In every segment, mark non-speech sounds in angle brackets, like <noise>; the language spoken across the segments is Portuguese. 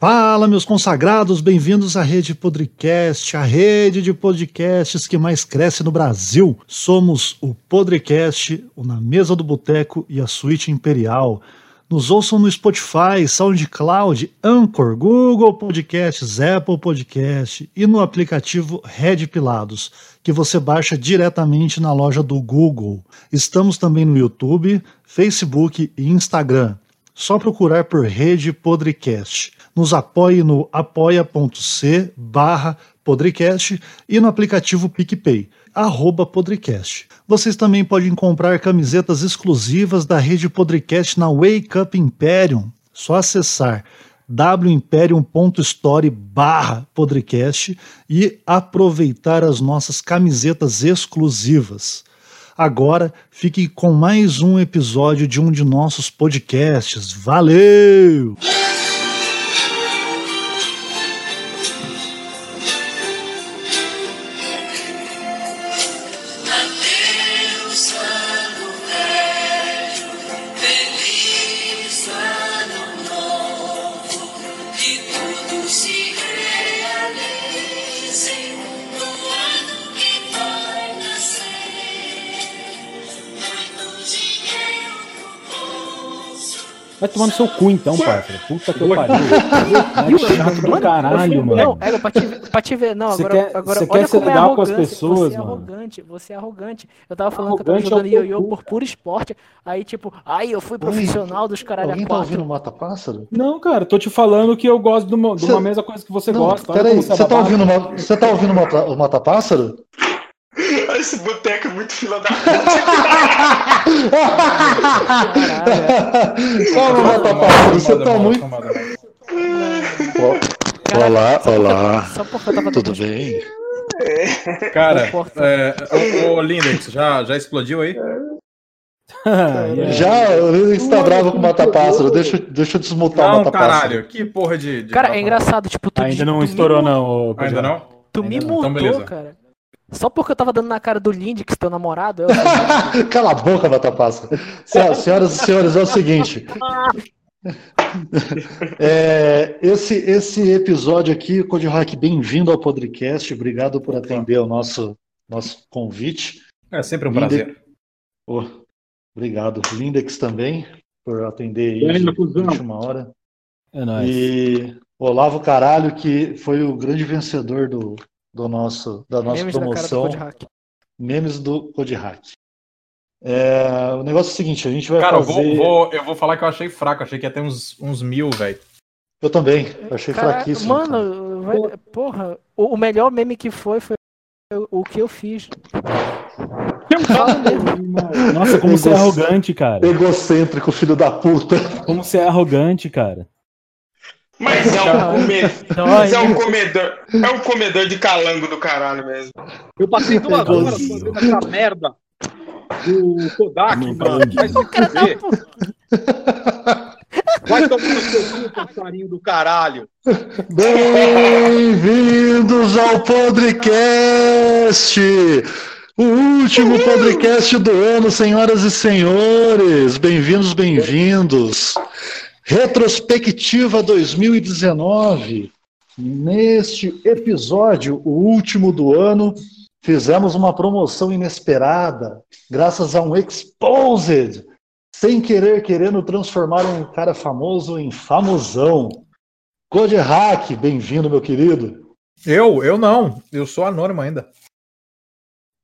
Fala, meus consagrados, bem-vindos à Rede Podrecast, a rede de podcasts que mais cresce no Brasil. Somos o Podrecast, o Na Mesa do Boteco e a Suíte Imperial. Nos ouçam no Spotify, SoundCloud, Anchor, Google Podcasts, Apple Podcast e no aplicativo Red Pilados, que você baixa diretamente na loja do Google. Estamos também no YouTube, Facebook e Instagram. Só procurar por Rede Podrecast. Nos apoie no apoia.c barra Podrecast e no aplicativo PicPay, arroba Podrecast. Vocês também podem comprar camisetas exclusivas da rede Podrecast na Wake Up Imperium. Só acessar wimperium.store barra Podrecast e aproveitar as nossas camisetas exclusivas. Agora fique com mais um episódio de um de nossos podcasts. Valeu! Vai tomar no seu cu então, parceiro. Puta que eu pariu. <laughs> Moleque chato do caralho, Não, mano. é pra te, pra te ver. Não, Você agora, quer- agora você olha quer ser é legal com as arrogante, pessoas, você é mano. arrogante, você é arrogante. Eu tava falando que eu Arrogante tava é jogando teu ioiô por puro esporte. Aí, tipo, ai, eu fui profissional dos caralho Alguém a tá ouvindo Mata Pássaro? Não, cara, tô te falando que eu gosto de uma, de uma Você- mesma coisa que você Não, gosta. Peraí, é você tá ouvindo, você tá ouvindo o Mata Pássaro? Esse boteco é muito fila da puta. Calma, Mata Pássaro, você tá muito. Olá, olá. Tudo bem? Cara, é, ô, ô Lindex, já, já explodiu aí? <laughs> Já, o Linux tá bravo com o Mata Pássaro. Deixa, eu- deixa eu desmutar o Não, Mata caralho, que porra de. de Cara, é engraçado, tipo, tu, Ainda não estourou, não. ô, Ainda não? Tu Ainda me não. Então, mudou, cara. Só porque eu tava dando na cara do Lindix, teu namorado, eu... <laughs> Cala a boca. Se- Senhoras e senhores, é o seguinte. <laughs> É, esse, esse episódio aqui, Code Rock, bem-vindo ao podcast. Obrigado por atender ao nosso, nosso convite. É sempre um Linde- prazer. Ô, obrigado. Lindex também, por atender aí cuzão. última hora. É nóis. E Olavo Caralho, que foi o grande vencedor do, do nosso, da nossa Memes da promoção. Hack. Memes do Code Hack. É, o negócio é o seguinte, a gente vai Cara, eu fazer... vou, vou- eu vou falar que eu achei fraco, achei que ia ter uns, uns mil, velho. Eu também, eu achei Cara, fraquíssimo. Mano, vai- porra, o, o melhor meme que foi foi o, o que eu fiz. Nossa, como você é arrogante, cara. Egocêntrico, filho da puta. Como você é arrogante, cara. Mas é um, come... Então, Mas é um comedor. É um comedor de calango do caralho mesmo. Eu passei duas horas fazendo essa merda do Kodak, Não, mano. Vai se Cara, tá, <laughs> Vai tomar no seu cu, passarinho do caralho. Bem-vindos ao Podcast! O último podcast do ano, senhoras e senhores. Bem-vindos, bem-vindos. Retrospectiva 2019. Neste episódio, o último do ano, fizemos uma promoção inesperada, graças a um Exposed, sem querer, querendo transformar um cara famoso em famosão. Code Hack, bem-vindo, meu querido. Eu? Eu não. Eu sou anônimo ainda.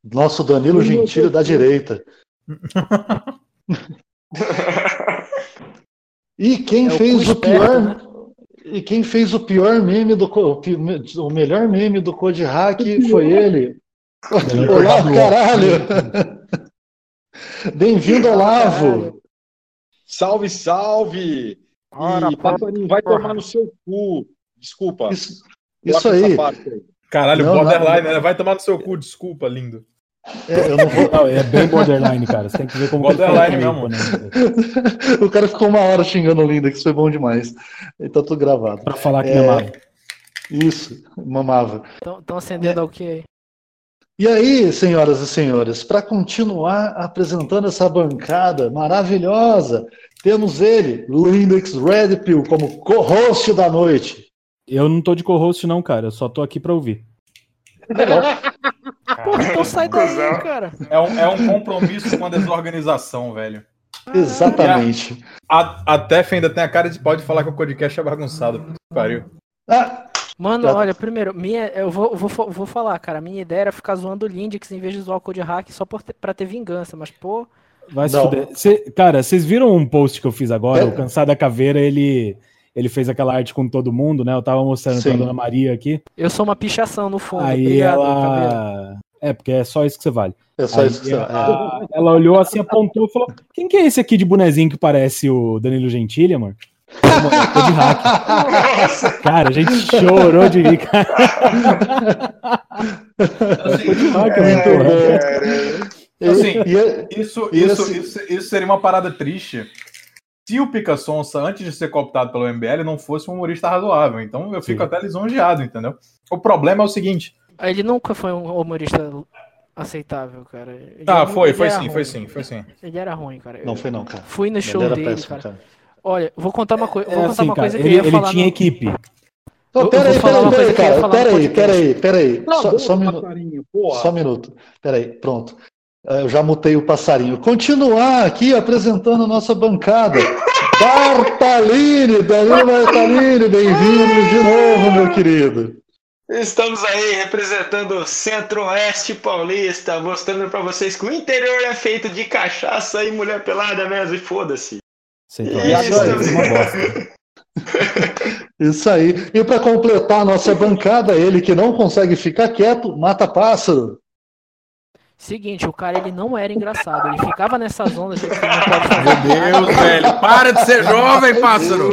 Nosso Danilo Gentili da direita. <laughs> <laughs> <laughs> E quem É o fez cu o pior. esperto, né? E quem fez o pior meme do. o O melhor meme do Code Hack foi ele. Olá, caralho! <laughs> Bem-vindo, Olavo! Salve, salve! Ora, E vai tomar no seu cu. Desculpa. Isso, isso aí. parte aí. Caralho, Não, borderline, né? Vai tomar no seu cu, desculpa, lindo. É, eu não vou- Não, é bem borderline, cara. Você tem que ver como que ele Borderline fala mesmo. né? O cara ficou uma hora xingando o Linda, que isso foi bom demais. Então tudo gravado. Pra falar que É. me amava. Isso, mamava. Estão acendendo o que aí? E aí, senhoras e senhores, para continuar apresentando essa bancada maravilhosa, temos ele, Lindex Red Pill, como co-host da noite. Eu não tô de co-host, não, cara. Eu só tô aqui pra ouvir. Pô, então sai daí, cara. É um, é um compromisso com a desorganização, velho. Exatamente. A, a Tef ainda tem a cara de pode falar que o podcast é bagunçado. Pariu. Ah, Mano, Já- olha, primeiro, minha, eu vou, vou, vou falar, cara. Minha ideia era ficar zoando o Lindix em vez de zoar o Code Hack só por ter, pra ter vingança, mas, pô. Vai se fuder. Cê- cara, vocês viram um post que eu fiz agora? É. O Cansado da Caveira, ele, ele fez aquela arte com todo mundo, né? Eu tava mostrando pra Sim. Dona Maria aqui. Eu sou uma pichação no fundo. Aí Obrigado, ela. É, porque é só isso que você vale. é só Aí isso que você... é. ela, <laughs> ela olhou assim, apontou e falou: Quem que é esse aqui de bonezinho que parece o Danilo Gentili, amor? Tô de hack. Cara, a gente chorou de rir, cara. Tô de hack, é muito bom. E- Assim, é- Isso, isso, assim- isso, isso seria uma parada triste se o Pica Sonsa, antes de ser cooptado pelo MBL, não fosse um humorista razoável. Então eu fico Sim. até lisonjeado, entendeu? O problema é o seguinte. Ele nunca foi um humorista aceitável, cara. Ele Ah, foi, ele foi sim, ruim. foi sim, foi sim. Ele era ruim, cara. Não Eu foi não, cara. Fui no show Ele dele, péssimo, cara. cara. Olha, vou contar uma coisa. É Vou contar assim, uma cara, coisa que ele, eu ia ele falar. tinha no- equipe. Ô, Eu- eu peraí, peraí, peraí, cara. Peraí, podcast. peraí, peraí. Cala a Só, um minuto. Só um minuto. Peraí, pronto. Ah, Eu já mutei o passarinho. Continuar aqui apresentando a nossa bancada. Bartalini, Danilo Bartalini, bem-vindo de novo, meu querido. Estamos aí representando o Centro-Oeste Paulista, mostrando pra vocês que o interior é feito de cachaça e mulher pelada mesmo, e foda-se. Centro-Oeste é uma bosta. <laughs> Isso aí. E para completar a nossa bancada, ele que não consegue ficar quieto, mata pássaro. Seguinte, o cara ele não era engraçado. Ele ficava nessas ondas de que não pode fazer. Meu Deus, velho, para de ser jovem, pássaro!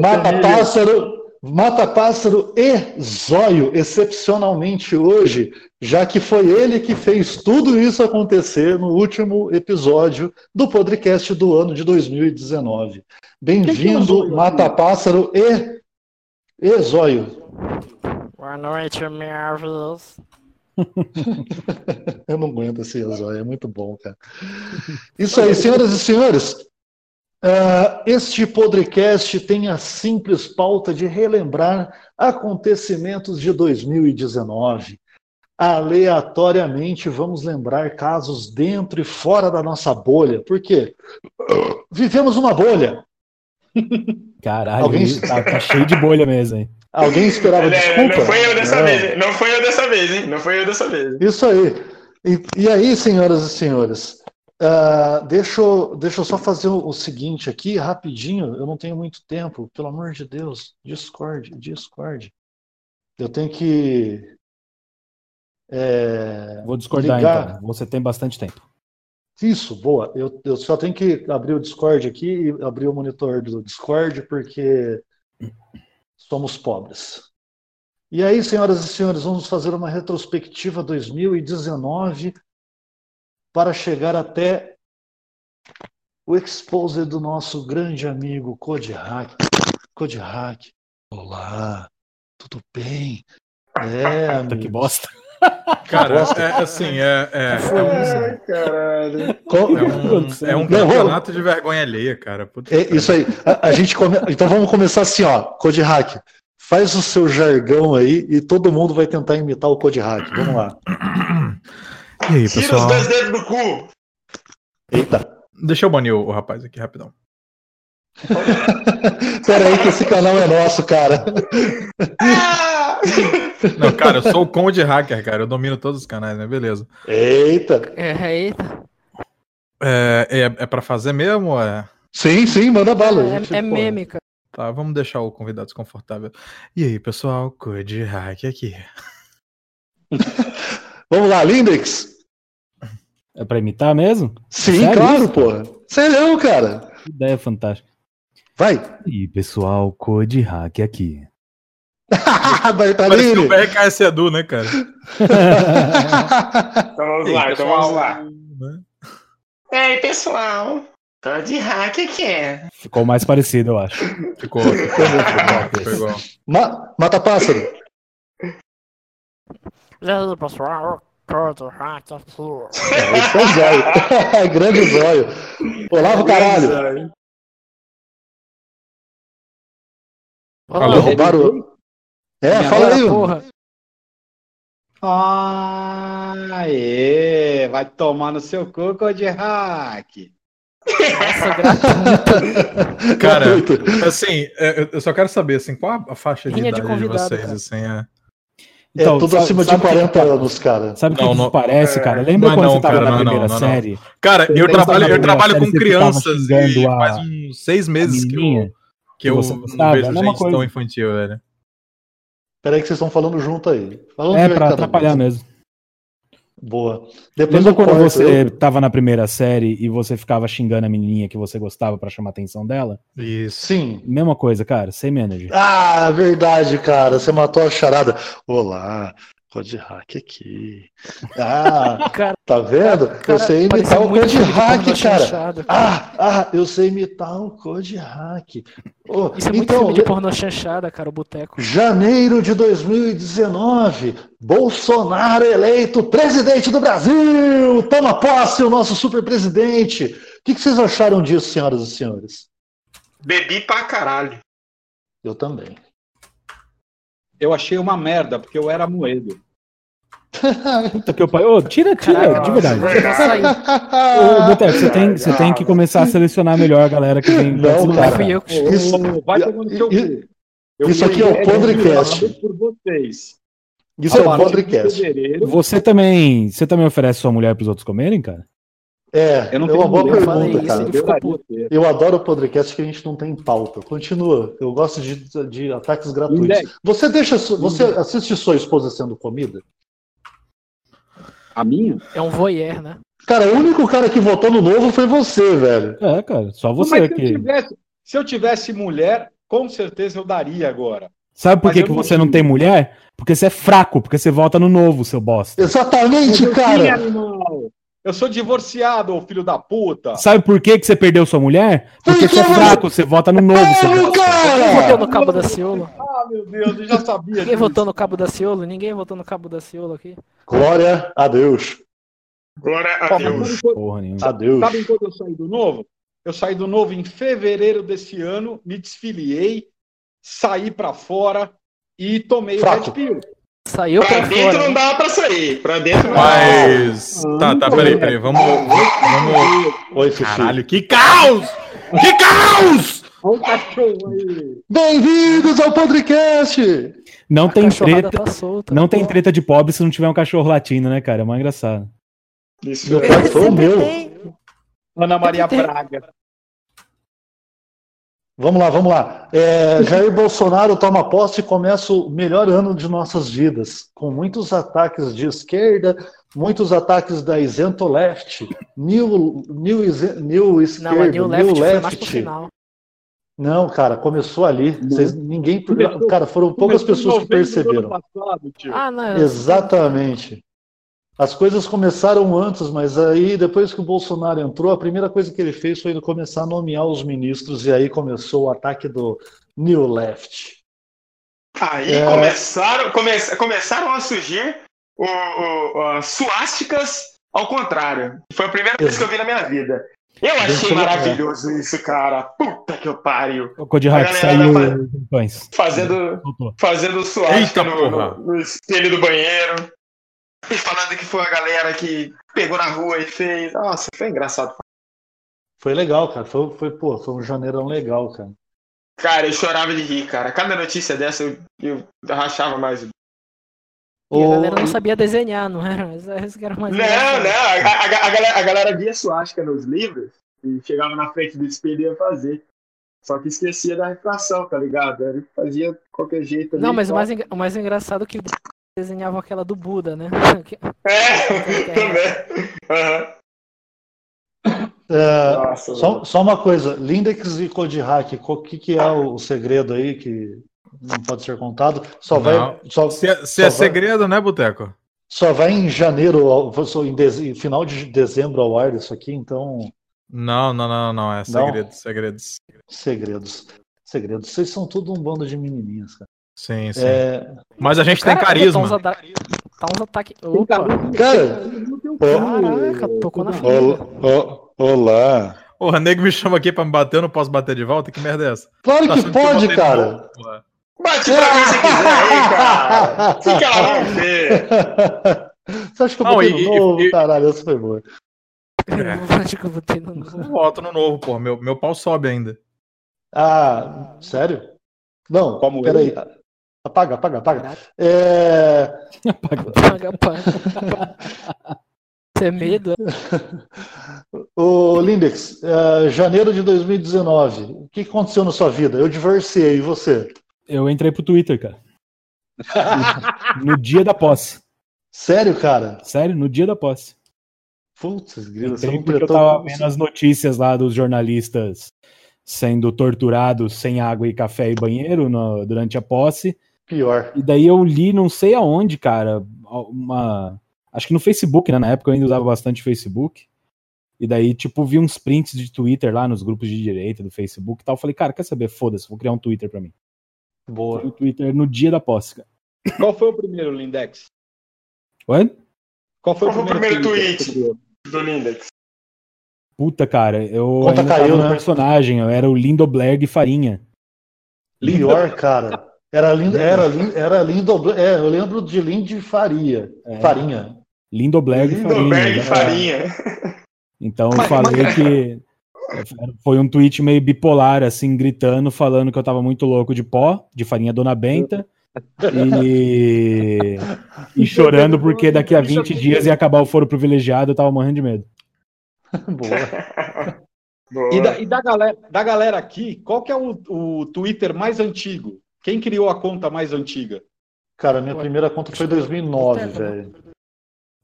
Mata pássaro, mata pássaro e zóio, excepcionalmente hoje, já que foi ele que fez tudo isso acontecer no último episódio do podcast do ano de 2019. Quem que é o Bem-vindo, mata pássaro e, e zóio. Boa noite, meus. <laughs> Eu não aguento esse zóio, é muito bom, cara. <laughs> Isso aí, senhoras e senhores. ah, este podcast tem a simples pauta de relembrar acontecimentos de 2019. Aleatoriamente, vamos lembrar casos dentro e fora da nossa bolha. Por quê? Vivemos uma bolha. Caralho, Alguém- tá, tá cheio de bolha mesmo, hein? Alguém esperava desculpa? Não foi eu dessa Não. vez, hein? Não foi eu dessa vez, hein? Não foi eu dessa vez. Isso aí. E, e aí, senhoras e senhores, ah, deixa, eu, deixa eu só fazer o, o seguinte aqui, rapidinho. Eu não tenho muito tempo, pelo amor de Deus. Discord, Discord. Eu tenho que. é, Vou discordar Ligar. então. Você tem bastante tempo. Isso, boa. Eu, eu só tenho que abrir o Discord aqui e abrir o monitor do Discord, porque somos pobres. E aí, senhoras e senhores, vamos fazer uma retrospectiva 2019 para chegar até o expose do nosso grande amigo Code Hack. Code Hack, olá, tudo bem? É, Puta que amigo. bosta. Cara, é assim, é, é, é Caralho. Co- um, é um, é um Não, campeonato de vergonha alheia, cara. Puta É isso aí. A, a gente come... Então vamos começar assim, ó. Code Hack. Faz o seu jargão aí e todo mundo vai tentar imitar o Code Hack. Vamos lá. E aí, Tira os dois dedos do cu. Eita. Deixa eu banir o, o rapaz aqui, rapidão. <laughs> Pera aí que esse canal é nosso, cara. Ah! Não, cara, eu sou o Conde Hacker, cara. Eu domino todos os canais, né? Beleza. Eita. É, eita. É, é, é pra fazer mesmo? É... Sim, sim, manda bala. É, gente, é cara. Tá, vamos deixar o convidado desconfortável. E aí, pessoal, Code Hack aqui. <laughs> Vamos lá, Lindex. É pra imitar mesmo? Sim, Sério claro, porra. Sério, cara. Que ideia fantástica. Vai. E aí, pessoal, Code Hack aqui. <laughs> Parecia o Bartalini. BRKS Edu, né, cara? <laughs> Então vamos lá, então vamos lá. né? E aí, pessoal? Tô de hack aqui. é. Ficou mais parecido, eu acho. Ficou, ficou, ficou, ficou. Ma- Mata pássaro. E aí, pessoal? Code Hack aqui. Esse é o zóio. <laughs> Grande zóio. Olavo caralho. Lá, roubaram. É, fala agora, aí. porra. Aê, vai tomar no seu cu, de hack. Nossa. <laughs> Cara, assim, é, eu- só quero saber, assim, qual a faixa de Rinha de idade de, convidado, vocês, cara. assim, é... É tudo sabe- acima de sabe o que 40 que- anos, cara. Sabe o que Não, parece, é, cara? Lembra não é quando não, você tava cara, na é primeira não é não. série? Cara, eu, trabalho, eu trabalho com crianças e a- faz uns seis meses que eu, que que eu não vejo É gente coisa. tão infantil, velho. Peraí que vocês estão falando junto aí. Falando É, pra cada atrapalhar mesmo. Boa. Depois Lembra quando corto, você eu- tava na primeira série e você ficava xingando a menininha que você gostava pra chamar a atenção dela? Isso. Sim. Mesma coisa, cara. Same energy. Ah, verdade, cara. Você matou a charada. Olá, Code Hack aqui. Ah, Cara, tá vendo? eu cara, sei imitar o Code Hack, cara. chanchado. Ah, ah, eu sei imitar o Code Hack. Ô, Isso é muito então, filme de pornô chanchada, cara, o boteco. Janeiro de 2019, Bolsonaro eleito presidente do Brasil! Toma posse o nosso super presidente! O que, que vocês acharam disso, senhoras e senhores? Bebi pra caralho. Eu também. Eu achei uma merda, porque eu era moedo. <laughs> Puta que eu pai. Ô, tira, tira, Caraca, de verdade. sair. Ô, Boteco, você tem, você tem que começar a selecionar melhor a galera que vem. Não, participar. cara. Fui eu que Isso- vai seu cu. Isso aqui é o Podrecast. por vocês. Isso é A o fevereiro, Você também, você também oferece sua mulher pros outros comerem, cara? É, Eu não é uma boa eu falei pergunta, cara. ter. Eu adoro o podcast que a gente não tem pauta. Continua. Eu gosto de, de ataques gratuitos. Index. Você deixa, você assiste sua esposa sendo comida? A minha? É um voyeur, né? Cara, o único cara que votou no novo foi você, velho. É, cara, só Mas você se eu, que. tivesse, se eu tivesse mulher, com certeza eu daria agora. Sabe por que, eu que você não tinha. tem mulher? Porque você é fraco, porque você vota no novo, seu bosta. Exatamente, Eu tinha, cara. animal. Eu sou divorciado, ô filho da puta. Sabe por que, que você perdeu sua mulher? Porque você é você- fraco, você vota no novo, bosta. Ninguém votou cara! no Cabo da Ciolo. Ah, meu Deus, eu já sabia Ninguém disso. votou no Cabo da Ciolo? Ninguém votou no Cabo da Ciolo aqui? Glória a Deus. Glória a Deus. sabe quando- Porra nenhuma. A Deus. Sabe quando eu saí do novo? Eu saí do novo em fevereiro desse ano, me desfiliei, saí pra fora e tomei Fraco. o Red Pill. Saiu Pra pra dentro fora. não né? dá pra sair. Pra dentro não dá. Mas. Tá, tá, peraí, peraí. Vamos. Vamos. Oi, Fifi. Caralho, que caos! Que caos! Olha o cachorro aí. Bem-vindos ao podcast! Não A tem treta. tá solta. Não tem treta de pobre se não tiver um cachorro latino, né, cara? É mais engraçado. Isso Meu é. pai foi o meu. Ana Maria Tem- Braga. Vamos lá, vamos lá. É, Jair Bolsonaro toma posse e começa o melhor ano de nossas vidas, com muitos ataques de esquerda, muitos ataques da isento left, new, new, new esquerda, Não, a New Left foi mais pro left. final. Não, cara, começou ali. Vocês- ninguém, Começou- cara, foram poucas pessoas que perceberam. passado. Ah, não. Exatamente. As coisas começaram antes, mas aí depois que o Bolsonaro entrou, a primeira coisa que ele fez foi ele começar a nomear os ministros e aí começou o ataque do New Left. Aí É. começaram, come- começaram a surgir o, o- as suásticas ao contrário. Foi a primeira vez que eu vi na minha vida. Eu achei maravilhoso isso, cara. Puta que eu pariu. O Code Hack saiu pães. Fazendo, fazendo suástica Eita, no, no, no espelho do banheiro. E <laughs> falando que foi a galera que pegou na rua e fez. Nossa, foi engraçado. Foi legal, cara. Foi, foi, pô, foi um janeirão legal, cara. Cara, eu chorava de rir, cara. Cada notícia dessa eu, eu rachava mais. Não, E a O- galera não sabia desenhar, não era? Isso que era mais não. engraçado. A, a- a galera, a galera via suástica nos livros e chegava na frente do espelho e ia fazer. Só que esquecia da refração, tá ligado? Ele fazia de qualquer jeito. ali, Não, mas o mais, o mais engraçado é que desenhavam aquela do Buda, né? <laughs> É, também. Aham. É, Nossa, só, só uma coisa, Lindex e Code Hack, o que, que é o segredo aí que não pode ser contado? Só vai, Não. só, Se é, se Só é vai- segredo, né, Boteco? só vai em janeiro, em, em final de dezembro ao ar isso aqui, então Não, não, não, não. É Não? segredos, segredos. segredos. Segredos. Vocês são tudo um bando de menininhas, cara. Sim, sim. É, Mas a gente tem Caralho, carisma. Tá uns, ata- tá uns ataques. Tem Opa! Cara, Caraca, tocou na. Ol- Olá. Porra, nego me chama aqui pra me bater, eu não posso bater de volta? Que merda é essa? Claro Tá que eu pode, de cara. porra. Bate pra mim se quiser aí, cara. Fica lá, vamos ver. <laughs> Você acha que eu Não, botei e- no novo? e- Caralho, essa foi boa. Eu acho que eu botei no Eu voto no novo, pô. Meu, meu pau sobe ainda. Ah, sério? Não, Como peraí. ele? Apaga, apaga, apaga. É... paga, paga. <laughs> Você é medo? O Lindex, é, janeiro de 2019, o que aconteceu na sua vida? Eu divorciei, e você? Eu entrei pro Twitter, cara. <laughs> No dia da posse. Sério, cara? Sério, no dia da posse. Putz, grila, você não porque eu tava vendo as notícias lá dos jornalistas sendo torturados sem água e café e banheiro no- durante a posse. Pior. E daí eu li, não sei aonde, cara, uma. Acho que no Facebook, né? Na época eu ainda usava bastante Facebook. E daí, tipo, vi uns prints de Twitter lá nos grupos de direita do Facebook e tal. Eu falei, cara, quer saber? Foda-se, vou criar um Twitter pra mim. Boa. Criei o Twitter no dia da posse, cara. Qual foi o primeiro, Lindex? Oi? Qual foi, Qual foi o primeiro tweet? que você criou? Do Lindex. Puta, cara, eu Conta ainda caiu, tava no né? personagem, eu era o Lindoblerg Farinha. Pior, cara. Era lindo, era lindo, era lindo. É, eu lembro de Lind Faria. É. Farinha. Lindoblerg Farinha. Né? Farinha. Então eu falei que foi um tweet meio bipolar, assim, gritando, falando que eu tava muito louco de pó, de farinha Dona Benta, e, e chorando porque daqui a 20 dias ia acabar o foro privilegiado, eu tava morrendo de medo. Boa. <laughs> Boa. E, da, e da galera, da galera aqui, qual que é o, o Twitter mais antigo? Quem criou a conta mais antiga? Cara, minha primeira conta foi em 2009, velho.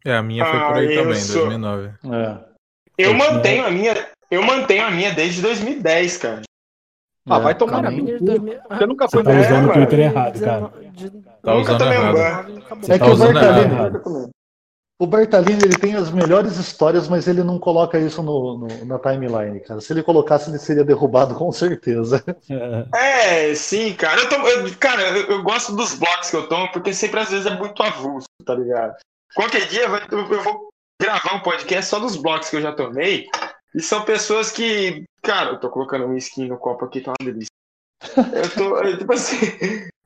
É, a minha foi por Ah, aí eu também, sou- 2009. É. Eu Eu tinha- mantenho a minha. Eu mantenho a minha desde 2010, cara. Ah, É, vai tomar Cara, no minha de cu. 2000 Você nunca Você foi tá É, usando o. Twitter errado, cara. Tá Nunca usando tomei um errado. É tá que o errado. O Bertalini ele tem as melhores histórias, mas ele não coloca isso no, no- na timeline, cara. Se ele colocasse, ele seria derrubado <laughs> com certeza. É, É, sim, cara. Eu tomo- eu- cara, eu, eu gosto dos blocos que eu tomo, porque sempre às vezes é muito avulso, tá ligado? Qualquer dia eu, eu vou gravar um podcast só dos blocos que eu já tomei. E são pessoas que. Cara, eu tô colocando um skin no copo aqui, tá uma delícia. Eu tô. eu, tipo assim.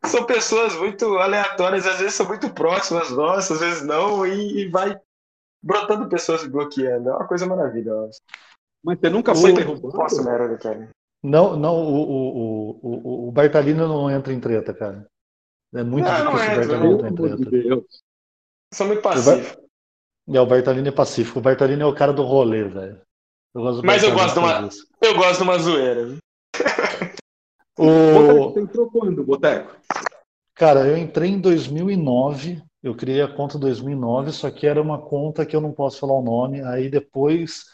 São pessoas muito aleatórias, às vezes são muito próximas nossas, às vezes não, e, e vai brotando pessoas se bloqueando. É uma coisa maravilhosa. Mas você nunca foi O- derrubado? Posso, cara. Não, não, o, o, o, o, o Bertalini não entra em treta, cara. É muito Não, não difícil o entra, Bertalini Pelo entrar em treta. Deus. Sou muito pacífico. É, o Bertalini é pacífico. O Bertalini é o cara do rolê, velho. Eu gosto do Mas eu gosto de uma-. Eu gosto de uma zoeira. <laughs> O... Você entrou quando, Boteco? Cara, eu entrei em 2009. Eu criei a conta em 2009, só que era uma conta que eu não posso falar o nome. Aí depois,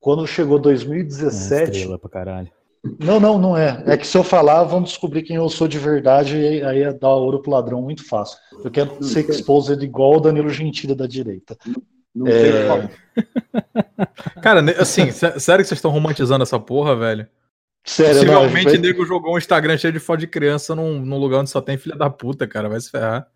quando chegou é 2017. estrela pra caralho. Não, não, não é. É que se eu falar, vão descobrir quem eu sou de verdade e aí é dar ouro pro ladrão muito fácil. Eu quero ser exposed igual o Danilo Gentili da direita. Não É. sei <laughs> qual. Cara, assim, sé- sério que vocês estão romantizando essa porra, velho? Sério, a Possivelmente vai- o nego jogou um Instagram cheio de foto de criança num, num lugar onde só tem filha da puta, cara. Vai se ferrar.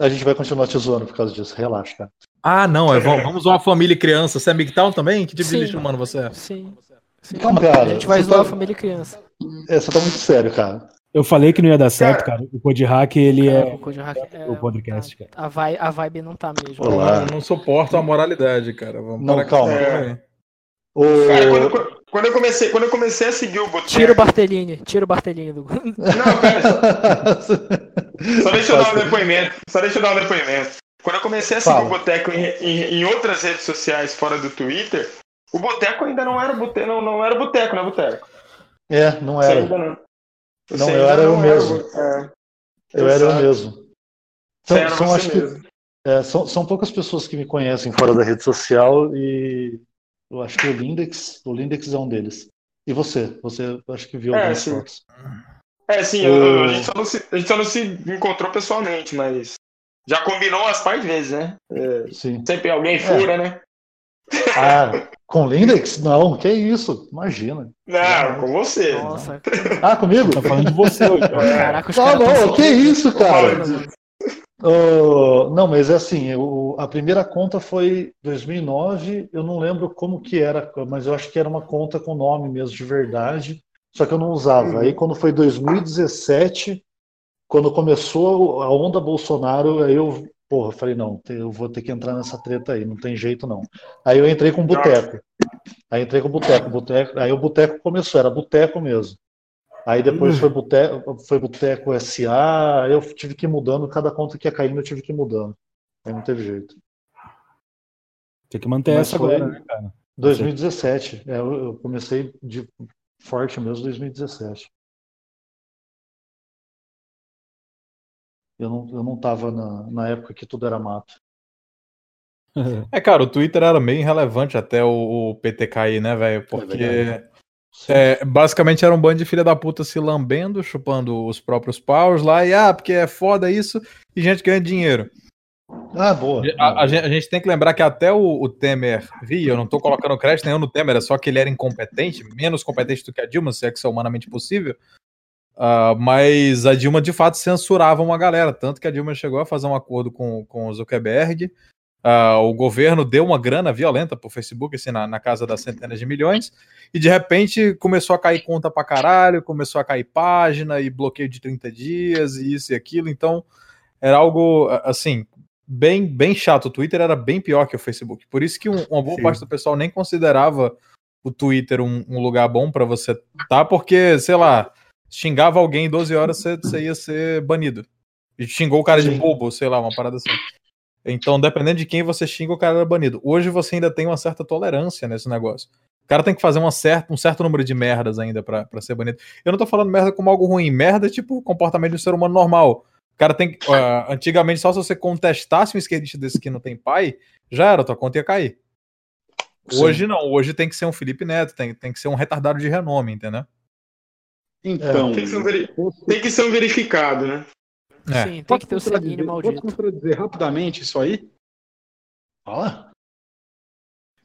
a gente vai continuar te zoando por causa disso. Relaxa, cara. Ah, não, é, vamos, vamos zoar a família e criança. Você é MGTOW também? Que tipo Sim. de lixo humano você é? Sim. sim. Calma, cara. A gente vai zoar a tá- família e criança. É, você tá muito sério, cara. Eu falei que não ia dar certo, cara. O Pod Hack, ele Cara, é o Code Hack é- o podcast, cara. A, vibe, a vibe não tá mesmo. Olá. Eu não suporto a moralidade, cara. Vamos Não, calma. aí. O... Cara, quando, quando eu comecei, quando eu comecei a seguir o Boteco. Tira o Bartolini, tira o Bartolini do. Não, pera, só, <laughs> só deixa eu dar um depoimento. Só deixa eu dar um depoimento. Quando eu comecei a seguir Fala. o Boteco em, em- em outras redes sociais fora do Twitter, o Boteco ainda não era Boteco, não, não era Boteco, né, Boteco? É, não Você era. ainda não. Você Não, eu era eu não mesmo. É. Eu era eu Exato. mesmo. Você São, era são, você acho que, mesmo. é, são, são poucas pessoas que me conhecem fora da rede social e eu acho que o Lindex, o Lindex é um deles. E você? Você acho que viu É, algumas sim. fotos. É, sim, O- a, gente só não se, a gente só não se encontrou pessoalmente, mas já combinou umas par de vezes, né? É, Sim. sempre alguém fura, né? Ah, com Lindex? Não, que isso? Imagina. Não, com você. Nossa, Ah, comigo? Tá falando de você <laughs> hoje, cara. caraca, os Tá caras bom, tão que isso, cara? Oh, não, mas é assim, eu- a primeira conta foi 2009, eu não lembro como que era, mas eu acho que era uma conta com nome mesmo de verdade, só que eu não usava. Aí quando foi 2017, quando começou a onda Bolsonaro, aí eu, porra, falei, não, eu vou ter que entrar nessa treta aí, não tem jeito não. Aí eu entrei com o boteco. Aí entrei com o boteco, boteco, aí o boteco começou, era boteco mesmo. Aí depois foi boteco, foi boteco SA, eu tive que ir mudando, cada conta que ia caindo eu tive que ir mudando. Aí não teve jeito. Tem que manter Mas essa agora, né, cara? 2017, é, eu, comecei de forte mesmo em 2017. Eu não, eu não tava na, na época que tudo era mato. <laughs> É, cara, o Twitter era meio irrelevante até o, o PT cair, né, velho? Porque verdade. É, basicamente era um bando de filha da puta se lambendo, chupando os próprios paus lá, e ah, porque é foda isso, e gente ganha dinheiro. Ah, boa. A, a gente, a gente tem que lembrar que até o, o Temer ria, eu não tô colocando crédito nenhum no Temer, é só que ele era incompetente, menos competente do que a Dilma, se é que isso é humanamente possível. Ah, mas a Dilma de fato censurava uma galera, tanto que a Dilma chegou a fazer um acordo com, com o Zuckerberg. Ah, o governo deu uma grana violenta pro Facebook, assim, na, na casa das centenas de milhões, e de repente começou a cair conta pra caralho, começou a cair página e bloqueio de 30 dias, e isso e aquilo. Então, era algo assim, bem, bem chato. O Twitter era bem pior que o Facebook. Por isso que um- uma boa Sim. parte do pessoal nem considerava o Twitter um, um lugar bom pra você tá, porque, sei lá, xingava alguém em 12 horas, você, você ia ser banido. E xingou o cara de Sim. bobo, sei lá, uma parada assim. Então, dependendo de quem você xinga, o cara era banido. Hoje você ainda tem uma certa tolerância nesse negócio. O cara tem que fazer uma certa, um certo número de merdas ainda pra, pra ser banido. Eu não tô falando merda como algo ruim. Merda é tipo o comportamento de um ser humano normal. O cara tem que. ah, antigamente, só se você contestasse um esquerdista desse que não tem pai, já era, tua conta ia cair. Hoje não, hoje tem que ser um Felipe Neto, tem, tem que ser um retardado de renome, entendeu? Então, Tem que ser um, veri- tem que ser um verificado, né? É. Sim, tem que ter o sanguíneo contradizer- Posso maldito. contradizer rapidamente isso aí? Fala.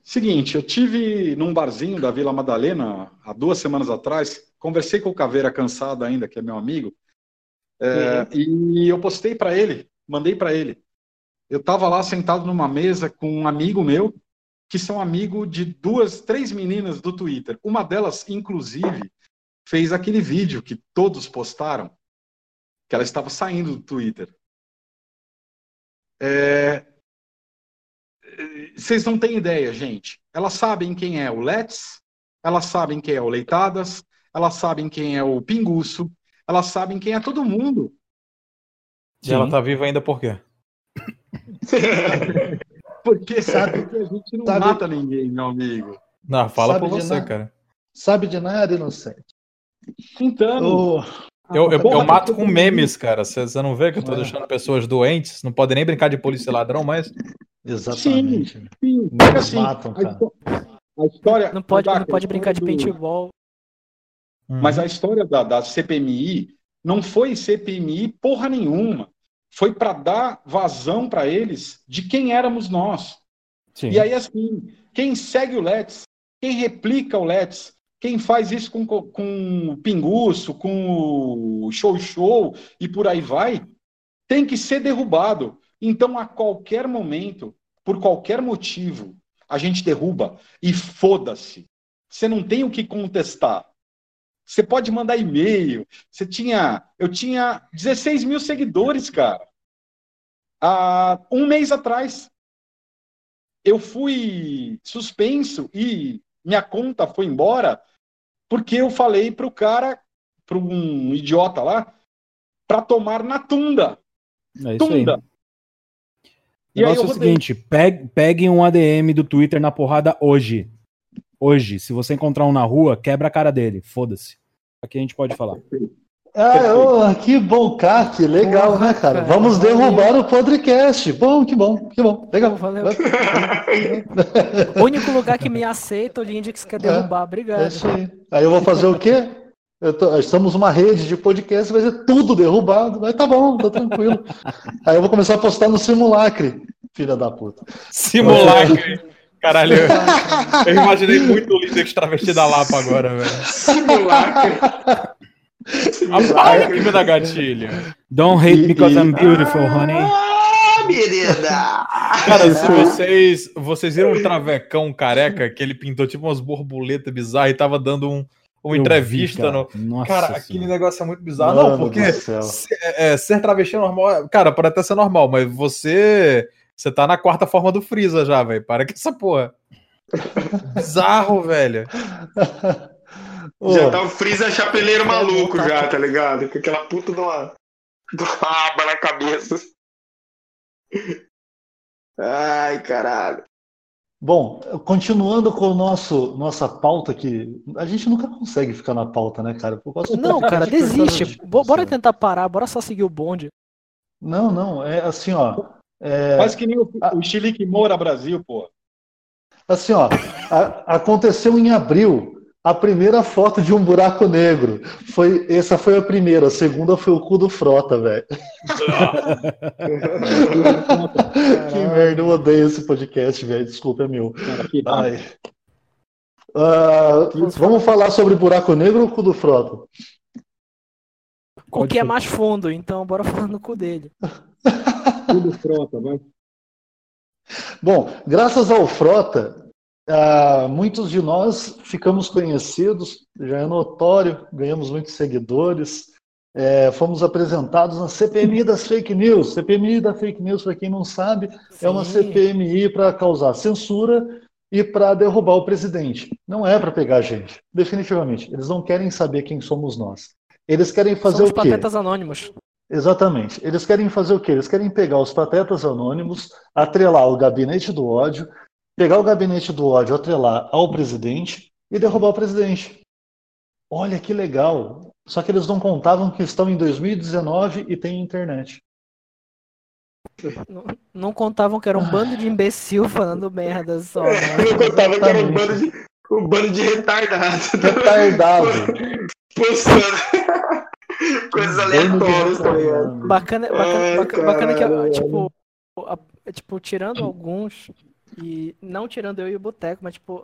Seguinte, eu tive num barzinho da Vila Madalena há duas semanas atrás, conversei com o Caveira Cansado ainda, que é meu amigo, é, e eu postei para ele, mandei para ele. Eu estava lá sentado numa mesa com um amigo meu, que são amigo de duas, três meninas do Twitter. Uma delas, inclusive, fez aquele vídeo que todos postaram, que ela estava saindo do Twitter. É, vocês não têm ideia, gente. Elas sabem quem é o Let's, elas sabem quem é o Leitadas, elas sabem quem é o Pinguço, elas sabem quem é todo mundo. E ela tá viva ainda por quê? <laughs> Porque Sabe- porque a gente não sabe- mata ninguém, meu amigo. Não, fala Sabe por você, nada. cara. Sabe de nada, inocente. Então, Ô, Eu, eu, Porra, eu mato eu com memes, cara. Você não vê que eu tô É. deixando pessoas doentes? Não podem nem brincar de polícia e ladrão, mas. exatamente. sim, Nos porque assim, matam, a, cara. a história. Não pode, não pode brincar de paintball. Mas a história da, da CPMI não foi CPMI porra nenhuma. Foi para dar vazão para eles de quem éramos nós. Sim. E aí, assim, quem segue o Let's, quem replica o Let's, quem faz isso com, com o Pinguço, com o Show Show e por aí vai, tem que ser derrubado. Então, a qualquer momento, por qualquer motivo, a gente derruba e foda-se. Você não tem o que contestar. Você pode mandar e-mail. Você tinha. Eu tinha 16 mil seguidores, cara. Há um mês atrás. Eu fui suspenso e minha conta foi embora porque eu falei pro cara, para um idiota lá, para tomar na tunda. É isso aí. Tunda. O E aí negócio eu é o seguinte: pegue, pegue um ADM do Twitter na porrada hoje. Hoje. Se você encontrar um na rua, quebra a cara dele. Foda-se. Aqui a gente pode falar. Ah, ô, que bom, CAC, legal, Porra, né, cara? cara, Vamos valeu. derrubar o podcast. Bom, que bom, que bom, legal. Valeu. O <laughs> único lugar que me aceita, o Lindex quer derrubar. É Obrigado. isso aí. Aí eu vou fazer o quê? Eu tô- estamos uma rede de podcast, vai ser tudo derrubado. Mas tá bom, tá tranquilo. Aí eu vou começar a postar no simulacre, filha da puta. Simulacre. Caralho, eu <laughs> imaginei muito o Lindex travesti da Lapa agora, velho. Simulacre. Apaga que me dá gatilho. Don't hate because I'm beautiful, honey. Ah, menina! Cara, se vocês, vocês viram um travecão careca que ele pintou tipo umas borboletas bizarras e tava dando um, uma Eu entrevista vi, no. cara. Nossa Cara, senhora. aquele negócio é muito bizarro. Mano não, porque do céu. se- é, ser travesti é normal. Cara, pode até ser normal, mas você. Você tá na quarta forma do Freeza já, velho. Para com essa porra. Bizarro, velho. Ô, Já tá o Freeza chapeleiro maluco tá- já, tá ligado? Com aquela puta de uma, de uma aba na cabeça. Ai, caralho. Bom, continuando com o nosso nossa pauta que a gente nunca consegue ficar na pauta, né, cara? Não, cara, desiste. Bora tentar parar, bora só seguir o bonde. Não, não, é assim, ó. É, Faz que nem o, o Chilique Moura Brasil, pô. assim, ó. a- aconteceu em abril a primeira foto de um buraco negro. Foi, essa foi a primeira, a segunda foi o cu do Frota, velho. Que merda, eu odeio esse podcast, velho. Desculpa, é meu. Ai. Ah, vamos falar sobre buraco negro ou cu do Frota? O que é mais fundo, então bora falar no cu dele. Tudo frota, vai. Bom, graças ao Frota, ah, muitos de nós ficamos conhecidos, já é notório, ganhamos muitos seguidores, é, fomos apresentados na CPMI das fake news. CPMI da fake news, para quem não sabe, é uma Sim. CPMI para causar censura e para derrubar o presidente. Não é para pegar a gente, definitivamente. Eles não querem saber quem somos nós. Eles querem fazer Somos o quê? patetas anônimos. Exatamente. Eles querem fazer o quê? Eles querem pegar os patetas anônimos, atrelar o gabinete do ódio, pegar o gabinete do ódio, atrelar ao presidente e derrubar o presidente. Olha que legal. Só que eles não contavam que estão em 2019 e tem internet. Não, não contavam que era um bando de imbecil falando merda só. né? <laughs> Eu contava que era um bando de, um bando de retardados. Retardado. <laughs> Postando <laughs> coisas aleatórias, tá ligado? Bacana, bacana, Ai, baca- bacana que, tipo, a- tipo, tirando alguns, e não tirando eu e o Boteco, mas, tipo,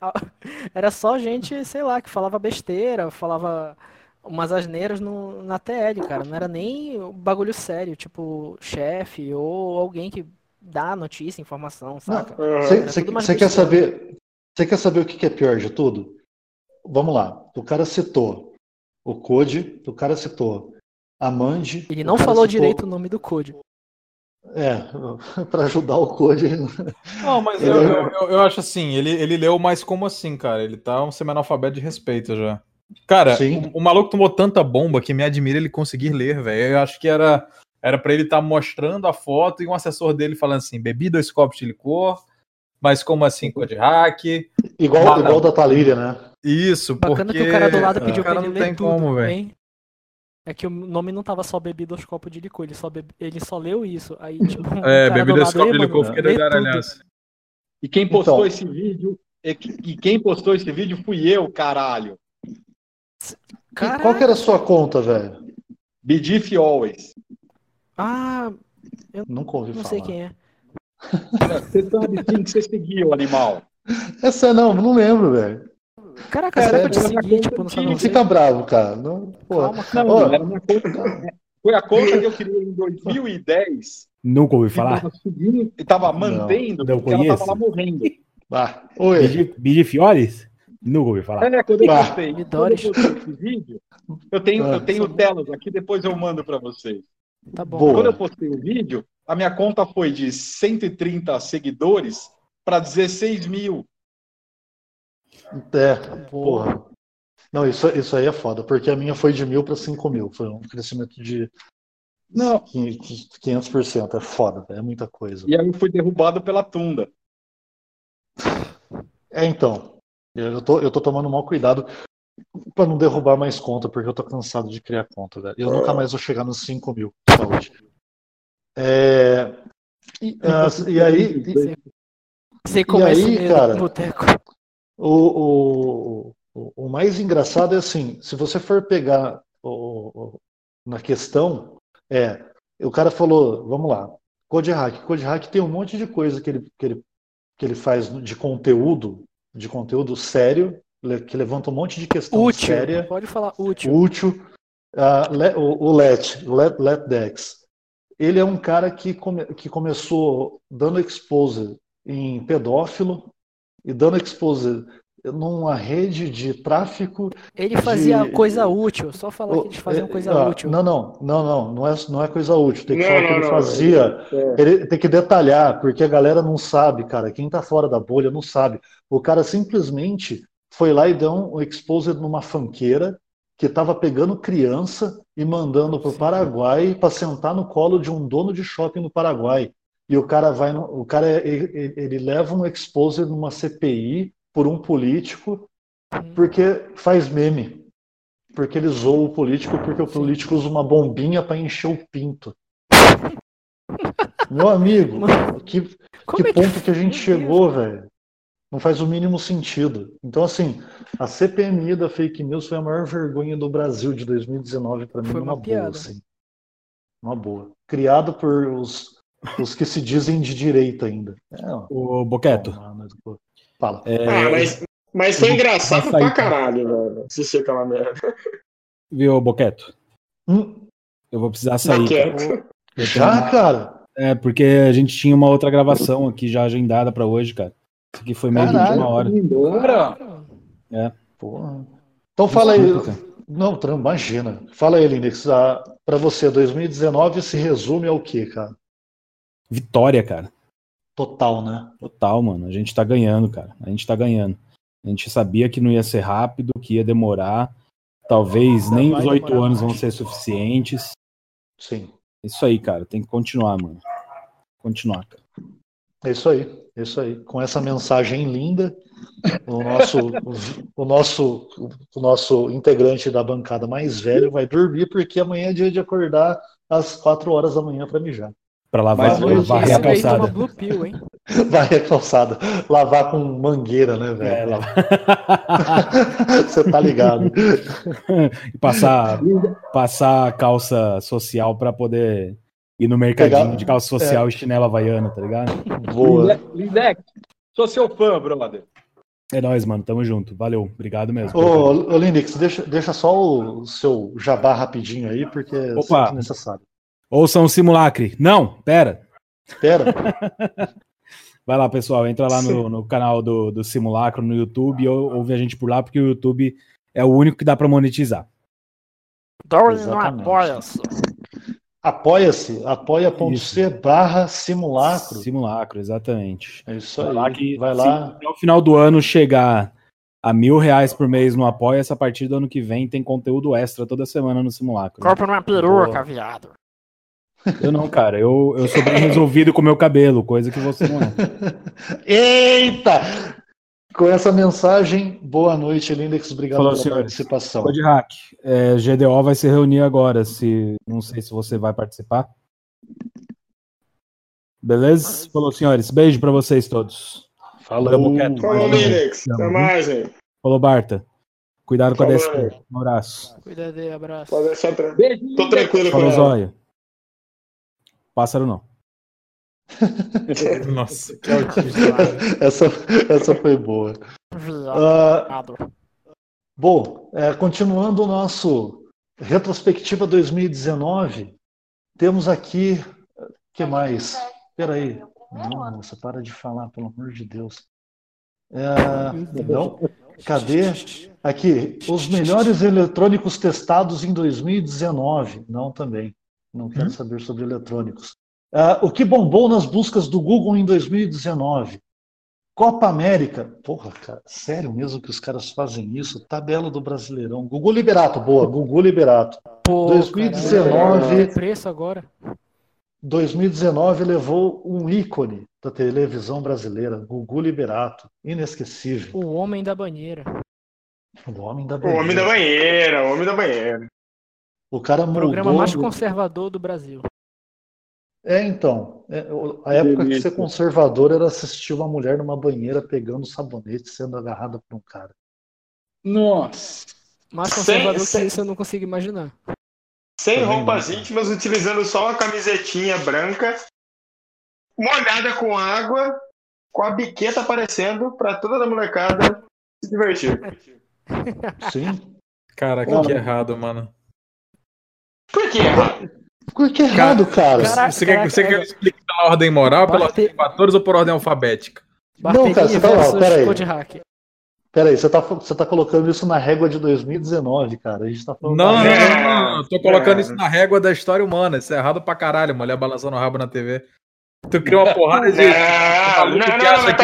<laughs> era só gente, sei lá, que falava besteira, falava umas asneiras no, na TL, cara. Não era nem um bagulho sério, tipo, chefe ou alguém que dá notícia, informação, saca? Você quer saber? Você quer saber o que é pior de tudo? Vamos lá. O cara citou o Code, o cara citou a Mandi. Ele não falou citou- direito o nome do Code. É, <laughs> para ajudar o Code. Não, mas eu, eu, eu- eu acho assim, ele, ele leu mais como assim, cara. Ele tá um semi-analfabeto de respeito já. Cara, o, o maluco tomou tanta bomba que me admira ele conseguir ler, velho. Eu acho que era, era pra ele estar mostrando a foto e um assessor dele falando assim: bebi dois copos de licor, mas como assim, code hack? Igual, igual da Talíria, né? Isso, Bacana porque. que o cara do lado pediu pra cara ele não ler tem tudo, como, velho. hein? É que o nome não tava só bebi dois copos de licor, ele só, bebe- ele só leu isso. Aí, tipo, <laughs> É, cara bebi do dois lado, copos "Ei, de licor, fiquei lê doido tudo." nessa. E quem postou Então. esse vídeo, e e quem postou esse vídeo fui eu, caralho. Caraca. Qual que era a sua conta, velho? Bidif Always. Ah, Nunca ouvi não falar. sei quem é. Você sabe quem que você seguiu, animal? Essa não, não lembro, velho. Caraca, Cara, será que eu te segui, tipo, no Não fica bravo, cara. Não, porra. Calma, Não, era minha conta. Foi a conta que eu criei em 2010 Nunca ouvi falar. tava e tava mantendo, não porque ela conheço. tava lá morrendo. Ah, oi. Bidi- Bidi Fiores? Nunca ouvi falar. É, quando eu postei, quando eu postei esse vídeo, eu tenho, Ah. eu tenho telas aqui, depois eu mando pra vocês. Tá bom. Boa. Quando eu postei o vídeo, a minha conta foi de 130 seguidores para 16 mil. É, porra. Não, isso, isso aí é foda, porque a minha foi de mil para cinco mil. Foi um crescimento de Não. 500%. É foda, é muita coisa. E aí eu fui derrubado pela Tunda. É, então. Eu tô, eu tô tomando mau cuidado pra não derrubar mais conta, porque eu tô cansado de criar conta, velho. Eu nunca mais vou chegar nos 5 mil. Saúde. É, e, ah, e aí, e- Sei como esse aí, cara? boteco. O, o, o, mais engraçado é assim: se você for pegar o, na questão, é. O cara falou, vamos lá, Code Hack. Code Hack tem um monte de coisa que ele, que ele, que ele faz de conteúdo, de conteúdo sério, que levanta um monte de questão Útil. séria. Pode falar útil. útil. Ah, Le- o, o Let, Let, Let Dex. Ele é um cara que, come- que começou dando expose em pedófilo e dando expose numa rede de tráfico. Ele fazia de- coisa útil, só falar que Oh, eles faziam é, coisa ah, útil. Não, não, não, não, não é, não é coisa útil. Tem que Não, falar o que não, ele não, fazia. É. Ele tem que detalhar, porque a galera não sabe, cara. Quem tá fora da bolha não sabe. O cara simplesmente foi lá e deu um exposed numa fanqueira que tava pegando criança e mandando pro Paraguai para sentar no colo de um dono de shopping no Paraguai. E o cara vai, no- o cara ele, ele- leva um exposed numa CPI por um político Uhum. porque faz meme. Porque ele zoa o político porque o político usa uma bombinha para encher o pinto. <laughs> Meu amigo, que, Como que é que ponto que a gente chegou, velho? Não faz o mínimo sentido. Então, assim, a CPMI da fake news foi a maior vergonha do Brasil de 2019 para mim, Foi uma piada. boa, assim. Uma boa. Criado por os, os que se dizem de direita ainda. É, Ô, Boqueto, toma, mas, pô. Fala. é, Ah, mas, mas foi engraçado pra tá? caralho, velho. Assistir aquela merda. viu, Boqueto? Hum, Eu vou precisar sair. já, uma- cara? É, porque a gente tinha uma outra gravação aqui já agendada pra hoje, cara. Isso aqui foi meio de última hora. Embora. Porra. Então fala aí. Desculpa, cara. Não, imagina. Fala aí, Lindex. Ah, Para você, 2019 se resume ao quê, cara? Vitória, cara. Total, né? Total, mano. A gente tá ganhando, cara. A gente tá ganhando. A gente sabia que não ia ser rápido, que ia demorar. Talvez nem os oito anos vão ser suficientes. Sim. Isso aí, cara. Tem que continuar, mano. Continuar, cara. É isso aí, é isso aí. Com essa mensagem linda, o nosso, o nosso, o nosso integrante da bancada mais velho vai dormir porque amanhã é dia de acordar às quatro horas da manhã para mijar. Pra lavar, Mas varrer a calçada. Blue Pill, hein? <laughs> Vai a calçada, lavar com mangueira, né, É, velho? lavar. <laughs> Você tá ligado? <laughs> e passar, passar a calça social pra poder ir no mercadinho Pegar- de calça social e chinela havaiana, tá ligado? Boa. Lindex, sou seu fã, brother. É nóis, mano. Tamo junto. Valeu. Obrigado mesmo. Ô, ô Lindex, deixa, deixa só o seu jabá rapidinho aí, porque é Opa. sempre necessário. Ouçam o simulacre. Não, pera. Pera, <laughs> Vai lá, pessoal. Entra lá no, no canal do, do Simulacro no YouTube ou- ouve a gente por lá, porque o YouTube é o único que dá pra monetizar. Darwin não apoia-se. apoia-se, apoia.c barra simulacro. Simulacro, exatamente. É isso Vai lá, aí. que, Vai se lá. até o final do ano chegar a mil reais por mês no Apoia-se, a partir do ano que vem tem conteúdo extra toda semana no Simulacro. Corpo numa peruca, Boa. viado. Eu não, cara. Eu, eu sou bem resolvido com o meu cabelo, coisa que você não é. Eita! Com essa mensagem, boa noite, Lindex. Obrigado Falou, pela senhores. participação. Pode hack. É, GDO vai se reunir agora. Se, não sei se você vai participar. Beleza? Falou, senhores. Beijo pra vocês todos. Falou. Falou. Linux. Até mais, hein? Falou, Barta. Cuidado com a DSP. Um abraço. Cuida de abraço. Pode deixar tranquilo. Beijo, Tô tranquilo com Falou, ela. Zóia. Pássaro não. <laughs> Nossa. Essa, essa foi boa. Viado. Ah, bom, é, continuando o nosso retrospectiva 2019, temos aqui. O que mais? Espera aí. Não, moça, para de falar, pelo amor de Deus. É, não? Cadê? Aqui, os melhores eletrônicos testados em 2019. Não, também. Não quero saber sobre eletrônicos. Ah, o que bombou nas buscas do Google em 2019? Copa América. Porra, cara, sério mesmo que os caras fazem isso? Tabela do Brasileirão. Gugu Liberato, boa, Gugu Liberato. Pô, 2019. caralho, que preço agora. 2019 levou um ícone da televisão brasileira, Gugu Liberato. Inesquecível. O homem da banheira. O homem da O homem da banheira. banheira, o homem da banheira. O cara O programa mudou. mais conservador do Brasil. É, então. é, a época que ser conservador era assistir uma mulher numa banheira pegando sabonete sendo agarrada por um cara. Nossa. Mais Sem- conservador que sem- isso eu não consigo imaginar. Sem Também roupas não. íntimas, utilizando só uma camisetinha branca, molhada com água, com a biqueta aparecendo pra toda a molecada se divertir. Sim. <laughs> Cara, que, que errado, mano. Por que errado? Por que errado, cara? Caraca, você, quer, você quer é- explique pela ordem moral, pela Bate- ordem de fatores ou por ordem alfabética? Não, cara, você tá- ó, versus pera aí. Code Hack. Peraí, você tá, você tá colocando isso na régua de 2019, cara. A gente tá falando. Não, não, da não, não, não. Tô colocando isso na régua da história humana. Isso é errado pra caralho, mulher balançando o rabo na TV. Tu cria uma porrada de. Não, não, que não, acha que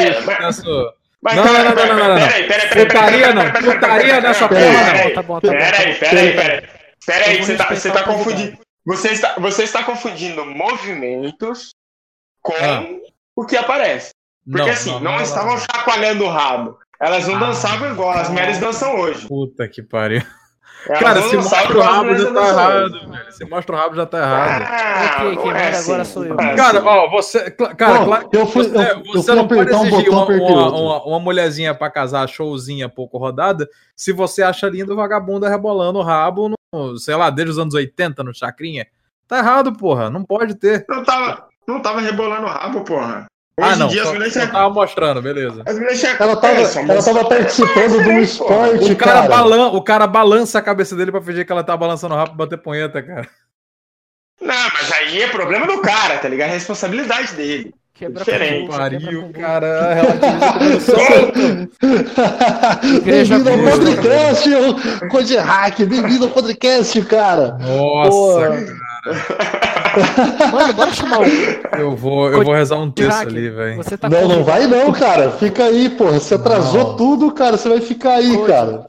Mas Não, pera- não, não, pera- não, não, não. Peraí, peraí, peraí. Putaria não, putaria nessa porra Peraí, não. Tá tá tá Peraí, peraí, peraí. Peraí, Eu você tá, você tá confundindo. Você está, você está confundindo movimentos com Ah. o que aparece. Porque assim, não, estavam não. chacoalhando o rabo. Elas não Ah. dançavam igual as mulheres dançam hoje. Puta que pariu. Elas Cara, não se mostra o rabo já tá errado, velho. Se mostra o rabo já tá errado. Ah, Ok, quem não é agora assim, sou eu. não é Cara, assim. ó, você. Cara, Ó, claro, eu fui- você, eu- eu você fui não pode um exigir botão, uma, uma, uma, uma mulherzinha pra casar, showzinha pouco rodada, se você acha lindo vagabunda rebolando o rabo, no, sei lá, desde os anos 80 no Chacrinha. Tá errado, porra. Não pode ter. Não tava, não tava rebolando o rabo, porra. Hoje ah, não. em dia as Só, mulheres já. tava mostrando, beleza. As mulheres. Ela tava, É, ela tava participando de um porra. esporte, O cara, cara. balan, o cara balança a cabeça dele pra fingir que ela tá balançando o rabo pra bater punheta, cara. Não, mas aí é problema do cara, tá ligado? É responsabilidade dele. Quebra Diferente. Pariu, cara. <laughs> Bem-vindo ao Cruz. podcast, o Code Hack. Bem-vindo ao podcast, cara. Nossa, Porra. Mano, bora chamar o. eu vou, eu vou rezar um texto Hack, ali, velho. Tá Não, não vai não, cara. Fica aí, porra. Você atrasou Não. tudo, cara. Você vai ficar aí, Code. cara.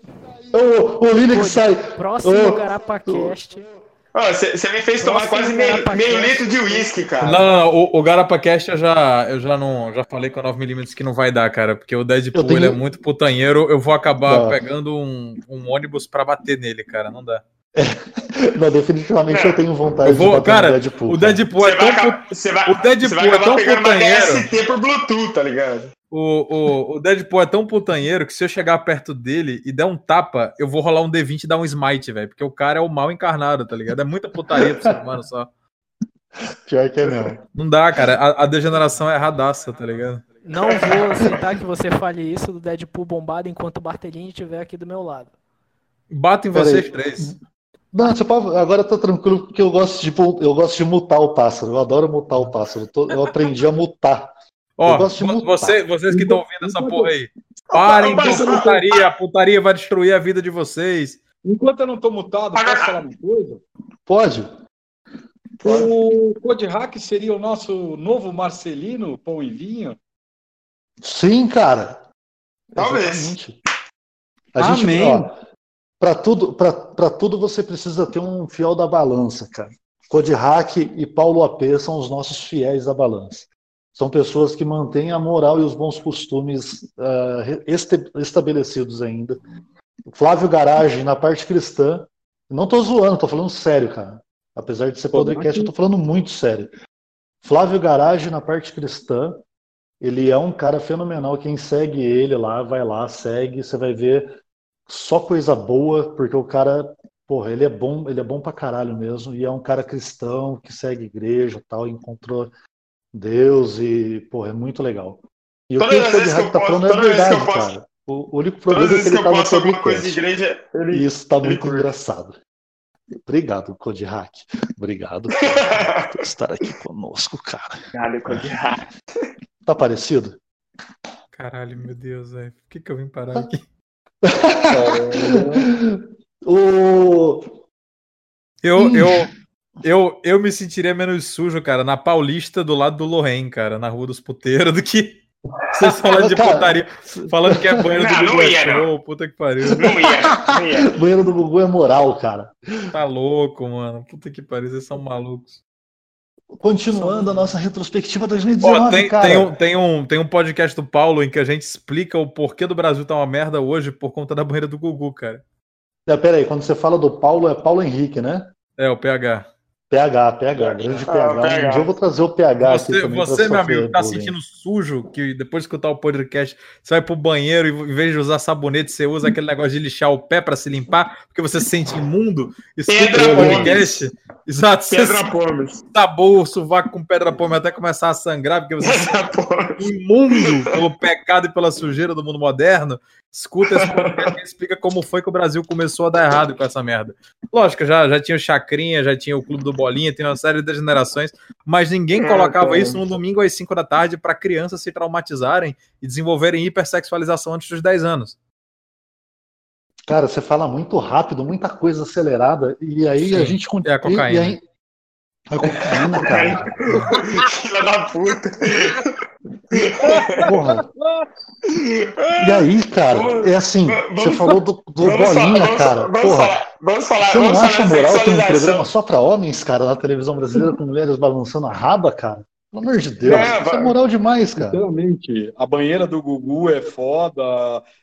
O, o Vini que Code. sai. Próximo Ô, GarapaCast. Você me fez tomar Próximo quase meio, meio litro de uísque, cara. Não, não, não, o, o GarapaCast eu já, eu já não já falei com a 9mm que não vai dar, cara, porque o Deadpool tenho- ele é muito putanheiro, eu vou acabar Não. pegando um, um ônibus pra bater nele, cara, não dá. <laughs> Não, definitivamente Não. eu tenho vontade Eu vou, de bater cara, no Deadpool. o cara. Deadpool Você é tão vai, você vai, o Deadpool você vai é acabar tão pegando uma putanheiro. DST por Bluetooth, tá ligado? O, o, o Deadpool é tão putanheiro que se eu chegar perto dele e der um tapa, eu vou rolar um D20 e dar um smite, velho, porque o cara é o mal encarnado, tá ligado? É muita putaria pro ser humano só. Pior que é mesmo. Não dá, cara, a, a degeneração é erradaça, tá ligado? Não vou aceitar que você fale isso do Deadpool bombado enquanto o Bartelinho estiver aqui do meu lado. Bato em Pera vocês aí. três. Não, agora tá tranquilo, porque eu gosto de, eu gosto de mutar o pássaro. Eu adoro mutar o pássaro. Eu, tô- eu aprendi a mutar. Ó, de você- vocês que estão ouvindo essa porra aí, parem opa, putaria. A putaria vai destruir a vida de vocês. Enquanto eu não tô mutado, posso falar uma coisa? Pode? O Code Hack seria o nosso novo Marcelino, pão e vinho? Sim, cara. Talvez. Exatamente. A gente, Amém. ó, pra tudo, pra, pra tudo você precisa ter um fiel da balança, cara. Code Hack e Paulo AP são os nossos fiéis da balança. São pessoas que mantêm a moral e os bons costumes re- este- estabelecidos ainda. Flávio Garage, na parte cristã, não tô zoando, tô falando sério, cara. Apesar de ser Pô, podcast, eu tô falando muito sério. Flávio Garage, na parte cristã, ele é um cara fenomenal. Quem segue ele lá, vai lá, segue, você vai ver só coisa boa, porque o cara, porra, ele é bom, ele é bom pra caralho mesmo, e é um cara cristão que segue igreja e tal, encontrou Deus e, porra, é muito legal. E Todas o que Hack eu tá posso- falando é verdade, posso- cara. O, o único problema é que ele que eu tá no posto alguma coisa de igreja, E ele. isso tá ele muito curte. engraçado. Obrigado, Code Hack. Obrigado <laughs> cara, por estar aqui conosco, cara. Code Hack. Tá parecido? Caralho, meu Deus, velho. Por que, que eu vim parar aqui? <laughs> o... Eu, eu, eu, eu me sentiria menos sujo, cara, na Paulista do lado do Lorraine, cara, na Rua dos Puteiros, do que <laughs> vocês falando de Cara, <laughs> putaria, falando que é banheiro Não, do ia, não. Show, puta que pariu. Não ia, não ia. <laughs> banheiro do Gugu é moral, cara. Tá louco, mano. Puta que pariu, vocês são malucos. Continuando a nossa retrospectiva 2019, Ó, tem, cara. tem, um, tem, um, tem um podcast do Paulo em que a gente explica o porquê do Brasil tá uma merda hoje por conta da banheira do Gugu, cara. É, pera aí, quando você fala do Paulo, é Paulo Henrique, né? É, o PH. PH, PH, grande Ah, PH. Um PH. dia eu vou trazer o PH aqui Você, também pra você meu amigo, tá bullying. sentindo sujo, que depois de escutar o podcast, você vai pro banheiro e em vez de usar sabonete, você usa aquele negócio de lixar o pé pra se limpar, porque você se sente imundo. Escuta Pedra o podcast. Exato, você Pedra Pomes. tabou o sovaco com pedra pome até começar a sangrar, porque você Pomes. imundo pelo pecado e pela sujeira do mundo moderno, escuta esse podcast e explica como foi que o Brasil começou a dar errado com essa merda. Lógico, já, já tinha o Chacrinha, já tinha o Clube do Bolinha, tem uma série de degenerações, mas ninguém É, colocava cara. isso num domingo às 5 da tarde para crianças se traumatizarem e desenvolverem hipersexualização antes dos 10 anos. Cara, você fala muito rápido, muita coisa acelerada, e aí a Sim, gente é a cocaína. E aí... A cocaína, cara. <laughs> Filha da puta. Porra. E aí, cara, é assim, Vamos- você falou do, do falar, bolinha, vamos, cara. vamos Porra, falar, vamos falar, você não vamos acha falar de moral ter um programa só pra homens, cara, na televisão brasileira com mulheres balançando a raba, cara? Pelo amor de Deus, Não, isso é moral demais, cara. Sinceramente, a banheira do Gugu é foda,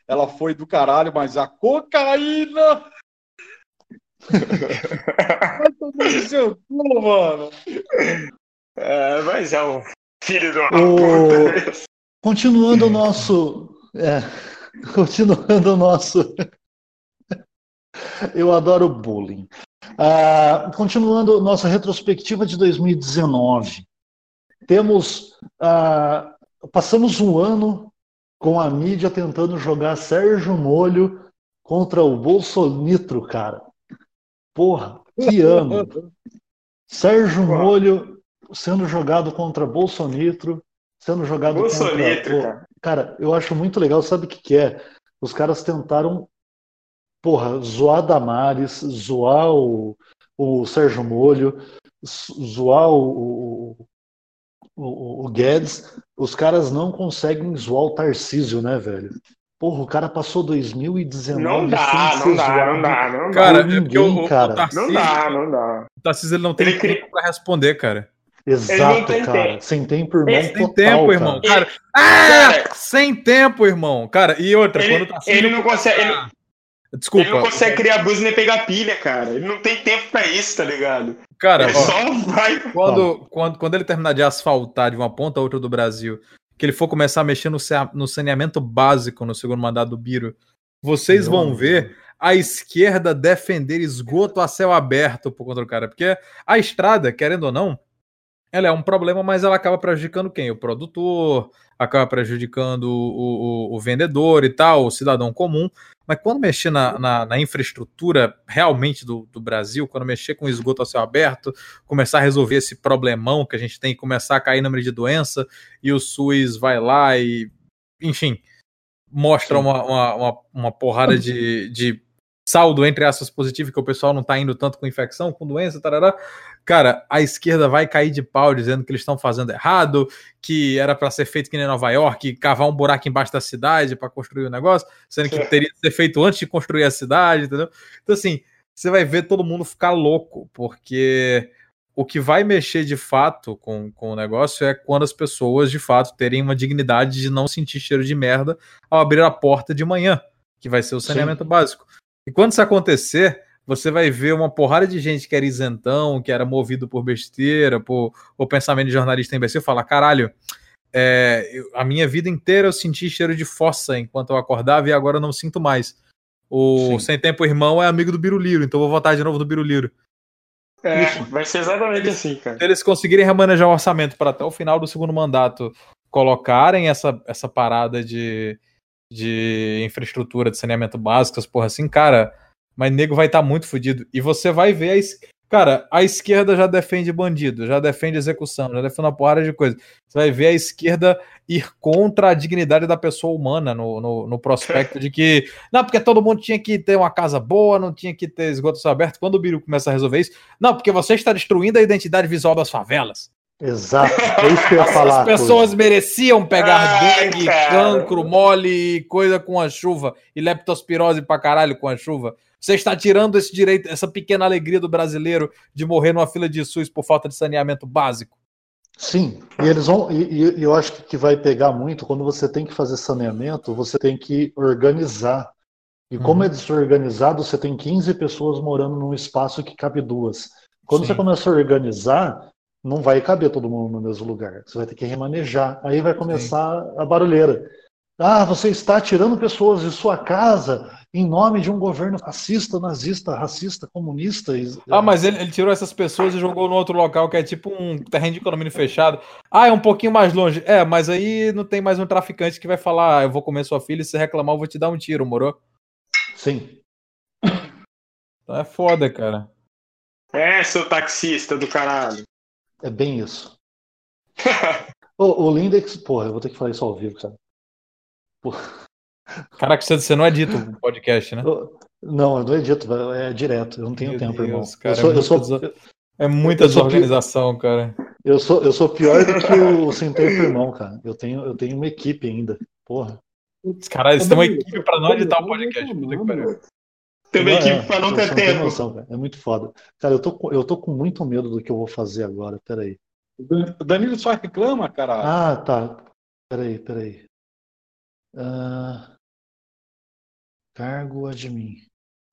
ela foi do caralho, mas a cocaína. <laughs> Vai tomar no seu cu, mano. É, mas é um filho de uma O- puta. Continuando o nosso. é, <laughs> continuando o nosso. <laughs> Eu adoro bullying. Ah, continuando nossa retrospectiva de 2019. Temos. ah, passamos um ano com a mídia tentando jogar Sérgio Molho contra o Bolsonitro, cara. Porra, que ano! <laughs> Sérgio. Molho sendo jogado contra Bolsonitro, sendo jogado Bolsonitro, contra. cara. Cara, eu acho muito legal, sabe o que, que é? Os caras tentaram, porra, zoar Damares, zoar o, o Sérgio Molho, zo- zoar o, o, o, o Guedes. Os caras não conseguem zoar o Tarcísio, né, velho? Porra, o cara passou 2019 Não dá, sem ser não dá, zoado. não dá, não dá. Cara, é porque o, ninguém, o, cara. o Tarcísio, Não dá, não dá. o Tarcísio ele não tem Ele tempo pra responder, cara. Exato, tem cara. tempo. Sem tempo, irmão. Ele Sem total, tempo, cara. irmão. Cara, Cara, ah, sem tempo, irmão. Cara, e outra, Ele- quando o Tarcísio ele não consegue- ele- Desculpa. Ele não consegue criar buzz nem pegar pilha, cara. Ele não tem tempo pra isso, tá ligado? Cara, Ele ó, só vai. <laughs> quando, quando, quando ele terminar de asfaltar de uma ponta a outra do Brasil, que ele for começar a mexer no, no saneamento básico no segundo mandato do Biro, vocês Meu vão amigo. ver a esquerda defender esgoto a céu aberto por contra o cara. Porque a estrada, querendo ou não, ela é um problema, mas ela acaba prejudicando quem? O produtor, acaba prejudicando o, o- o vendedor e tal, o cidadão comum. Mas quando mexer na, na- na infraestrutura realmente do, do Brasil, quando mexer com esgoto a céu aberto, começar a resolver esse problemão que a gente tem, começar a cair número de doença, e o SUS vai lá e, enfim, mostra uma, uma, uma, uma porrada de, de saldo entre aspas positivo, que o pessoal não tá indo tanto com infecção, com doença, tarará. Cara, a esquerda vai cair de pau dizendo que eles estão fazendo errado, que era para ser feito que nem Nova York, cavar um buraco embaixo da cidade para construir o negócio, sendo que teria que ser feito antes de construir a cidade, entendeu? Então, assim, você vai ver todo mundo ficar louco, porque o que vai mexer de fato com, com o negócio é quando as pessoas de fato terem uma dignidade de não sentir cheiro de merda ao abrir a porta de manhã, que vai ser o Sim. saneamento básico. E quando isso acontecer, você vai ver uma porrada de gente que era isentão, que era movido por besteira, por, por pensamento de jornalista imbecil, falar: caralho, é, eu- a minha vida inteira eu senti cheiro de fossa enquanto eu acordava e agora eu não sinto mais. O Sim. Sem Tempo Irmão é amigo do Biruliro, então eu vou votar de novo no Biruliro. É, Isso. vai ser exatamente assim, cara. Se eles conseguirem remanejar o orçamento para até o final do segundo mandato colocarem essa, essa parada de, de infraestrutura de saneamento básico, as porra assim, cara, mas nego vai estar muito fodido. E você vai ver a es- Cara, a esquerda já defende bandido, já defende execução, já defende uma porrada de coisa. Você vai ver a esquerda ir contra a dignidade da pessoa humana no, no, no prospecto de que. <laughs> Não, porque todo mundo tinha que ter uma casa boa, não tinha que ter esgoto aberto. Quando o Biro começa a resolver isso, não, porque você está destruindo a identidade visual das favelas. Exato, <laughs> é isso que eu ia falar. As pessoas Coisa. mereciam pegar Ai, dengue, cara. cancro, mole, e coisa com a chuva, e leptospirose pra caralho com a chuva. Você está tirando esse direito, essa pequena alegria do brasileiro de morrer numa fila de SUS por falta de saneamento básico. Sim, e eles vão. E, e eu acho que vai pegar muito quando você tem que fazer saneamento, você tem que organizar. E como Uhum. é desorganizado, você tem 15 pessoas morando num espaço que cabe duas. Quando Sim. você começa a organizar, não vai caber todo mundo no mesmo lugar. Você vai ter que remanejar. Aí vai começar a barulheira. Ah, você está tirando pessoas de sua casa em nome de um governo fascista, nazista, racista, comunista. e- Ah, mas ele, ele tirou essas pessoas e jogou no outro local que é tipo um terreno de condomínio fechado. Ah, é um pouquinho mais longe. É, mas aí não tem mais um traficante que vai falar: ah, eu vou comer sua filha e se reclamar, eu vou te dar um tiro, moro? Sim. Então é foda, cara. É, seu taxista do caralho. É bem isso. <laughs> o, o Lindex, porra, eu vou ter que falar isso ao vivo, cara. Caraca, você- você não é dito no podcast, né? Não, eu não edito, é direto. Eu não tenho Meu tempo, Deus, irmão. cara, eu sou, é eu sou, muita É muita Eu pi- desorganização, cara. eu sou, eu sou pior do que o Sem Tempo Irmão, cara. Eu tenho, eu tenho uma equipe ainda. Porra. Caralho, eles têm uma equipe pra não editar o podcast. Puta que pariu. Tem uma equipe é, pra não você ter tem tempo. noção. É muito foda. Cara, eu tô, com- eu tô com muito medo do que eu vou fazer agora. Peraí. O Danilo só reclama, cara. Ah, tá. Peraí, peraí. Ah, cargo admin.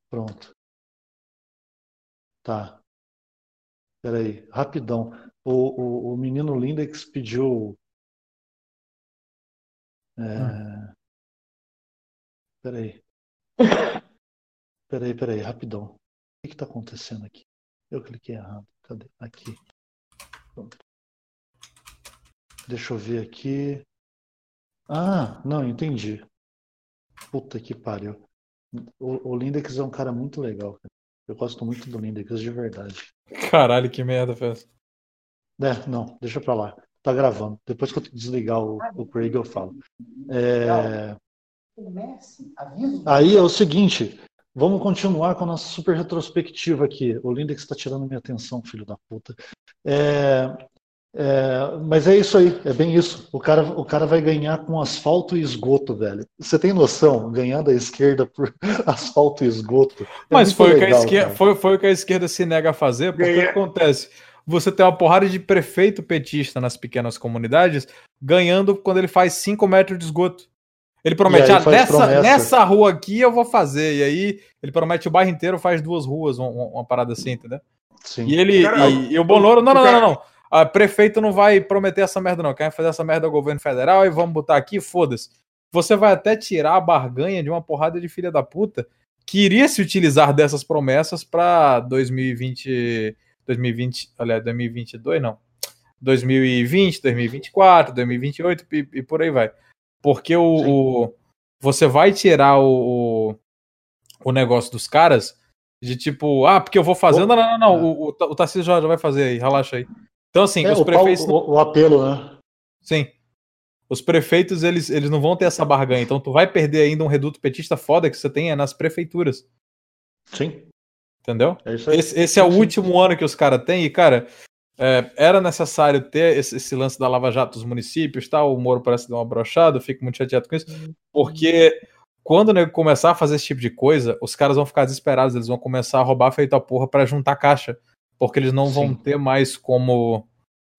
Pronto. Tá. Peraí, rapidão. O, o, o menino Lindex pediu. É... Peraí. <coughs> Peraí, peraí, rapidão. O que que tá acontecendo aqui? Eu cliquei errado. Cadê? Aqui. Pronto. Deixa eu ver aqui. Ah, não, entendi. Puta que pariu. O, o Lindex é um cara muito legal, cara. Eu gosto muito do Lindex, de verdade. Caralho, que merda, fez. É, não, deixa pra lá. Tá gravando. Depois que eu desligar o, o Craig, eu falo. É, Aí é o seguinte, vamos continuar com a nossa super retrospectiva aqui. O Lindex está tirando minha atenção, filho da puta. É, é, mas é isso aí, é bem isso. O cara, o cara vai ganhar com asfalto e esgoto, velho. Você tem noção? Ganhar da esquerda por <laughs> asfalto e esgoto. É Mas foi, o que a legal, esquerda, cara. foi, foi o que a esquerda se nega a fazer, porque o que Ganha- acontece? Você tem uma porrada de prefeito petista nas pequenas comunidades ganhando quando ele faz 5 metros de esgoto. Ele promete, ah, nessa, promessa. nessa rua aqui eu vou fazer. E aí ele promete o bairro inteiro, faz duas ruas, uma, uma parada assim, entendeu? Sim. E ele. Cara, e, e o Bonoro. Não, não, não, não, não. A prefeito não vai prometer essa merda, não. Quer fazer essa merda ao governo federal e vamos botar aqui, foda-se. Você vai até tirar a barganha de uma porrada de filha da puta que iria se utilizar dessas promessas para 2020. 2020, aliás, 2022, não. 2020, 2024, 2028 e, e por aí vai. Porque o, o- você vai tirar o, o, o negócio dos caras de tipo, ah, porque eu vou fazer. Não, não, não, não. O, o, o Tarcísio já, já vai fazer aí, relaxa aí. Então, assim, É, os o, prefeitos. não- o- o apelo, né? Sim. Os prefeitos, eles, eles não vão ter essa barganha. Então, tu vai perder ainda um reduto petista foda que você tem é nas prefeituras. Sim, Entendeu? é isso aí. Esse, esse é o Sim. último ano que os caras têm, e, cara, é, era necessário ter esse, esse lance da Lava Jato dos municípios, tá? O Moro parece dar uma brochada, eu fico muito chateado com isso, porque quando nego começar a fazer esse tipo de coisa, os caras vão ficar desesperados, eles vão começar a roubar feito a porra pra juntar caixa, porque eles não vão Sim. ter mais como.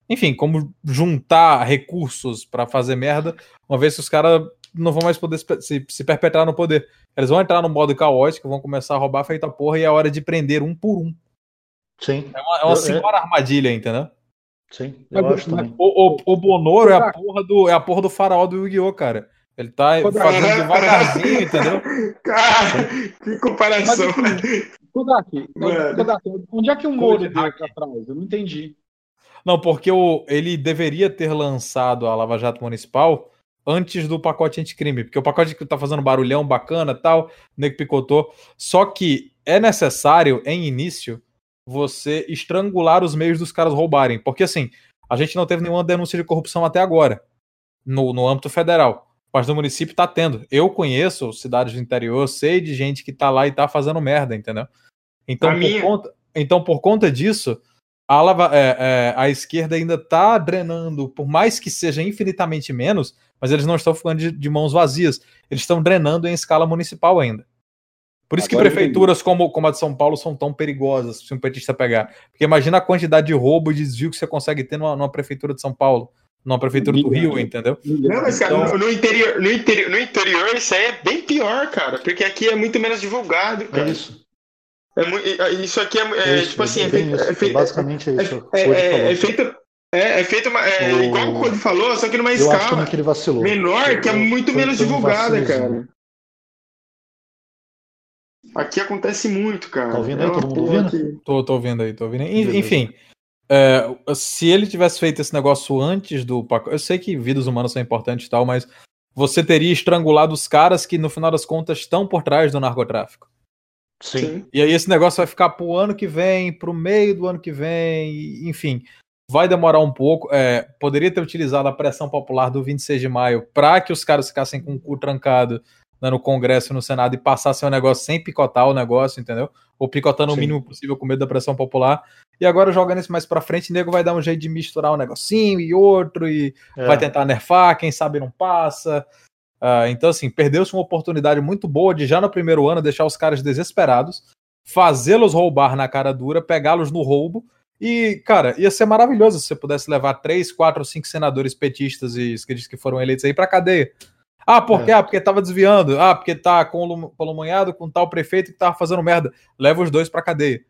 Enfim, como juntar recursos pra fazer merda, uma vez que os caras não vão mais poder se, se- perpetrar no poder. Eles vão entrar no modo caótico, vão começar a roubar feito a porra e é hora de prender um por um. Sim, É uma, é uma Eu- senhora armadilha, entendeu? sim, eu Mas- acho mas- também. O, o, o Bonoro é a porra do, é a porra do faraó do Yu-Gi-Oh, cara. Ele tá Quando- fazendo devagarzinho, <laughs> entendeu? Cara, que comparação. Mas, assim, Kodak, Mano. Kodak, onde é que o Moro de deu hack. pra trás? Eu não entendi. Não, porque o, ele deveria ter lançado a Lava Jato Municipal antes do pacote anticrime, porque o pacote que tá fazendo barulhão bacana tal, o nego picotou. Só que é necessário, em início, você estrangular os meios dos caras roubarem. Porque assim, a gente não teve nenhuma denúncia de corrupção até agora, no, no âmbito federal. Mas no município tá tendo. Eu conheço cidades do interior, sei de gente que tá lá e tá fazendo merda, entendeu? Então, A por minha- conta, então por conta disso, a, lava- é, é, a esquerda ainda tá drenando, por mais que seja infinitamente menos, mas eles não estão ficando de, de mãos vazias. Eles estão drenando em escala municipal ainda. Por isso Agora que prefeituras como, como a de São Paulo são tão perigosas se um petista pegar. Porque imagina a quantidade de roubo e desvio que você consegue ter numa, numa prefeitura de São Paulo, numa prefeitura do Rio, entendeu? Não, mas cara, Então- no, no interior, no, interior, no interior isso aí é bem pior, cara, porque aqui é muito menos divulgado, É cara. isso. É mu- é- isso aqui é, é, É isso, tipo assim, é é, feito, isso. é, feito- Basicamente é isso. é- é- é feito, é, é feito uma- é O- igual o Cody falou, só que numa Eu escala que ele vacilou. menor, que é muito menos um divulgada, cara. Aqui acontece muito, cara. Tá ouvindo aí? É Todo mundo ouvindo? Tô, tô ouvindo aí, tô ouvindo aí. En- Beleza. É, se ele tivesse feito esse negócio antes do pacote. Eu sei que vidas humanas são importantes e tal, mas você teria estrangulado os caras que, no final das contas, estão por trás do narcotráfico. Sim. Sim. E aí esse negócio vai ficar pro ano que vem, pro meio do ano que vem, enfim. Vai demorar um pouco. É, poderia ter utilizado a pressão popular do 26 de maio para que os caras ficassem com o cu trancado né, no Congresso e no Senado e ser um negócio sem picotar o negócio, entendeu? Ou picotando o Sim. mínimo possível com medo da pressão popular. E agora jogando isso mais pra frente, o nego vai dar um jeito de misturar um negocinho e outro, e É. vai tentar nerfar, quem sabe não passa. Ah, então, assim, perdeu-se uma oportunidade muito boa de já no primeiro ano deixar os caras desesperados, fazê-los roubar na cara dura, pegá-los no roubo. E, cara, ia ser maravilhoso se você pudesse levar três, quatro, cinco senadores petistas e esquerdistas que foram eleitos aí pra cadeia. Ah, por quê? É. Ah, porque tava desviando. Ah, porque tá com colomunhado com tal prefeito que tava fazendo merda. Leva os dois pra cadeia.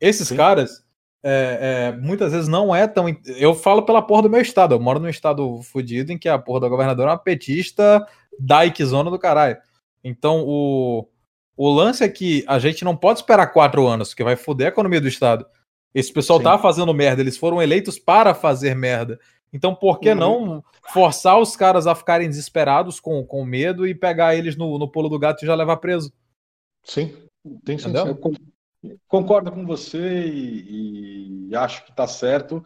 Esses Sim. caras, é, é, muitas vezes não é tão. Eu falo pela porra do meu estado. Eu moro num estado fudido em que a porra da governadora é uma petista daikezona do caralho. Então, o, o lance é que a gente não pode esperar quatro anos, que vai foder a economia do estado. Esse pessoal Sim. tá fazendo merda, eles foram eleitos para fazer merda. Então, por que Uhum. não forçar os caras a ficarem desesperados com, com medo e pegar eles no, no pulo do gato e já levar preso? Sim, tem sim. Concordo com você e, e acho que está certo,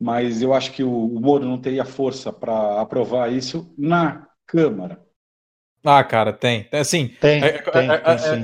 mas eu acho que o, o Moro não teria força para aprovar isso na Câmara. Ah, cara, tem. Tem, Assim, Tem, é, tem, é- tem é- sim.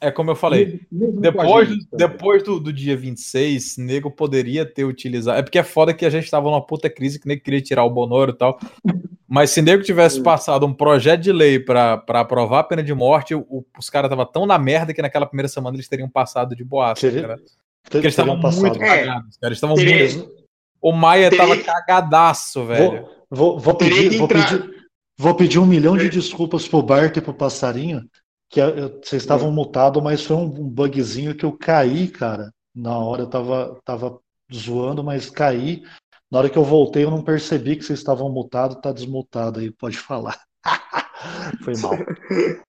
É- como eu falei. Mesmo- Depois, gente, do, depois do, do dia 26, nego poderia ter utilizado. É porque é foda que a gente tava numa puta crise que nego queria tirar o Bonoro e tal. <laughs> Mas se nego tivesse passado um projeto de lei pra pra aprovar a pena de morte, o- os caras estavam tão na merda que naquela primeira semana eles teriam passado de boaça. Teria- cara. Porque eles estavam muito É. cagados, cara. Eles estavam muito. O Maia teria- tava cagadaço, velho. Vou, vou, vou pedir, que vou, entrar- pedir, vou pedir um milhão de desculpas pro Bart e pro Passarinho, que eu- eu- vocês estavam mutados, mas foi um, bugzinho que eu caí, cara. Na hora eu tava, tava zoando, mas caí. Na hora que eu voltei, eu não percebi que vocês estavam mutados, tá desmutado aí, pode falar. <laughs> Foi mal. <laughs>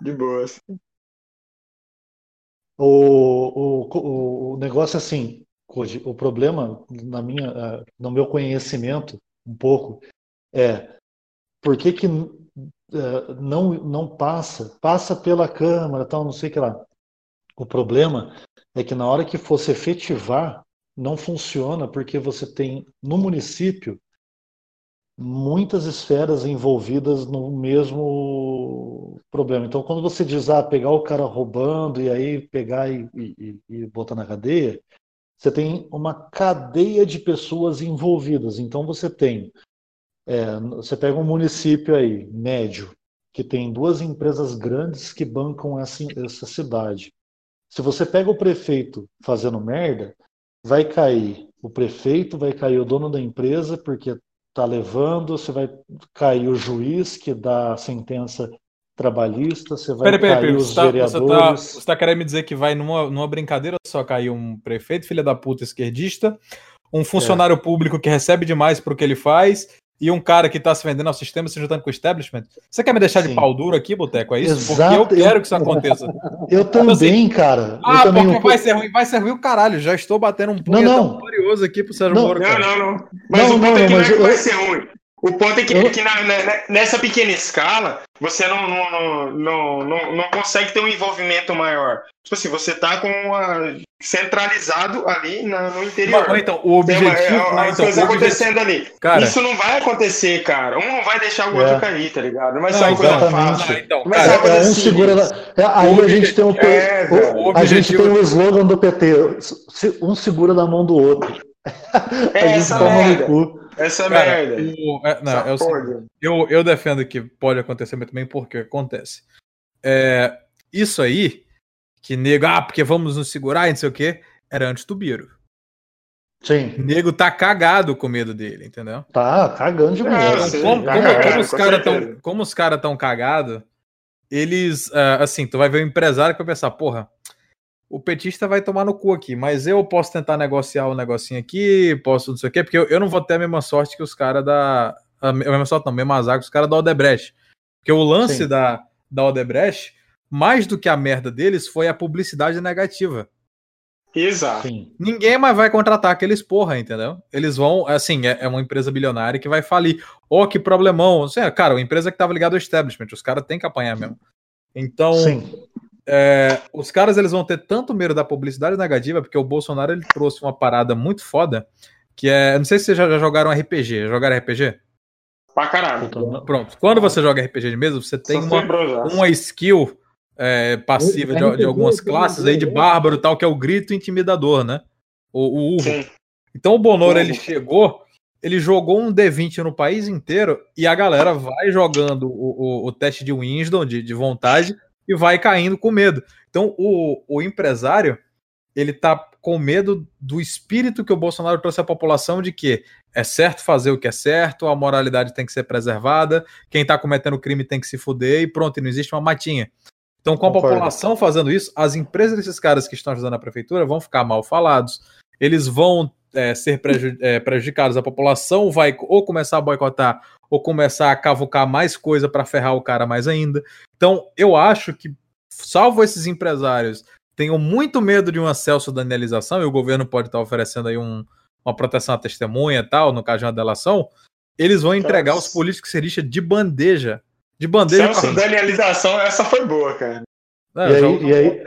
De boas. O, o, o, o negócio é assim, o problema na minha, eh, no meu conhecimento, um pouco, é por que que eh, não, não passa, passa pela Câmara, tal, não sei o que lá. O problema é que na hora que fosse efetivar, não funciona porque você tem no município muitas esferas envolvidas no mesmo problema. Então, quando você diz, ah, pegar o cara roubando e aí pegar e, e, e botar na cadeia, você tem uma cadeia de pessoas envolvidas. Então, você tem, é, você pega um município aí, médio, que tem duas empresas grandes que bancam essa, essa cidade. Se você pega o prefeito fazendo merda, vai cair o prefeito, vai cair o dono da empresa, porque está levando, você vai cair o juiz que dá a sentença trabalhista, você vai Peraí, peraí, cair peraí. os Você tá, tá, vereadores. você tá querendo me dizer que vai numa, numa brincadeira só cair um prefeito, filha da puta esquerdista, um funcionário público que recebe demais pro que ele faz e um cara que tá se vendendo ao sistema se juntando com o establishment? Você quer me deixar de Sim. pau duro aqui, Boteco? É isso? Exato, Porque eu quero que isso aconteça. <laughs> Eu também, cara. Eu Ah, também, porque o- vai ser ruim, vai ser ruim o caralho. Já estou batendo um punhetão não. glorioso aqui pro Sérgio Não, Moro. Não, cara. não, não. Mas Não, o ponto não, é que não, não é que eu- vai ser ruim. O ponto é que, Eu- que na- na- nessa pequena escala, você não, não, não, não, não, não consegue ter um envolvimento maior. Tipo assim, você tá com uma, centralizado ali na- no interior. Mas, então, o Tem uma- objetivo. é, uma então, coisa o objetivo- acontecendo ali. Cara, Isso não vai acontecer, cara. Um não vai deixar o outro É. cair, tá ligado? Não vai ser Não, uma coisa exatamente. fácil. Ah, então, Mas cara, é uma coisa É um assim, segura é, aí a gente tem um, É, o- a gente objetivo- tem o slogan do PT, um segura na mão do outro. É <laughs> a gente essa toma merda. no cu. Essa Cara, merda. o- é, não, Essa é porra. eu, eu defendo que pode acontecer muito bem, porque acontece. É, isso aí, que nego, ah, porque vamos nos segurar e não sei o quê, era antes do Biro. Sim, O nego tá cagado com medo dele, entendeu? tá cagando de É, medo. Então, como, tá como- cagado, como os com caras tão, como os caras tão cagados, eles, ah, assim, tu vai ver o empresário que vai pensar, porra, o petista vai tomar no cu aqui, mas eu posso tentar negociar o negocinho aqui, posso não sei o quê, porque eu, eu não vou ter a mesma sorte que os caras da. A mesma sorte, não, a mesma azar que os caras da Odebrecht. Porque o lance Sim. da, da Odebrecht, mais do que a merda deles, foi a publicidade negativa. Exato. Sim, Ninguém mais vai contratar aqueles porra, entendeu? Eles vão, assim, é, é uma empresa bilionária que vai falir. Ó, que problemão. Assim, é, cara, uma empresa que tava ligada ao establishment, os caras têm que apanhar mesmo. Então, sim. é, os caras eles vão ter tanto medo da publicidade negativa, porque o Bolsonaro ele trouxe uma parada muito foda, que é, não sei se vocês já, já jogaram RPG, já jogaram RPG? Pra caralho. Pronto. Quando você joga RPG de mesa, você tem uma, uma skill é, passiva de, de algumas classes aí de bárbaro e tal, que é o grito intimidador, né? O, o. Então o Bonoro ele chegou, ele jogou um D20 no país inteiro e a galera vai jogando o, o, o teste de Winston, de, de vontade, e vai caindo com medo. Então o, o empresário ele tá com medo do espírito que o Bolsonaro trouxe à população de que é certo fazer o que é certo, a moralidade tem que ser preservada, quem tá cometendo crime tem que se fuder e pronto, e não existe uma matinha. Então, com a Concordo. população fazendo isso, as empresas desses caras que estão ajudando a prefeitura vão ficar mal falados, eles vão é, ser preju- é, prejudicados, a população vai ou começar a boicotar ou começar a cavucar mais coisa para ferrar o cara mais ainda. Então, eu acho que, salvo esses empresários tenham muito medo de uma Celso Danielização, e o governo pode estar oferecendo aí um- uma proteção à testemunha tal, no caso de uma delação, eles vão entregar os políticos seristas de bandeja. De bandeja Celso Danielização, essa foi boa, cara. É, E aí- e aí-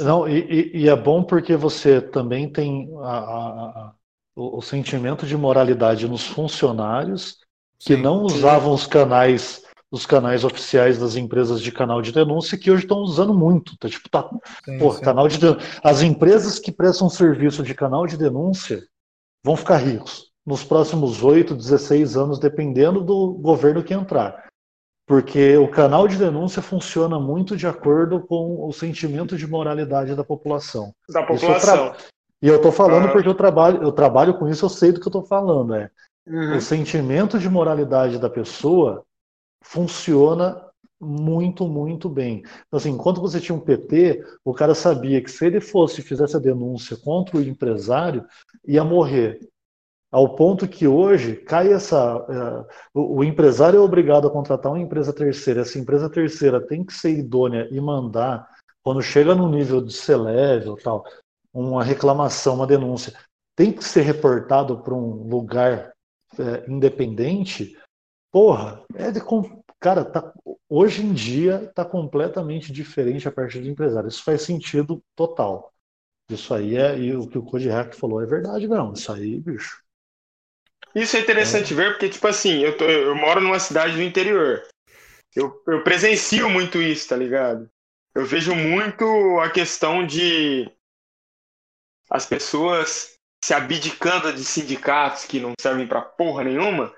Não, e, e- é bom porque você também tem a- a- a- o, o sentimento de moralidade nos funcionários que Sim. não usavam os canais os canais oficiais das empresas de canal de denúncia que hoje estão usando muito. Tá, tipo, tá, Sim, pô, sim. canal de den- as empresas que prestam serviço de canal de denúncia vão ficar ricos nos próximos 8, 16 anos, dependendo do governo que entrar. Porque o canal de denúncia funciona muito de acordo com o sentimento de moralidade da população. Da população. E eu estou falando Ah. porque eu trabalho, eu trabalho com isso, eu sei do que eu estou falando. É. Uhum. O sentimento de moralidade da pessoa funciona muito, muito bem. Então, assim, enquanto você tinha um PT, o cara sabia que se ele fosse fizesse a denúncia contra o empresário, ia morrer. Ao ponto que hoje cai essa. eh, o, o empresário é obrigado a contratar uma empresa terceira. Essa empresa terceira tem que ser idônea e mandar, quando chega no nível de C-level tal, uma reclamação, uma denúncia, tem que ser reportado para um lugar eh, independente. Porra, é de, cara, tá, hoje em dia está completamente diferente a parte do empresário. Isso faz sentido total. Isso aí é, e o que o Code Hack falou é verdade, não. Isso aí, bicho. Isso é interessante ver, porque, tipo assim, eu, tô- eu moro numa cidade do interior. Eu, eu presencio muito isso, tá ligado? Eu vejo muito a questão de as pessoas se abdicando de sindicatos que não servem pra porra nenhuma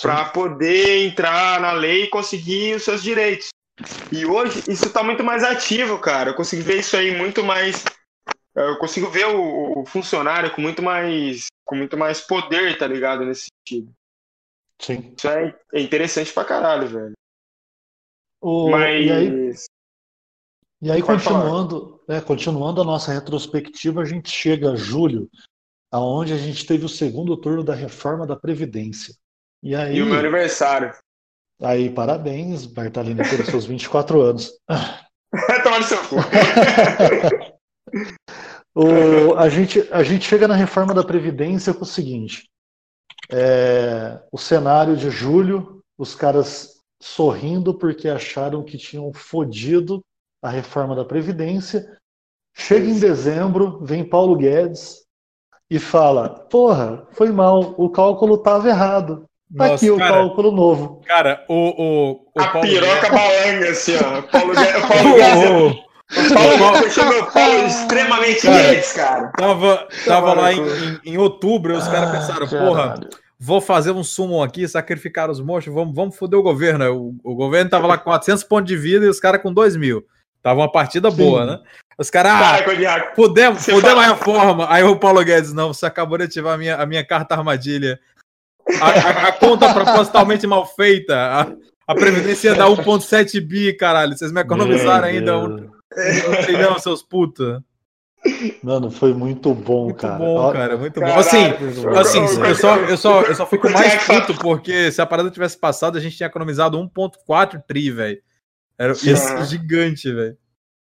pra poder entrar na lei e conseguir os seus direitos. E hoje isso tá muito mais ativo, cara. Eu consigo ver isso aí muito mais. Eu consigo ver o, o funcionário com muito mais com muito mais poder, tá ligado? Nesse sentido. Sim. Isso é, é interessante pra caralho, velho. O- Mas. E aí, e aí continuando, né, continuando a nossa retrospectiva, a gente chega a julho, aonde a gente teve o segundo turno da reforma da Previdência. E aí, E o meu aniversário. aí parabéns, Bartalini, pelos seus <laughs> 24 anos. <laughs> Tomar no seu cu. <laughs> O- a, gente, a gente chega na reforma da Previdência com o seguinte: é, o cenário de julho, os caras sorrindo porque acharam que tinham fodido a reforma da Previdência. Chega em dezembro, vem Paulo Guedes e fala: Porra, foi mal, o cálculo estava errado. Tá Nossa, aqui o cara, cálculo novo. cara, o, o, o A Paulo piroca Guedes- balanga, assim, ó. Paulo Guedes. <laughs> Paulo Guedes. Paulo o Paulo extremamente Cara. Cara. Tava, tava lá em, em, em outubro os caras Ah, pensaram, porra, vou fazer um summon aqui, sacrificar os monstros, vamos, vamos foder o governo. O, o governo tava lá com 400 pontos de vida e os caras com 2 mil. Tava uma partida Sim. boa, né? Os caras, ah, Você fudemos a reforma. Aí o Paulo Guedes, não, você acabou de ativar a minha, a minha carta armadilha. A, a- a conta propositalmente mal feita. A, a Previdência ia dar 1,7 bi, caralho. Vocês me economizaram Meu ainda Deus. um trilhão, seus puta. Mano, foi muito bom, Muito cara. bom, cara, muito bom. Assim, Eu- assim eu- só, eu, só, eu só fico eu- mais puto porque se a parada tivesse passado, a gente tinha economizado 1,4 tri, velho. Era ia ser Sim. gigante, velho.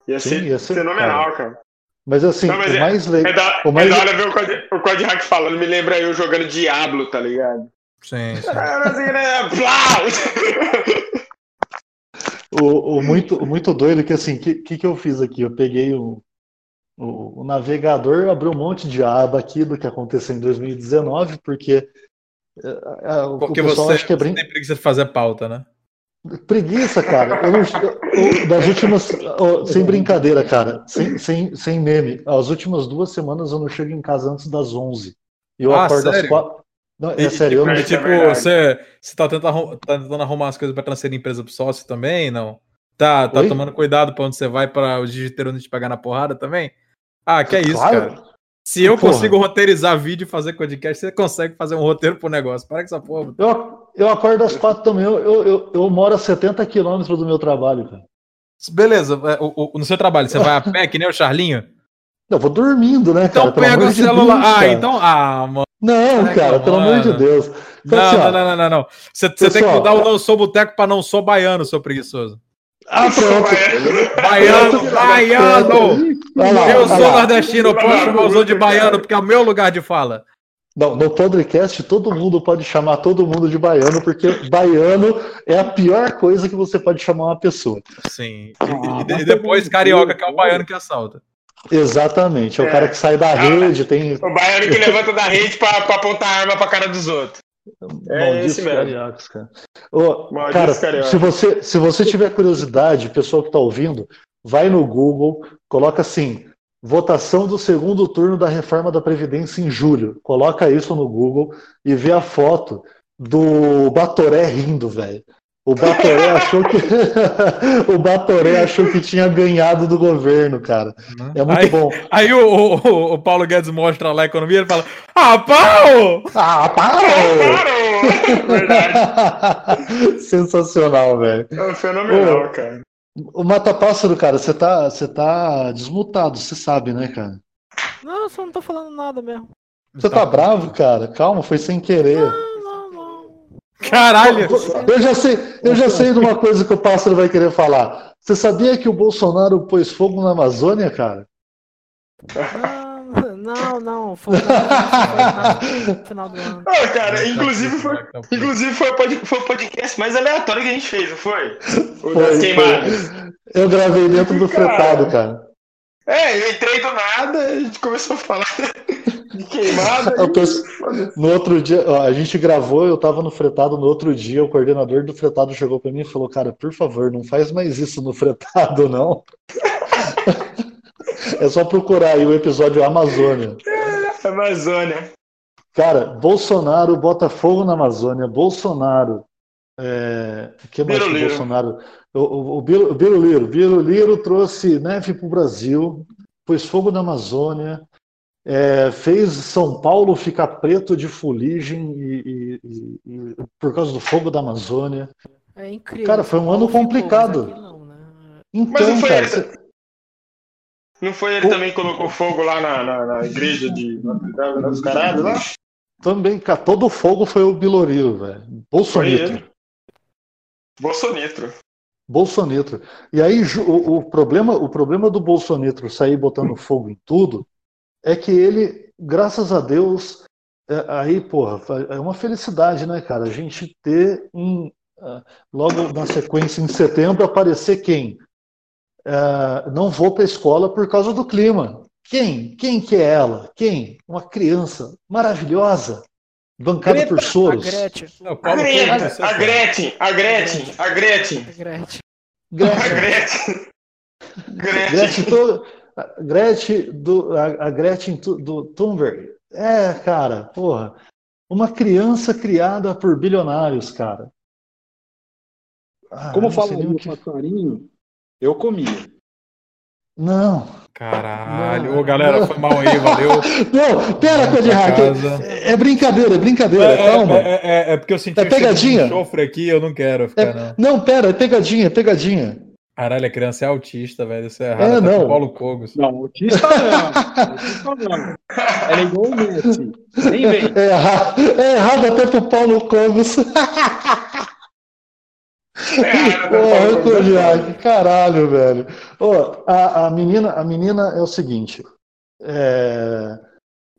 Ia Sim, ia ser, fenomenal, cara. Mas assim, Não, mas o é- mais É legal. da, O mais- é da hora ver o Code Hack falando, me lembra eu jogando Diablo, tá ligado? Sim, sim. Era assim, né? <laughs> o, o, muito, muito doido é que assim, o que, que, que eu fiz aqui? Eu peguei o, o, o navegador, abriu um monte de aba aqui do que aconteceu em 2019, porque. Uh, porque você acha que é brin... tem preguiça de fazer pauta, né? Preguiça, cara. Eu, eu, eu, das últimas. sem brincadeira, cara. Sem, sem, sem meme. As últimas duas semanas eu não chego em casa antes das 11. Eu ah, acordo sério? às 4. Não, é sério, eu não. É tipo, verdade. você, você tá, tentando, arrum- tá tentando arrumar as coisas pra transferir empresa pro sócio também, não? Tá, tá Oi? tomando cuidado pra onde você vai pra o digiteiro não te pegar na porrada também? Ah, que é isso, Claro. cara. Se eu Porra. consigo roteirizar vídeo e fazer podcast, você consegue fazer um roteiro pro negócio. Para com essa porra. Eu, eu acordo às quatro também. Eu, eu, eu, eu moro a 70 quilômetros do meu trabalho, cara. Beleza, é, o- o- no seu trabalho, você vai a pé, que nem o Charlinho? Eu vou dormindo, né, cara? Então pega o celular. Deus, ah, cara. então. Ah, mano. Não, Ai, cara, pelo amor de mano. Deus. Então, Não, assim, não, não, não, não, não. Você, tem que mudar o não sou boteco pra não sou baiano, seu preguiçoso. Ah, pronto. Baiano, baiano! Lá, Eu sou nordestino, eu posso chamar os de baiano, porque é o meu lugar de fala. Não, no podcast todo mundo pode chamar todo mundo de baiano, porque baiano é a pior coisa que você pode chamar uma pessoa. Sim. Ah, E, e- depois carioca, que é o baiano que assalta. Exatamente. É o É. cara que sai da rede, tem O baiano que levanta da rede pra, pra apontar a arma pra cara dos outros. É malditos esse mesmo. cara. Ô, cara, se você, se você tiver curiosidade, pessoal que está ouvindo, vai no Google, coloca assim, votação do segundo turno da reforma da Previdência em julho. Coloca isso no Google e vê a foto do Batoré rindo, velho. O Batoré <laughs> achou que <laughs> o Batoré achou que tinha ganhado do governo, cara. É muito Aí- bom. Aí o, o- o Paulo Guedes mostra lá a economia e ele fala: Ah, pau! Ah, para! Parou! Verdade. <laughs> Sensacional, velho. É fenomenal, Ô. cara. O Mata Pássaro, cara, você tá, você tá desmutado, você sabe, né, cara? Não, eu só não tô falando nada mesmo. Você tá bravo, cara? Calma, foi sem querer. Não. Caralho! Eu já sei, eu já sei de uma coisa que o pássaro vai querer falar. Você sabia que o Bolsonaro pôs fogo na Amazônia, cara? Não, não, não. Foi, foi no final do ano. Ô, cara, inclusive foi, inclusive foi, o pod- foi o podcast mais aleatório que a gente fez, não foi? O Foi, queimadas. Eu gravei dentro do Cara. fretado, cara. É, eu entrei do nada, a gente começou a falar <laughs> de queimada. Penso- No outro dia, a gente gravou, eu tava no fretado, no outro dia o coordenador do fretado chegou pra mim e falou, cara, por favor, não faz mais isso no fretado, não. <laughs> É só procurar aí o episódio Amazônia. Amazônia. Cara, Bolsonaro bota fogo na Amazônia. Bolsonaro. É... O que mais que. Bolsonaro. O, o, o Biru- o Biruliro. Biruliro trouxe neve para o Brasil, pôs fogo na Amazônia, é, fez São Paulo ficar preto de fuligem e, e- e- por causa do fogo da Amazônia. É incrível. Cara, foi um ano complicado. não, né? Mas não Então, foi cara, ele- você- Não foi ele também que colocou fogo lá na, na, na igreja de Notre Dame dos Caralhos lá? também, cara, todo o fogo foi o Biloriro, velho. Bolsonaro. Bolsonaro. Bolsonaro. E aí o, o problema, o problema do Bolsonaro sair botando fogo em tudo é que ele, graças a Deus, é, aí, porra, é uma felicidade, né, cara? A gente ter em, ah, logo na sequência em setembro aparecer quem? Ah, não vou para a escola por causa do clima. Quem? Quem que é ela? Quem? Uma criança maravilhosa, bancada por A soros. Gretchen. Não, A Paulo Gretchen, a. Gretchen, a Gretchen, a Gretchen, A Gretchen. a Gretchen. Gretchen. Gretchen, Gretchen. to- a Gretchen do, a, a Gretchen do Thunberg. É, cara, porra. Uma criança criada por bilionários, cara. Ah, Como o o que- passarinho, eu comia. Não. Caralho. Não. Ô, galera, foi mal aí, valeu. <laughs> Não, pera, Code Pra Hack. casa. É, é brincadeira, é brincadeira, É, calma. é, é, é, é porque eu senti É um de pegadinha? enxofre aqui, eu não quero ficar, não. Não, pera, é pegadinha, é pegadinha. Caralho, a criança é autista, velho. Isso é errado. É, não. Paulo Cogos. Não, autista não. Autista não. Ela é igual o Messi. Nem vem. É, erra- é errado até pro Paulo Cogos. <laughs> Porra, <laughs> Codiac, caralho, velho. Ô, a, a menina, a menina é o seguinte. é,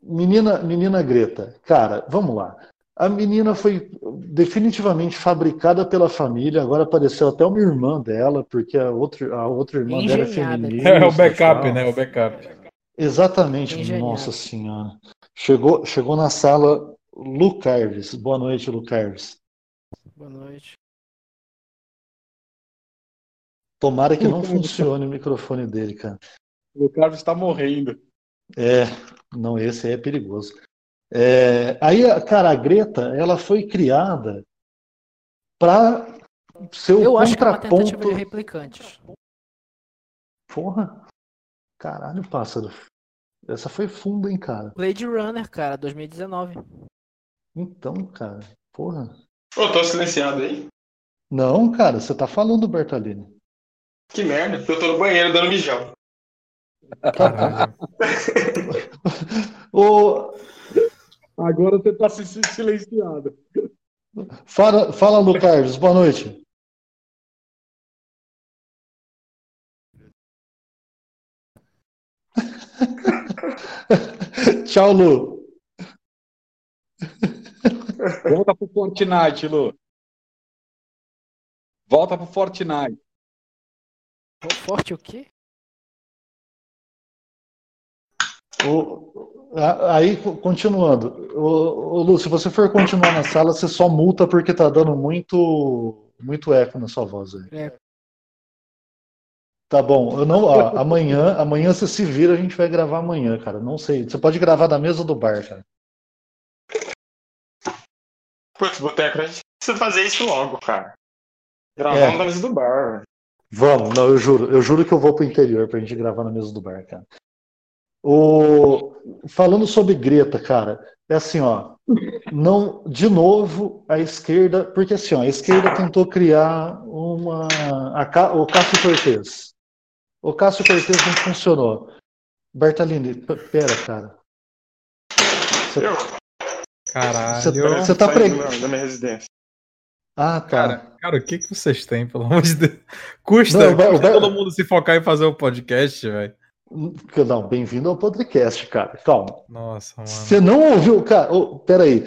menina, menina Greta, cara, vamos lá. A menina foi definitivamente fabricada pela família. Agora apareceu até uma irmã dela, porque a outra, a outra irmã dela é Engenhada. feminista. É o backup, tal. né? O backup. Exatamente, Engenhada. nossa senhora. Chegou, chegou na sala, Lu Carves. Boa noite, Lu Carves. Boa noite. Tomara que não <laughs> funcione o microfone dele, cara. O Carlos está morrendo. É, não, esse aí é perigoso. É, aí, cara, a Greta, ela foi criada para ser o Eu acho que é uma tentativa de replicantes. Porra, caralho, pássaro. Essa foi funda, hein, cara. Blade Runner, cara, 2019. Então, cara, porra. Ô, tô silenciado aí. Não, cara, você tá falando, Bertolini. Que merda. Eu tô no banheiro dando mijão. Caralho. <laughs> Ô, Agora você está se se- silenciado. fala, fala, Lu Carlos, boa noite. <laughs> Tchau, Lu. Volta pro Fortnite, Lu. Volta pro Fortnite. O Forte o quê? O- aí, co- continuando. O, o Lu, se você for continuar na sala, você só multa porque tá dando muito, muito eco na sua voz aí. É. Tá bom, eu não, ó, amanhã, amanhã você se vira, a gente vai gravar amanhã, cara. Não sei. Você pode gravar da mesa do bar, cara. Putz, Boteco, a gente precisa fazer isso logo, cara. Gravando É. na mesa do bar. velho. Vamos, não, eu juro. Eu juro que eu vou pro interior pra gente gravar na mesa do bar, cara. O... Falando sobre Greta, cara, é assim, ó. Não, de novo, a esquerda, porque assim, ó, a esquerda tentou criar uma. a Ca- o Cássio Cortez. O Cássio Cortez não funcionou. Bertalini, pera, cara. Você- Eu, Caralho. Você- tá saindo pregando. da- da minha residência. Ah, tá. Cara, cara, o que, que vocês têm, pelo amor de Deus? Custa, Não, custa Ber- todo mundo se focar em fazer o podcast, velho. Não, bem-vindo ao podcast, cara. Calma. Nossa, mano. Você não ouviu, cara? Ô, peraí.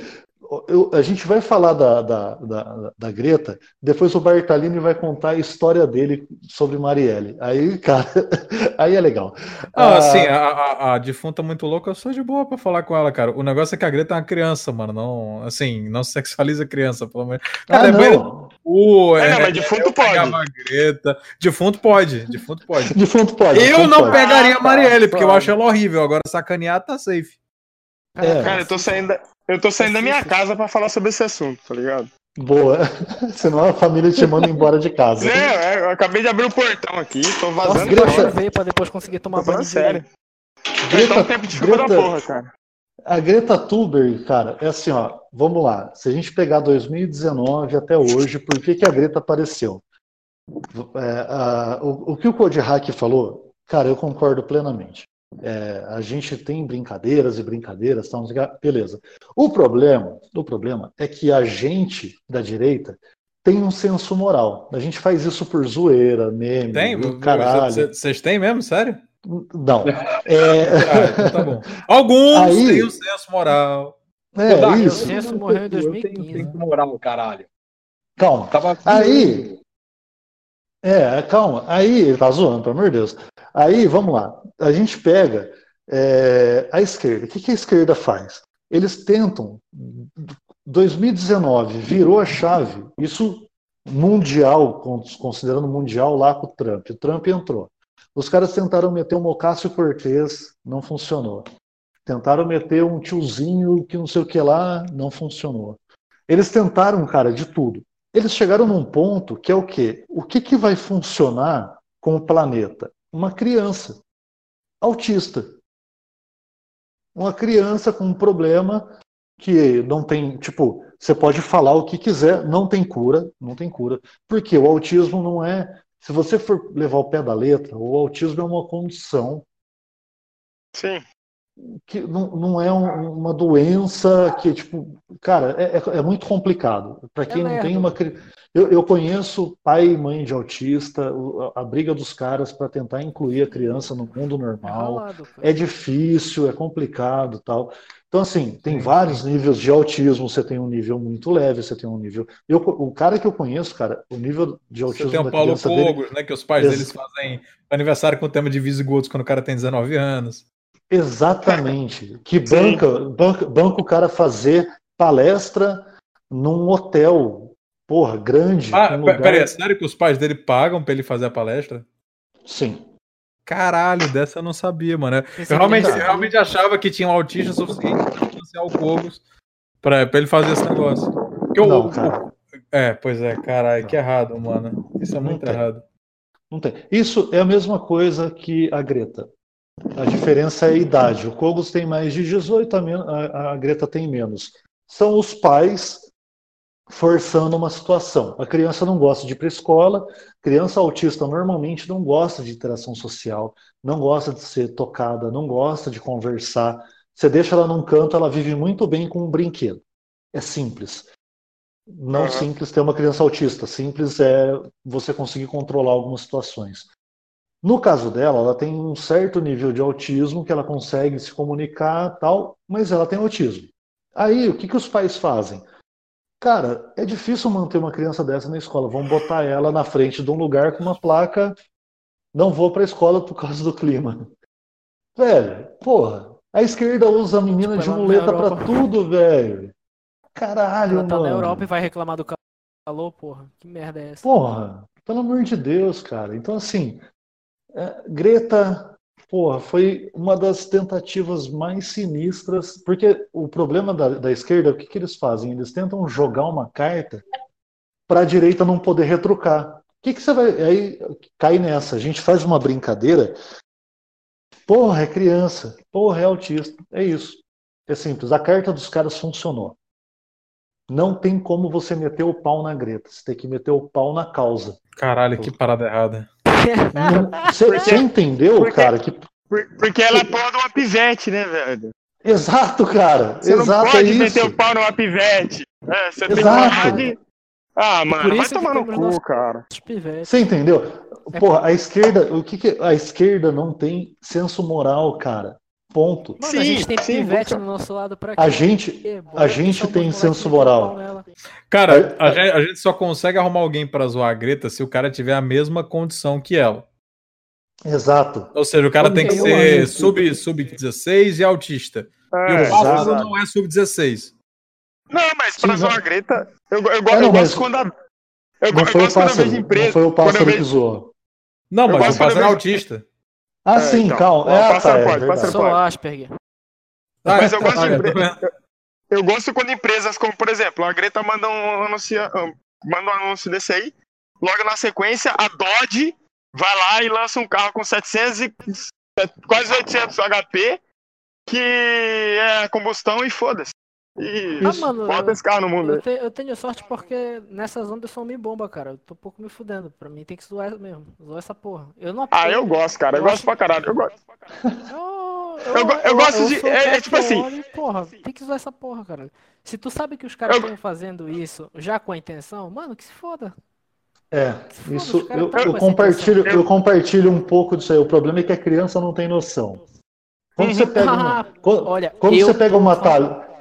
Eu- a gente vai falar da, da, da, da Greta, depois o Bartalini vai contar a história dele sobre Marielle. Aí, cara, <laughs> aí é legal. Ah, Ah, assim, a, a, a defunta muito louca, eu sou de boa pra falar com ela, cara. O negócio é que a Greta é uma criança, mano. Não, assim, não sexualiza a criança, pelo menos. Cara, ah, é banho não. cu, É, é, não, mas defunto pode. a Greta. Defunto pode, defunto pode. Defunto pode. Eu defunto não pode. pegaria Ah, a tá, Marielle, porque eu acho ela horrível. Agora, sacanear tá safe. É. Cara, eu tô saindo da, eu tô saindo da minha casa pra falar sobre esse assunto, tá ligado? Boa. <laughs> Senão a família te manda embora de casa. É, eu acabei de abrir o portão aqui, tô Nossa, vazando Greta- pra pra depois conseguir tomar Tô banho sério. Greta- um tempo de chuva da Greta- porra, cara. A Greta Thunberg, cara, é assim, ó, vamos lá. Se a gente pegar 2019 até hoje, por que, que a Greta apareceu? É, a- o, o que o Code Hack falou, cara, eu concordo plenamente. É, a gente tem brincadeiras e brincadeiras, tá, o beleza. O problema, o problema é que a gente da direita tem um senso moral. A gente faz isso por zoeira, meme, Tem? caralho. Vocês têm mesmo, sério? Não. É, Ah, então tá bom. Alguns Aí- têm o senso moral. é isso. tenho Senso um morreu em pouco, eu 2015, tenho- tenho né? moral, caralho. Calma. Tava Aí, é, calma. Aí, ele tá zoando, pelo amor de Deus. Aí, vamos lá. A gente pega é, a esquerda. O que, que a esquerda faz? Eles tentam. 2019 virou a chave. Isso mundial, con- considerando mundial lá com o Trump. O Trump entrou. Os caras tentaram meter um Ocasio Cortez, não funcionou. Tentaram meter um tiozinho que não sei o que lá, não funcionou. Eles tentaram, cara, de tudo eles chegaram num ponto que é o quê? O que, que vai funcionar com o planeta? Uma criança autista. Uma criança com um problema que não tem, tipo, você pode falar o que quiser, não tem cura, não tem cura. Porque o autismo não é, se você for levar o pé da letra, o autismo é uma condição Sim. que não, não é um- uma doença que, tipo, cara, é, é- é muito complicado. Para quem não lerdo. tem uma. Eu, eu conheço pai e mãe de autista, a, a briga dos caras para tentar incluir a criança no mundo É normal. É difícil, é complicado tal. Então, assim, tem Sim, vários níveis de autismo. Você tem um nível muito leve, você tem um nível. Eu, o cara que eu conheço, cara, o nível de Você autismo tem o Paulo criança dele. Né? Que os pais Ex- deles fazem aniversário com o tema de visigodos quando o cara tem 19 anos. Exatamente. Que Sim. banca, banca, banca o cara fazer palestra num hotel, porra, grande. Ah, um lugar- peraí, é sério que os pais dele pagam pra ele fazer a palestra? Sim. Caralho, dessa eu não sabia, mano. Eu Esse realmente, eu é- realmente achava que tinha um autista suficiente pra financiar o Cogos pra, pra ele fazer esse negócio. O- Não, cara. É, pois é, caralho, que errado, mano. Isso é Não muito tem. errado. Não tem. Isso é a mesma coisa que a Greta. A diferença é a idade. O Kogos tem mais de 18, a, men- a- a Greta tem menos. São os pais forçando uma situação. A criança não gosta de ir para a escola, criança autista normalmente não gosta de interação social, não gosta de ser tocada, não gosta de conversar. Você deixa ela num canto, ela vive muito bem com um brinquedo. É simples. Não Aham. simples ter uma criança autista, simples é você conseguir controlar algumas situações. No caso dela, ela tem um certo nível de autismo que ela consegue se comunicar, tal, mas ela tem autismo. Aí, o que, que os pais fazem? Cara, é difícil manter uma criança dessa na escola. Vamos botar ela na frente de um lugar com uma placa. Não vou para a escola por causa do clima. Velho, porra, a esquerda usa a menina Tipo, de na muleta pra Europa. tudo, velho. Caralho, Ela tá mano. na Europa e vai reclamar do calor, porra. Que merda é essa? Porra, pelo amor de Deus, cara. Então, assim, é, Greta, porra, foi uma das tentativas mais sinistras, porque o problema da, da esquerda, o que, que eles fazem? Eles tentam jogar uma carta para a direita não poder retrucar. O que, que você vai. Aí cai nessa. A gente faz uma brincadeira. Porra, é criança. Porra, é autista. É isso. É simples. A carta dos caras funcionou. Não tem como você meter o pau na Greta. Você tem que meter o pau na causa. Caralho, que parada errada. Você você entendeu, porque- cara? Que... Por- Porque ela é porra de uma pivete, né, velho? Exato, cara. Você Exato, não pode é meter isso. o pau numa pivete. É, você tem que Exato. falar de. Ah, mano, vai que tomar no cu, cara. Você entendeu? Porra, a esquerda, o que, que a esquerda não tem senso moral, cara. Ponto. Mano, a Sim, gente tem sim, pivete no nosso lado pra A quê? gente, Bora a gente o tem senso o moral. Cara, a gente, a gente só consegue arrumar alguém pra zoar a Greta se o cara tiver a mesma condição que ela. Exato. Ou seja, o cara Como tem que que eu ser acho? sub, sub-16 e autista. E É, o exato. Pássaro não é sub-16. Não, mas pra zoar a Greta, eu, eu, eu, É, não, eu mas- gosto quando a. Eu, Não eu foi o gosto quando eu pássaro. vejo empresa. Não foi o eu pássaro que vejo- zoou. Não, Eu mas gosto o Pássaro é eu autista. Ah, É, sim, então. calma. É, ah, pássaro tá, é pode, verdade. pássaro Sou pode. Asperger. Ah, Mas eu gosto de empre-. Eu gosto quando empresas como, por exemplo, a Greta manda um anúncio, manda um anúncio desse aí, logo na sequência a Dodge vai lá e lança um carro com 700 e quase 800 HP que é combustão e foda-se. E Ah, mano, bota eu- esse carro no mundo. Eu, aí. te- eu tenho sorte porque nessas ondas só me bomba, cara. Eu tô um pouco me fudendo. Pra mim tem que zoar mesmo. Zoar essa porra. Eu não Ah, eu gosto, cara. Eu, Eu gosto acho- pra caralho. Eu gosto. Eu, Eu eu gosto de- é- é tipo assim- olho e, porra, tem que zoar essa porra, cara. Se tu sabe que os caras Eu- estão fazendo isso já com a intenção, mano, que se foda. É, Foda, isso eu, eu compartilho, eu compartilho um pouco disso aí. O problema é que a criança não tem noção. Quando você pega uma, Ah, <laughs> quando, Olha, quando eu você pega uma falando- tal,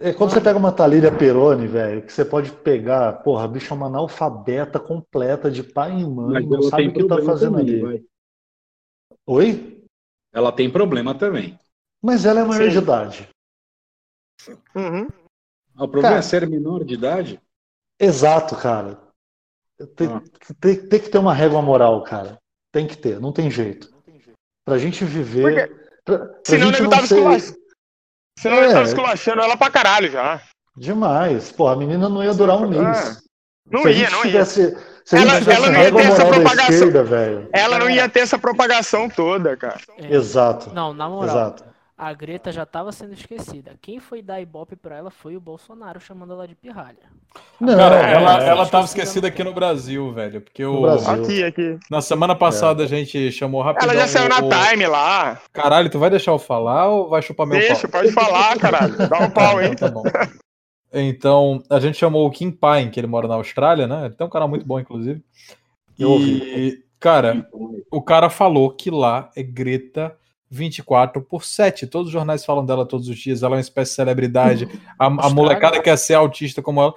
é, quando você pega uma Talíria Peroni, velho, que você pode pegar, porra, a bicha é uma analfabeta completa de pai e mãe, Mas não sabe o que tá fazendo também, ali. vai. Oi? Ela tem problema também. Mas ela é maior Sim. de idade. Uhum. Ah, O problema Cara. é ser menor de idade? Exato, cara. Tem, Ah. tem- tem que ter uma régua moral, cara. Tem que ter, não tem jeito. Pra gente viver. Pra, pra Senão gente nego não tava ser. Senão É. ele tava esculachando ela pra caralho já. demais. Porra, a menina não ia durar um mês. É. Não se a ia, não ia. tivesse, se a Ela- gente tivesse ela não ia régua ter essa moral da propagação. esquerda, velho. Ela não ia ter essa propagação toda, cara. É, Exato. Não, na moral, Exato. A Greta já tava sendo esquecida. Quem foi dar ibope pra ela foi o Bolsonaro chamando ela de pirralha. Não, Cara, é, ela, é, ela tava esquecida aqui no Brasil, velho. Porque o, Brasil. Aqui, aqui. na semana passada a gente chamou rapidão. Ela já saiu na o- time lá. Caralho, tu vai deixar eu falar ou vai chupar meu Deixa, pau? pode falar, caralho. <laughs> Dá um pau, hein? Então, tá bom. Então, a gente chamou o Kim Pine, que ele mora na Austrália, né? Ele tem um canal muito bom, inclusive. Eu E, cara, o cara falou que lá é Greta 24 por 7. Todos os jornais falam dela todos os dias. Ela é uma espécie de celebridade. A, a molecada quer ser autista como ela.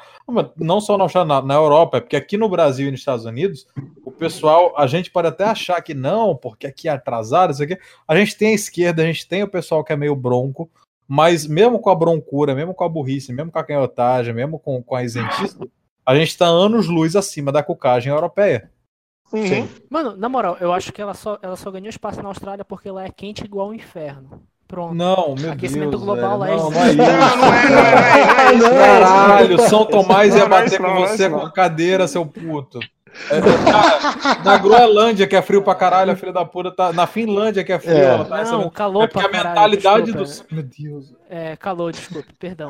Não, só na na, Europa, é porque aqui no Brasil e nos Estados Unidos, o pessoal, a gente pode até achar que não, porque aqui é atrasado, isso aqui. A gente tem a esquerda, a gente tem o pessoal que é meio bronco, Mas mesmo com a broncura, mesmo com a burrice, mesmo com a canhotagem, mesmo com, com a isentista, a gente tá anos-luz acima da cucagem europeia. Uhum. Sim. Mano, na moral, eu acho que ela só, ela só ganhou espaço na Austrália porque lá é quente igual o inferno. Pronto. Não, meu Aquecimento Deus. global lá é não, não é isso. Não, não é, não é, não é, não é, Caralho, São Tomás ia é bater com é você com a cadeira, seu puto. É, é, na Groenlândia, que é frio pra caralho, a filha da puta tá. Na Finlândia, que é frio, É. ela tá Não, recebendo- calor É porque pra a caralho, mentalidade desculpa. do. Meu Deus. É, calor, desculpa, perdão.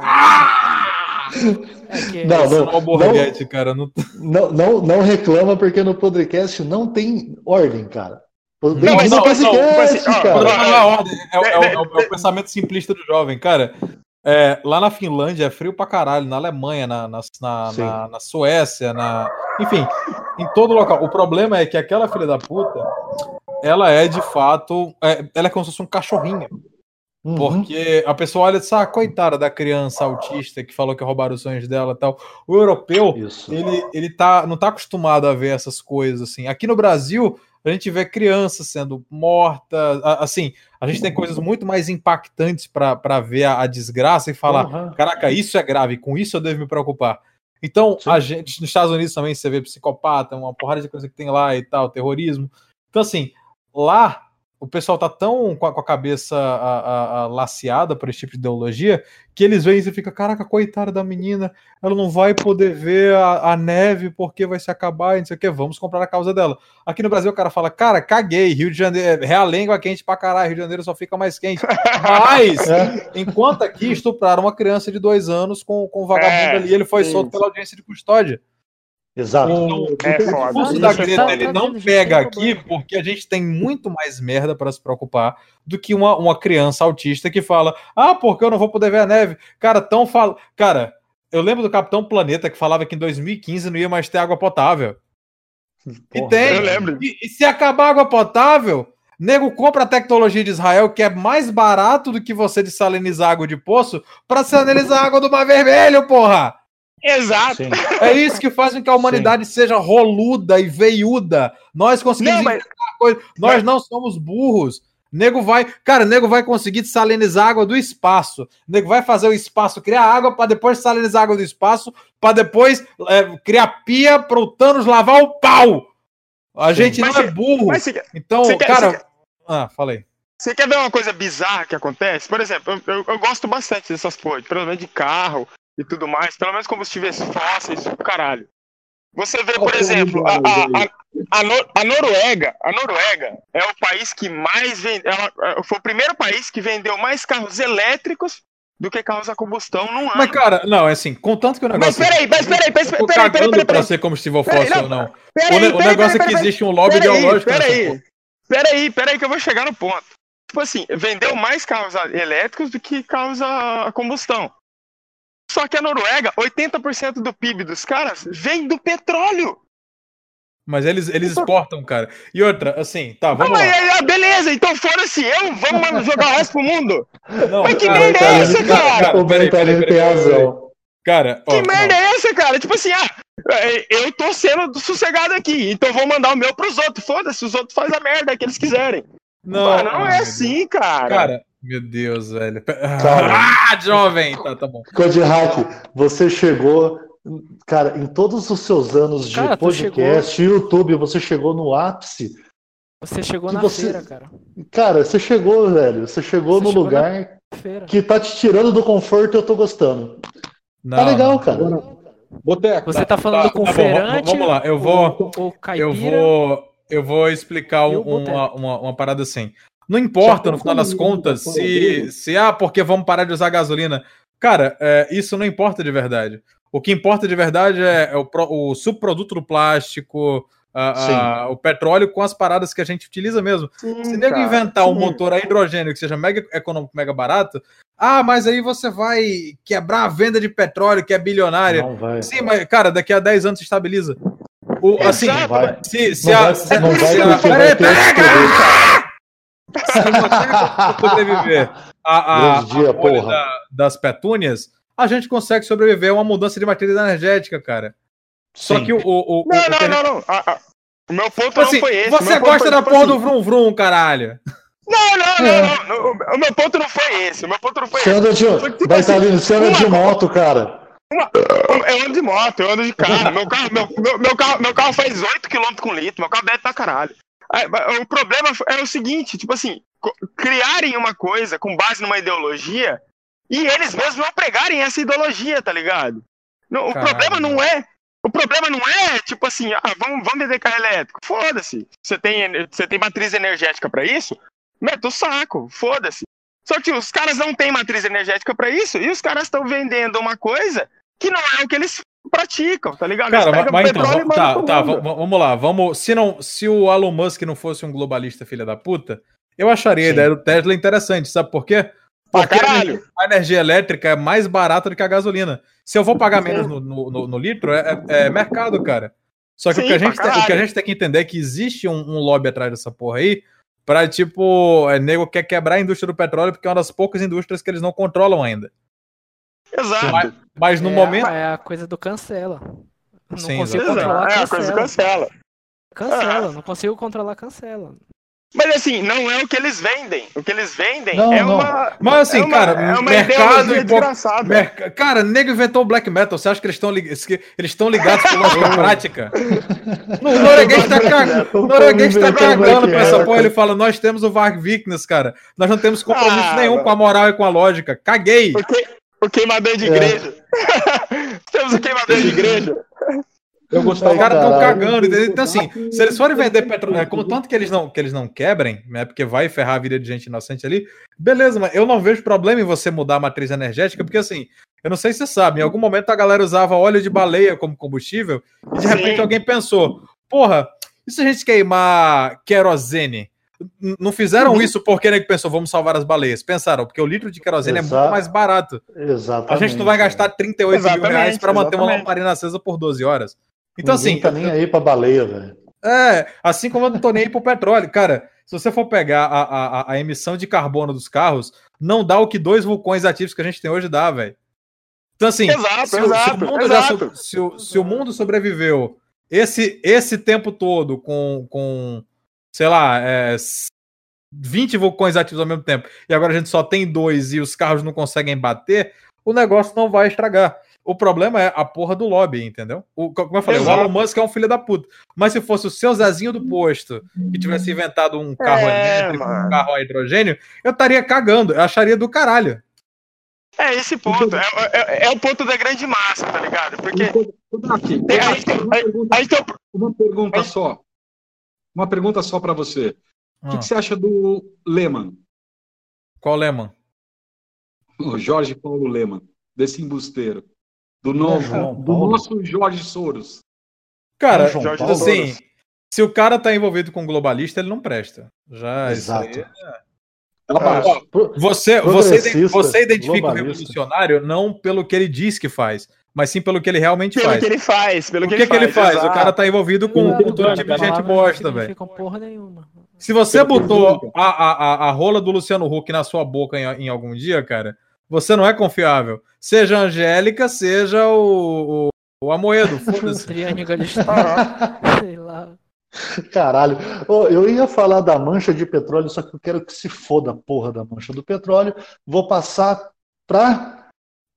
É Não, Isso não. não é cara. Não... Não, não, não reclama porque no podcast não tem ordem, cara. Não, mas não, podcast, não, cara. não é é, o- é é é pensamento simplista do jovem, cara. É, lá na Finlândia é frio pra caralho, na Alemanha, na, na, na, na- na Suécia, na. Enfim, em todo local. O problema é que aquela filha da puta, ela é de fato. é, ela é como se fosse um cachorrinho. Uhum. Porque a pessoa olha e diz, ah, coitada da criança autista que falou que roubaram os sonhos dela e tal. O europeu, Isso. ele, ele tá, não tá acostumado a ver essas coisas assim. Aqui no Brasil, a gente vê crianças sendo mortas, assim, a gente tem coisas muito mais impactantes para ver a, a desgraça e falar, Porra. caraca, isso é grave, com isso eu devo me preocupar. Então, Sim. a gente, nos Estados Unidos também você vê psicopata, uma porrada de coisa que tem lá e tal, terrorismo. Então, assim, lá o pessoal tá tão com a, com a cabeça a- a- a laceada por esse tipo de ideologia que eles veem e fica, caraca, coitada da menina, ela não vai poder ver a, a neve porque vai se acabar, e não sei o que, vamos comprar a causa dela. Aqui no Brasil o cara fala, cara, caguei, Rio de Janeiro, Realengo é quente pra caralho, Rio de Janeiro só fica mais quente. Mas, <laughs> É. enquanto aqui estupraram uma criança de dois anos com, com um vagabundo É, ali, ele foi isso. solto pela audiência de custódia. Exato. É O foda. curso Isso da Greta ele não pega aqui porque a gente tem muito mais merda para se preocupar do que uma, uma criança autista que fala: Ah, porque eu não vou poder ver a neve? Cara, tão fala. Cara, eu lembro do Capitão Planeta que falava que em 2015 não ia mais ter água potável. E Porra, tem. Eu lembro. E, e se acabar a água potável, nego compra a tecnologia de Israel que é mais barato do que você desalinizar água de poço para desalinizar a água do Mar Vermelho, porra! Exato. Sim. É isso que faz com que a humanidade seja roluda e veiuda. Nós conseguimos Não, mas- coisa. Nós mas- não somos burros. Nego vai, cara, nego vai conseguir desalinizar água do espaço. Nego vai fazer o espaço criar água para depois desalinizar água do espaço, para depois é, criar pia para o Thanos lavar o pau. A gente Mas não é você- burro. Você, Então, cara, quer- ah, falei. você quer ver uma coisa bizarra que acontece? Por exemplo, eu, eu- eu gosto bastante dessas coisas, pelo menos de carro e tudo mais, pelo menos combustíveis fósseis, caralho. Você vê, por Qual exemplo, a, a, a, a Nor- a Noruega, a Noruega é o país que mais vende, ela é, foi o primeiro país que vendeu mais carros elétricos do que carros a combustão num ano. Mas, cara, não, é assim, contanto que o Mas negócio. peraí, mas peraí, peraí, peraí, peraí, peraí, pra peraí. ser combustível Peraí, fóssil ou não, O, ne- o peraí, negócio é que existe um lobby Peraí, ideológico peraí. Peraí, peraí que eu vou chegar no ponto. Tipo assim, vendeu mais carros elétricos do que carros a combustão. Só que a Noruega, 80% do PIB dos caras vem do petróleo. Mas eles, eles exportam, cara. E outra, assim, tá, Não, vamos mas lá. ah, beleza, então foda-se eu, vamos mandar jogar o resto pro mundo. Não, Mas que cara, merda é essa, cara? O peraí, tem razão. Cara, ó, Que merda não. é essa, cara? Tipo assim, ah, é, eu tô sendo sossegado aqui, então vou mandar o meu pros outros. Foda-se, os outros fazem a merda que eles quiserem. Não, Mano, não é assim, cara. Cara, meu Deus, velho. Cara. Ah, jovem! Tá, tá bom. Code Hack, você chegou, cara, em todos os seus anos de Cara, podcast, YouTube, você chegou no ápice. Você chegou na você- feira, cara. Cara, você chegou, velho. Você chegou Você no chegou lugar que tá te tirando do conforto e eu tô gostando. Não, tá legal, não. cara. Boteco, Você tá falando tá, com tá o bom, vamos- feirante? vamos lá, eu vou- ou- ou caipira? Eu vou, eu vou explicar um- o uma, uma, uma parada assim. Não importa, no final das contas, se, se ah, porque vamos parar de usar gasolina. Cara, é, isso não importa de verdade. O que importa de verdade é, é o, o subproduto do plástico, a- a- o petróleo com as paradas que a gente utiliza mesmo. Se nego inventar um sim. motor a hidrogênio que seja mega econômico, mega barato, ah, mas aí você vai quebrar a venda de petróleo que é bilionária. Não vai. Sim, mas, cara, daqui a 10 anos se estabiliza. O, assim, se, se Não a. vai- se- se a- peraí, peraí! Se sobreviver a, a, dia, a bolha porra. da- das petúnias, a gente consegue sobreviver a uma mudança de matriz energética, cara. Só Sim. que o. o, o- Não, o não, não, não. Ah, ah, o meu ponto Tipo assim, não foi esse. você gosta foi, da tipo porra assim, do Vrum Vrum, caralho. Não, não, É. não, não, não. O meu ponto não foi esse. O meu ponto não foi Você esse. anda de. Foi tipo você anda uma de moto, cara. Eu ando de moto, eu ando de carro. Meu carro, meu, meu, meu carro, meu carro faz 8 km com litro, meu carro bebe pra caralho. O problema é o seguinte, tipo assim, criarem uma coisa com base numa ideologia e eles mesmos não pregarem essa ideologia, tá ligado? O Caralho. problema não é. O problema não é, tipo assim, ah, vamos, vamos vender carro elétrico. Foda-se. Você tem, você tem matriz energética pra isso? Meta o saco, foda-se. Só que os caras não têm matriz energética pra isso e os caras estão vendendo uma coisa que não é o que eles praticam, tá ligado? Cara, mas, mas então, vamos- tá, tá, vamos lá, vamos. Se, não, se o Elon Musk não fosse um globalista filha da puta, eu acharia a Sim. ideia do Tesla interessante, sabe por quê? Porque caralho. a energia elétrica é mais barata do que a gasolina. Se eu vou pagar menos no, no- no- no litro, é, é- é mercado, cara. Só que, Sim, o, que a gente tem, o que a gente tem que entender é que existe um, um lobby atrás dessa porra aí pra, tipo, é, nego quer quebrar a indústria do petróleo porque é uma das poucas indústrias que eles não controlam ainda. Exato. Mas no é, momento. É a coisa do cancela. Não Sim, consigo exatamente. controlar, É, a coisa cancela. cancela. Cancela, não consigo controlar, cancela. Mas assim, não é o que eles vendem. O que eles vendem Não, é não. uma. Mas assim, é uma, cara, é uma mercado desgraçada. Merca- Cara, nego inventou o black metal. Você acha que eles estão lig... que eles estão ligados com lógica <laughs> prática? <laughs> O norueguês tá norueguês tá cagando pra essa porra. Ele fala: Nós temos o Varg Vikernes, cara. Nós não temos compromisso Ah, nenhum mano. com a moral e com a lógica. Caguei. O, que- o queimador de É. igreja. <laughs> Temos o queimador de igreja. Eu gostava Os caras estão cagando, entendeu? Então, assim, se eles forem vender petróleo, contanto que eles não, que eles não quebrem, né? Porque vai ferrar a vida de gente inocente ali, beleza, mas eu não vejo problema em você mudar a matriz energética, porque assim, eu não sei se você sabe, em algum momento a galera usava óleo de baleia como combustível, e de repente Sim. alguém pensou, porra, e se a gente queimar querosene? Não fizeram isso porque né, que pensou, vamos salvar as baleias. Pensaram, porque o litro de querosene é Exato. muito mais barato. Exatamente. A gente não vai gastar 38 mil reais para manter uma lamparina acesa por 12 horas. Então, Ninguém assim, tá nem aí pra baleia, velho. é, assim como eu não tô nem aí pro petróleo. Cara, se você for pegar a, a, a- emissão de carbono dos carros, não dá o que dois vulcões ativos que a gente tem hoje dá, velho. Então, assim, Exato, se, o- se exato, o mundo já exato. se, o, se o mundo sobreviveu esse, esse tempo todo com, com sei lá, é, s- 20 vulcões ativos ao mesmo tempo, e agora a gente só tem dois e os carros não conseguem bater, o negócio não vai estragar. O problema é a porra do lobby, entendeu? O, como eu falei, Exato. o Elon Musk é um filho da puta. Mas se fosse o seu Zezinho do posto que tivesse inventado um carro É, elétrico, um mano. carro a hidrogênio, eu estaria cagando, eu acharia do caralho. É esse ponto. É, é- é o ponto da grande massa, tá ligado? Porque tem- a, gente tem, a gente uma pergunta só. Uma pergunta só para você. O que, Ah, que você acha do Lehman, Qual Lehman? o Jorge Paulo Lehman, desse embusteiro? Do novo, João do nosso Jorge Soros. Cara, João Jorge Paulo? assim, se o cara tá envolvido com globalista, ele não presta. Já, Exato. Abaixo. Pro- Você, você, você identifica o revolucionário não pelo que ele diz que faz, mas sim pelo que ele realmente pelo faz. que ele faz, pelo O que, que, que ele faz? O cara tá envolvido com não, tipo de gente bosta, velho. significam porra nenhuma. Se você Pelo botou ele a, a, a, a rola do Luciano Huck na sua boca em, em algum dia, cara, você não é confiável. Seja a Angélica, seja o, o, o Amoedo, <laughs> foda-se. Sei lá. Caralho. Eu ia falar da mancha de petróleo, só que eu quero que se foda a porra da mancha do petróleo. Vou passar pra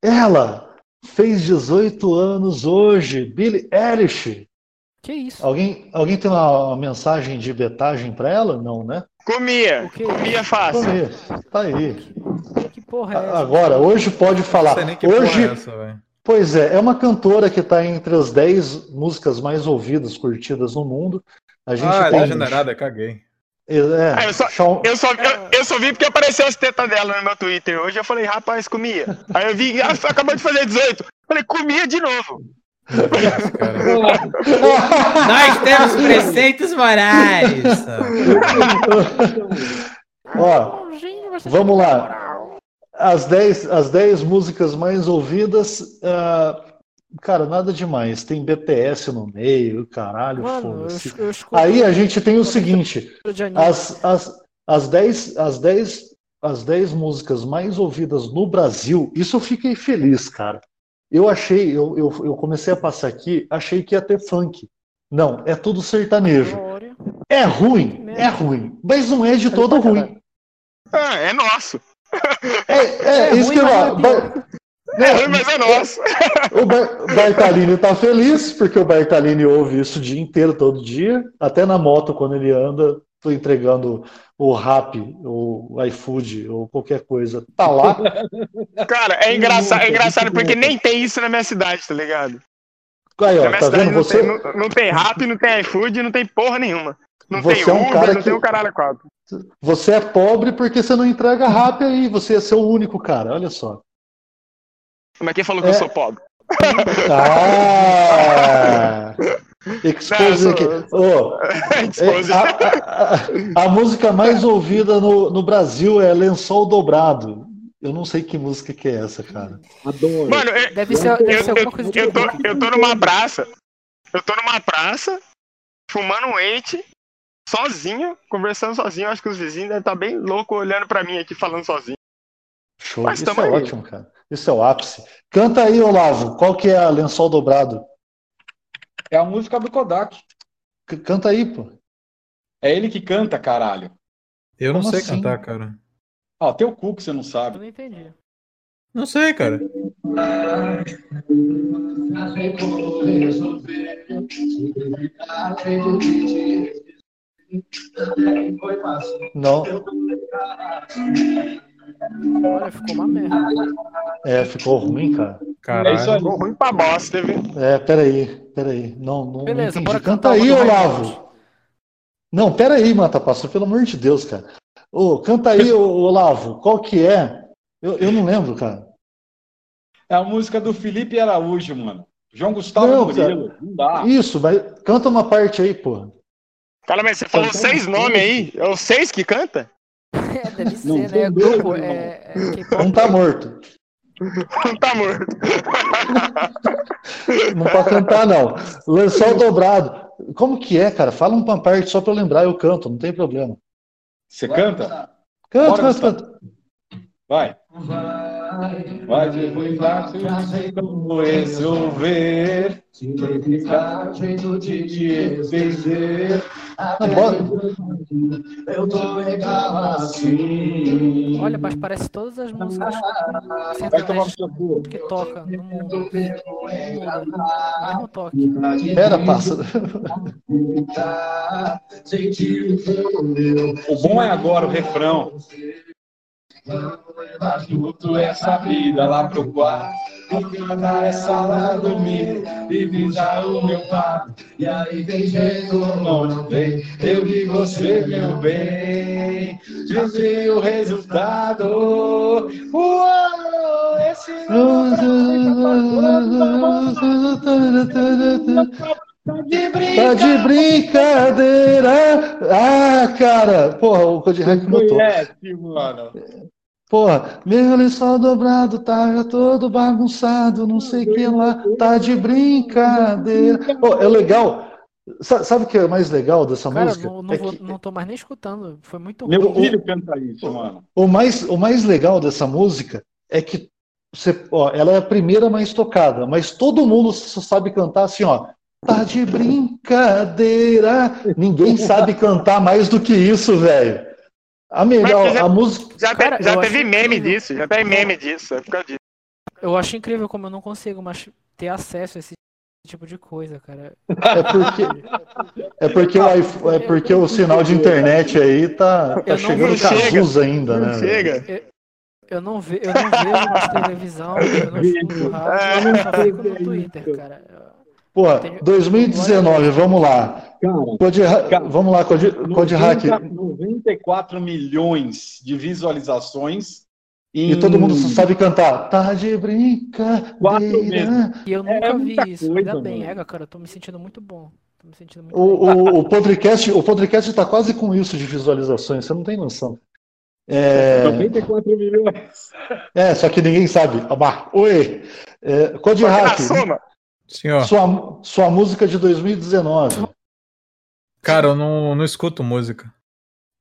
ela. Fez 18 anos hoje, Billie Eilish. Que isso? Alguém, alguém tem uma, uma mensagem de betagem pra ela? Não, né? Comia, comia fácil. Comer. Tá aí. Que porra é essa? Agora, hoje pode Não falar. sei nem que porra Hoje, é essa, velho. Pois é, é uma cantora que está entre as 10 músicas mais ouvidas, curtidas no mundo. A gente Ah, tem. degenerada, caguei. É, Ah, eu só- Shawn- Eu só, eu, eu só vi porque apareceu as tetas dela no meu Twitter hoje. Eu falei, rapaz, comia. <laughs> Aí eu vi, ah, acabou de fazer 18. Falei, comia de novo. Nós temos preceitos morais. <laughs> Ó, vamos lá. As 10, as 10 músicas mais ouvidas, ah, cara, nada demais. Tem BTS no meio, caralho, foda-se. Aí a gente tem o seguinte: as, as, as 10, as 10, as 10 músicas mais ouvidas no Brasil, isso eu fiquei feliz, cara. Eu achei, eu, eu, eu comecei a passar aqui, achei que ia ter funk. Não, é tudo sertanejo. É ruim, é ruim, mas não é de todo ruim. Ah, é nosso. É, é, É isso ruim, que eu. Não é mas é nosso. O Bar- Bartalini tá feliz, porque o Bartalini ouve isso o dia inteiro, todo dia. Até na moto, quando ele anda, tô entregando o rap, o iFood, ou qualquer coisa. Tá lá. <laughs> Cara, é engraçado, é engraçado porque nem tem isso na minha cidade, tá ligado? Aí, Na ó, minha tá cidade vendo? não, Você, tem, não, não tem rap, não tem iFood, não tem porra nenhuma. Não Você tem é um Uber, cara não que- tem o caralho quatro. você é pobre porque você não entrega rap aí. Você é seu único cara, olha só. Mas quem falou que É. eu sou pobre? Ah! <laughs> Expose aqui. <laughs> É, a, a- a- música mais ouvida no, no Brasil é Lençol Dobrado. Eu não sei que música que é essa, cara. Adoro. Mano, eu, Deve ser, deve ser eu, alguma coisa eu, tô, eu tô numa praça. Eu tô numa praça, fumando um ente, sozinho, conversando sozinho. Acho que os vizinhos devem estar bem loucos olhando pra mim aqui, falando sozinho. Show. Mas Isso é aí. ótimo, cara. Isso é o ápice. Canta aí, Olavo. Qual que é a Lençol Dobrado? É a música do Kodak. C- canta aí, pô. É ele que canta, caralho. Eu não Como sei assim? cantar, cara. Ó, teu cu que você não Eu sabe. não entendi. Não sei, cara. Não. Olha, ficou uma merda. É, ficou ruim, cara. Caralho. É isso aí. Ficou ruim pra bosta, viu? É, peraí, peraí. Não, não, não Beleza, entendi. bora Canta cantar aí, Olavo. Não, peraí, Mata Pastor, pelo amor de Deus, cara. Ô, canta aí, ô, Olavo. Qual que é? Eu, eu não lembro, cara. É a música do Felipe Araújo, mano. João Gustavo Não, Murilo. Não dá. Isso, mas canta uma parte aí, porra. Fala, mas você falou seis nomes aí. É os seis que canta? É, deve ser, Não, né? Grupo, é, é K-pop. Não tá morto. Não <laughs> tá morto. <laughs> Não pode cantar, não. Lençol dobrado. Como que é, cara? Fala uma parte só pra eu lembrar, eu canto, não tem problema. Você canta? Canta, canta, canta. Vai. Vai eu sei como resolver. jeito de te dizer. Bora. Eu tô legal assim. Olha, mas parece todas as músicas Vai tomar no seu cu. que toca no mundo. Mesmo toque. Pera, passa. O bom é agora o refrão. Vamos levar junto essa vida lá pro quarto. Encantar essa lá dormir e visar o meu quarto. E aí tem jeito não vem. Eu vi você, meu bem. Dizer o resultado. Uou, esse tá de Tá de brincadeira. Ah, cara. Porra, o Code Hack botou. Conhece, mano. Porra, meu lençol dobrado tá já todo bagunçado, não sei o que lá, tá de brincadeira. Pô, é legal. Sa- Sabe o que é mais legal dessa Cara, música? não, não, É vou- que não tô mais nem escutando. Foi muito Meu ruim. filho canta isso, mano. o, mais, o mais legal dessa música é que você, ó, ela é a primeira mais tocada, mas todo mundo só sabe cantar assim, ó. Tá de brincadeira. Ninguém sabe cantar mais do que isso, velho. A melhor, Mas já- a música. Já, Cara, já eu teve meme incrível. disso, já tem meme disso, é por causa disso. Eu acho incrível como eu não consigo mais ter acesso a esse tipo de coisa, cara. É porque, é porque, o, iPhone- é porque o sinal de internet aí tá, tá Eu chegando. Cazuza ainda, né? Chega. Eu não, ve, eu não vejo mais televisão, eu não <laughs> escuto rádio, eu só <laughs> fico no Twitter, cara. Porra, 2019, vamos lá. Cara, Code, vamos lá, Code, Code Hack. 90, 94 milhões de visualizações. Em... E todo mundo sabe cantar. Tá de meses. E eu É nunca vi muita isso. coisa, Ainda bem, mano. é, cara, eu tô me sentindo muito bom. Tô me sentindo muito O, bem. o, o podcast, o podcast tá quase com isso de visualizações, você não tem noção. É, 94 milhões. é só que ninguém sabe. Oi, é, Code Hack, soma, Senhor, sua, sua música de 2019. cara, eu não, não escuto música.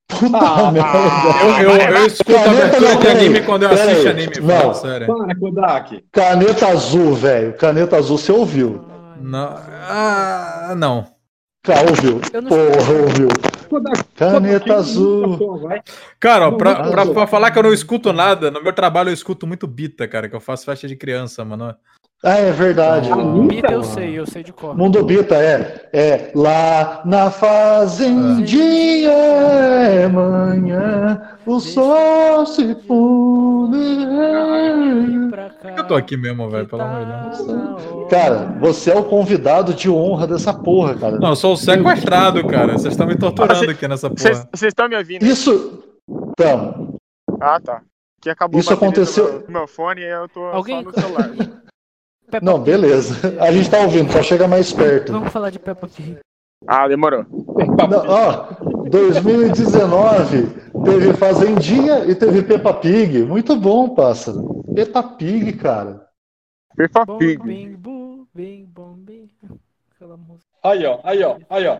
Puta Ah, merda. Eu, eu, eu escuto a Caneta abertura não, de anime quando eu assisto anime. Não. Fala sério. Para, Kodak. Caneta azul, velho. Caneta azul, você ouviu? Não, ah, não. Cara, ouviu. Não Porra, ouviu. Kodak, Caneta azul. Cara, ó, pra, pra, pra falar que eu não escuto nada, no meu trabalho eu escuto muito Bita, cara, que eu faço festa de criança, mano. Ah, é verdade. Ah, mano. Bita eu sei, eu sei de cor. Mundo Bita é, é lá na fazendinha é manhã, o sol se cá, Eu tô aqui mesmo, velho, pelo amor de Deus. Cara, você é o convidado de honra dessa porra, cara. Não, eu sou o sequestrado, cara. Vocês estão me torturando aqui nessa porra. vocês estão me ouvindo? Isso. Então, Ah, tá. Que acabou Isso aconteceu- meu, fone e eu tô Alguém. só no celular. <laughs> Peppa não, Pig. beleza. A gente tá ouvindo, só chega mais perto. Vamos falar de Peppa Pig. Ah, demorou. Não, ó, 2019 teve Fazendinha e teve Peppa Pig. Muito bom, pássaro. Peppa Pig, cara. Peppa Pig. bing, bing, bing. Aí, ó, aí, ó, aí, ó.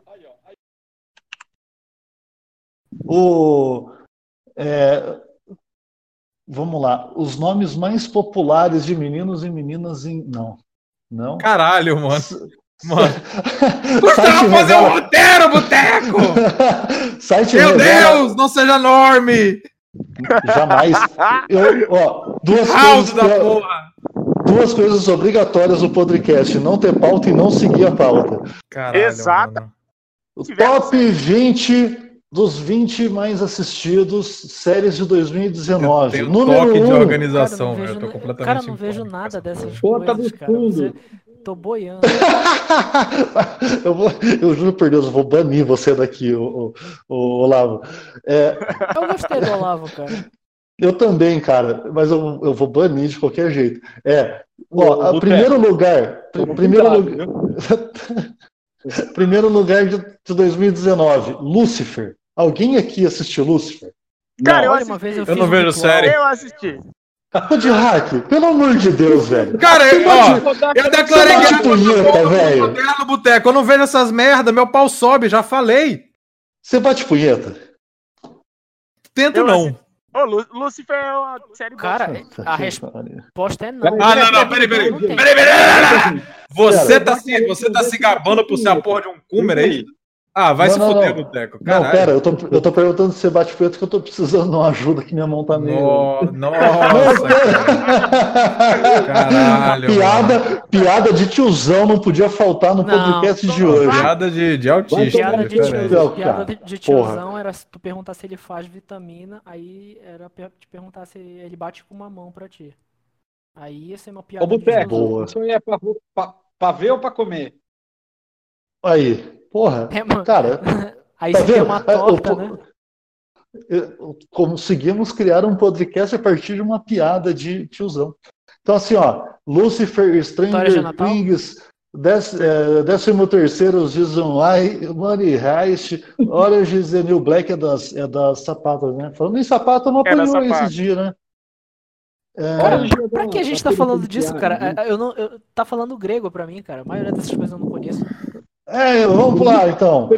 O, é, vamos lá. Os nomes mais populares de meninos e meninas em. Não. Não. Caralho, mano. Mano. <laughs> Site Gustavo, fazer um roteiro, boteco! <laughs> Site Meu revela- Deus, não seja norme! Jamais. Eu, ó, duas coisas, da que- porra! duas coisas obrigatórias no podcast: não ter pauta e não seguir a pauta. Caralho, Exato. mano. Top 20 dos 20 mais assistidos séries de 2019. Tem um Número toque de 1. organização, Cara. Eu tô vejo, completamente cara, não vejo nada essa dessas Bota coisas, no cara. Você- Tô boiando. <laughs> eu, vou, eu juro por Deus, eu vou banir você daqui, o, Olavo. É, Eu gostei do Olavo, cara. eu também, cara, mas eu, eu vou banir de qualquer jeito. É, ó, Boteco, primeiro lugar, pr- Toma primeiro, cuidado, lugar, <laughs> primeiro lugar de, de 2019, Lucifer. Alguém aqui assistiu Lucifer? Cara, eu Olha, assisti. uma vez eu, Eu fiz não um vejo ritual. série. Eu assisti. Ô, de hack, pelo amor de Deus, velho. Cara, eu, ó, eu declarei contra punheta, velho. moderno, boteco. Eu não vejo essas merda, meu pau sobe, já falei. Você bate punheta? Tento Eu não. Ô, Lu- Lucifer é uma série boa. Cara, a resposta é não. Ah, não, não, peraí, peraí. Não. Peraí, peraí, peraí, peraí. Você tá, se, você tá se gabando por ser a porra de um coomer aí? Ah, vai Não, se não, fuder, não. boteco. Não, Caralho. pera, eu tô, eu tô perguntando se você bate punheta que eu tô precisando de uma ajuda que minha mão tá meio. No- <laughs> Não, Nossa, pera. Caralho, piada, piada de tiozão não podia faltar no Não, podcast de não, hoje. piada de, de autista. Piada de, diferente. tio, Não, piada cara, de, de porra. tiozão era se tu perguntar se ele faz vitamina, aí era te perguntar se ele bate com uma mão pra ti. Aí ia ser uma piada Ô, Boteco, tiozão. Aí é pra, pra, pra ver ou pra comer? Aí, porra, É, mano. cara, <laughs> Aí tá vendo? uma É, o torta, né? eu- conseguimos criar um podcast a partir de uma piada de tiozão. Então, assim, ó, Lucifer, Stranger? Things, dec, é, 13 terceiro Season Money Heist, Orange is the New Black é das, é das sapatas, né? Falando em sapato, não É apanhou sapatas. esses dias, né? É, Cara, Olha, pra que a gente tá falando disso, cara? Eu não, eu- tá falando grego pra mim, cara. A maioria dessas coisas eu não conheço. É, vamos lá, então.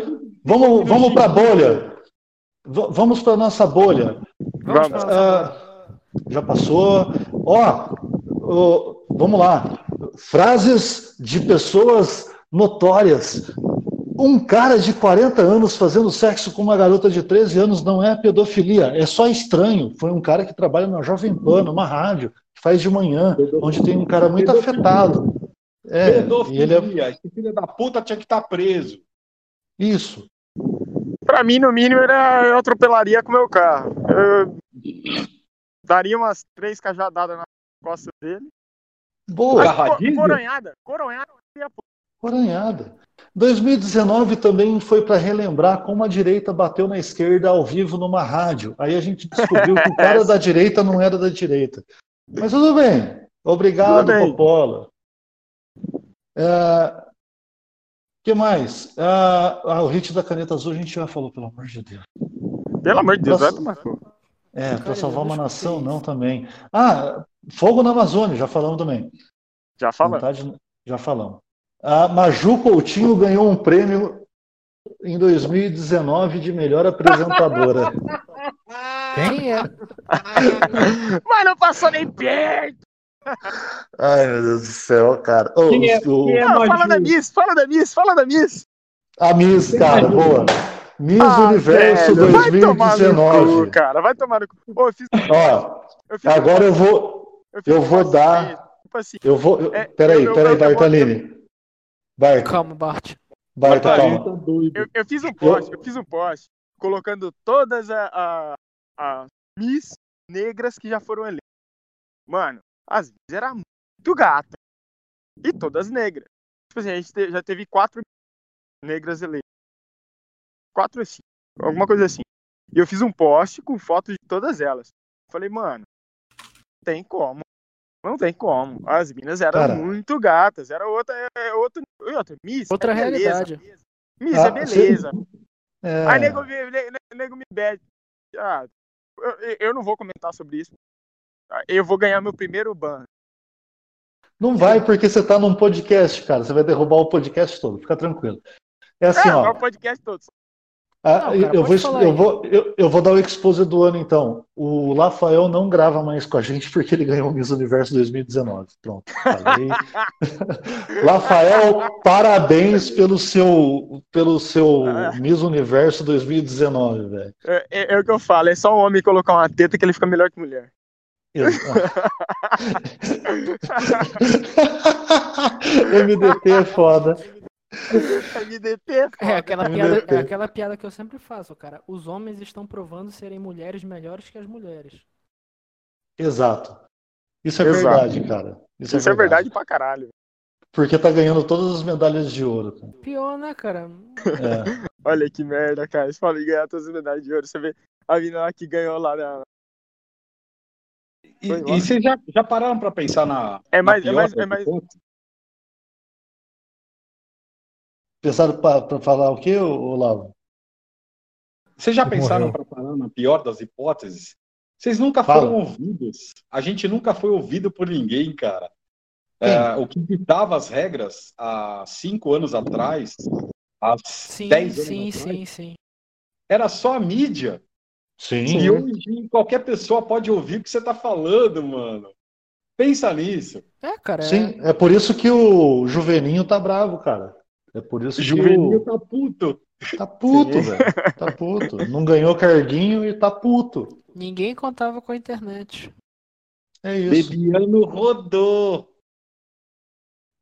Vamos, vamos para a bolha. V- vamos para nossa bolha. Vamos, Ah, já passou. Ó, ó, vamos lá. Frases de pessoas notórias. Um cara de 40 anos fazendo sexo com uma garota de 13 anos não é pedofilia, é só estranho. Foi um cara que trabalha na Jovem Pan, numa rádio, que faz de manhã, onde tem um cara muito afetado. É, e Pedofilia. ele é Esse filho da puta tinha que estar preso. isso. Pra mim, no mínimo, era, eu atropelaria com o meu carro. Eu daria umas três cajadadas na costa dele. Boa. Mas coronhada. Coronhada. Coronhada. 2019 também foi para relembrar como a direita bateu na esquerda ao vivo numa rádio. Aí a gente descobriu que o <laughs> cara da direita não era da direita. Mas tudo bem. Obrigado, Tudo bem. Popola. O que mais? Ah, ah, o hit da caneta azul a gente já falou, pelo amor de Deus. Pelo amor de Deus, vai tomar cu. É, para salvar uma nação, escutei não também. Ah, fogo na Amazônia, já falamos também. Já. Vontade- já falamos. A Maju Coutinho ganhou um prêmio em 2019 de melhor apresentadora. <laughs> Quem é? <laughs> Mas não passou nem perto. Ai, meu Deus do céu, cara. Quem é- o- é Não, fala da Miss, fala da Miss, fala da Miss. A Miss, cara, boa. Miss Ah, Universo velho, Vai tomar no 2019. cu, cara. Vai tomar no cu. Ô, eu fiz, Ó, eu fiz agora eu vou. eu um vou post dar- Tipo assim, Eu vou. eu- É, peraí, eu- eu- peraí, eu- eu- Bartolini. Barto, Calma, Bart. Bartolini calma. tá eu, eu fiz um post, eu fiz um post colocando todas a, a, a Miss negras que já foram eleitas. Mano, as Miss eram muito gatas. E todas negras. Tipo assim, a gente te- já teve quatro negras eleitas. Quatro assim, alguma coisa assim. E eu fiz um post com fotos de todas elas. Falei, mano, tem como. Não tem como. As minas eram Cara. muito gatas. Era outra, é outra, outra Miss. Outra é beleza, realidade. beleza. Miss Ah, é beleza. É, Aí nego, me- ne- ne- nego me pede. Ah, eu, eu não vou comentar sobre isso. Ah, Eu vou ganhar meu primeiro ban. Não vai porque você tá num podcast, cara. Você vai derrubar o podcast todo. Fica tranquilo. É assim, é, ó. o podcast todo. Ah, Não, cara, eu, vou, eu, vou, eu, eu vou dar o expose do ano, então. O Rafael não grava mais com a gente porque ele ganhou o Miss Universo 2019. Pronto, falei. <laughs> Rafael, parabéns pelo seu, pelo seu Miss Universo 2019, velho. É, é- é o que eu falo, é só um homem colocar uma teta que ele fica melhor que mulher. <laughs> MDT é foda. MDT é foda. É aquela, MDT. piada, é aquela piada que eu sempre faço, cara. Os homens estão provando serem mulheres melhores que as mulheres. Exato. Isso é Exato. verdade, cara. Isso, Isso é verdade pra caralho. Porque tá ganhando todas as medalhas de ouro. cara. Pior, né, cara? É. <laughs> Olha que merda, cara. Você fala em ganhar todas as medalhas de ouro. Você vê a menina lá que ganhou lá na. E, e vocês já, já pararam pra pensar na. É na mais- é pior mais- é das mais- hipóteses? Pensaram pra falar o quê, ô, Olavo? Vocês já pensaram para parar na pior das hipóteses? Vocês nunca Fala. foram ouvidos. A gente nunca foi ouvido por ninguém, cara. É, o que ditava as regras há cinco anos atrás, há Sim, dez anos sim, atrás, sim, sim. era só a mídia. Sim. E hoje qualquer pessoa pode ouvir o que você tá falando, mano. Pensa nisso. É, cara. é- Sim, é por isso que o Juveninho tá bravo, cara. É por isso que Juveninho o... tá puto. tá puto, Sim. velho. Tá puto. Não ganhou carguinho e tá puto. Ninguém contava com a internet. É isso. Bebiano rodou.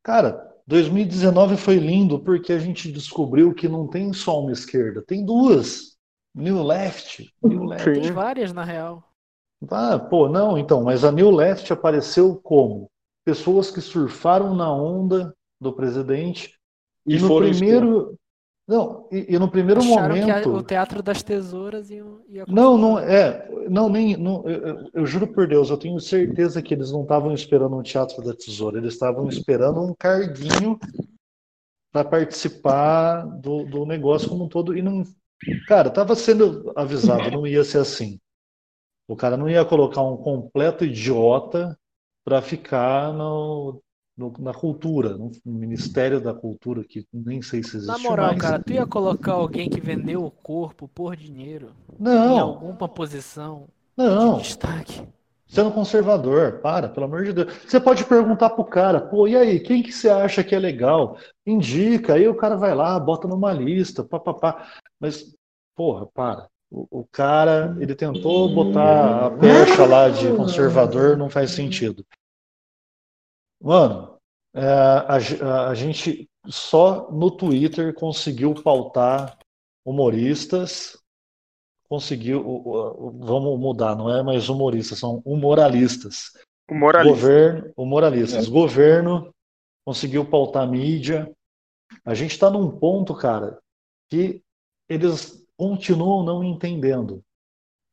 Cara, 2019 foi lindo porque a gente descobriu que não tem só uma esquerda, tem duas. New Left. New Left. Tem várias, na real. Ah, pô, não, então, mas a New Left apareceu como? Pessoas que surfaram na onda do presidente e, E no foram primeiro. Não, e, e no primeiro Acharam que a- momento. o Teatro das Tesouras ia, ia Não, não é. Não, nem. Não, eu, eu- eu juro por Deus, eu tenho certeza que eles não estavam esperando um teatro da tesoura, eles estavam esperando um carguinho para participar do, do negócio como um todo. E não. Cara, estava sendo avisado, não ia ser assim. O cara não ia colocar um completo idiota para ficar no, no- na cultura, no Ministério da Cultura, que nem sei se existe Na moral, mais. cara, tu ia colocar alguém que vendeu o corpo por dinheiro em Não, alguma posição não. de destaque? Sendo conservador, para, pelo amor de Deus. Você pode perguntar pro cara, pô, e aí, quem que você acha que é legal? Indica, aí o cara vai lá, bota numa lista, papapá. Mas, porra, para. O, o cara, ele tentou botar a pecha lá de conservador, não faz sentido. Mano, é, a, a- gente só no Twitter conseguiu pautar humoristas, conseguiu, vamos mudar, não é mais humoristas, são humoralistas. O moralista. Governo, humoralistas. Governo conseguiu pautar a mídia. A gente está num ponto, cara, que eles continuam não entendendo.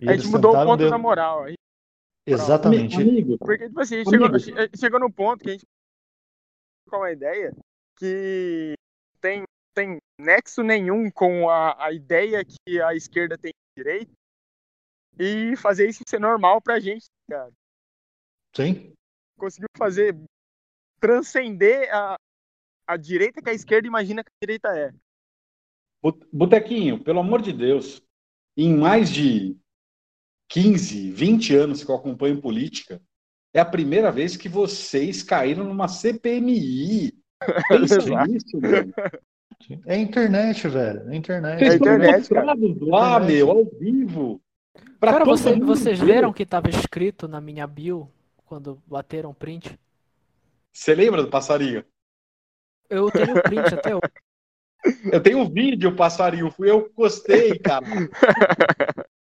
E A gente eles mudou o ponto de- da moral. aí. Exatamente. Amigo, Porque, tipo assim, a chegou, a chegou num ponto que a gente com uma ideia que tem, tem nexo nenhum com a, a ideia que a esquerda tem de direita e fazer isso ser normal pra gente, cara. Sim. Conseguiu fazer transcender a, a direita que a esquerda imagina que a direita é. Botequinho, pelo amor de Deus, em mais de 15, 20 anos que eu acompanho política, é a primeira vez que vocês caíram numa CPMI. <laughs> Pensa nisso, mano. É internet, velho. É internet. Vocês É estão internet, cara. lá, Internet. meu, ao vivo. Pra Cara, você- vocês ver. viram que tava escrito na minha bio quando bateram print? Você lembra do passarinho? Eu tenho o print até hoje. Eu tenho um vídeo, passarinho. Fui eu gostei, cara. <laughs>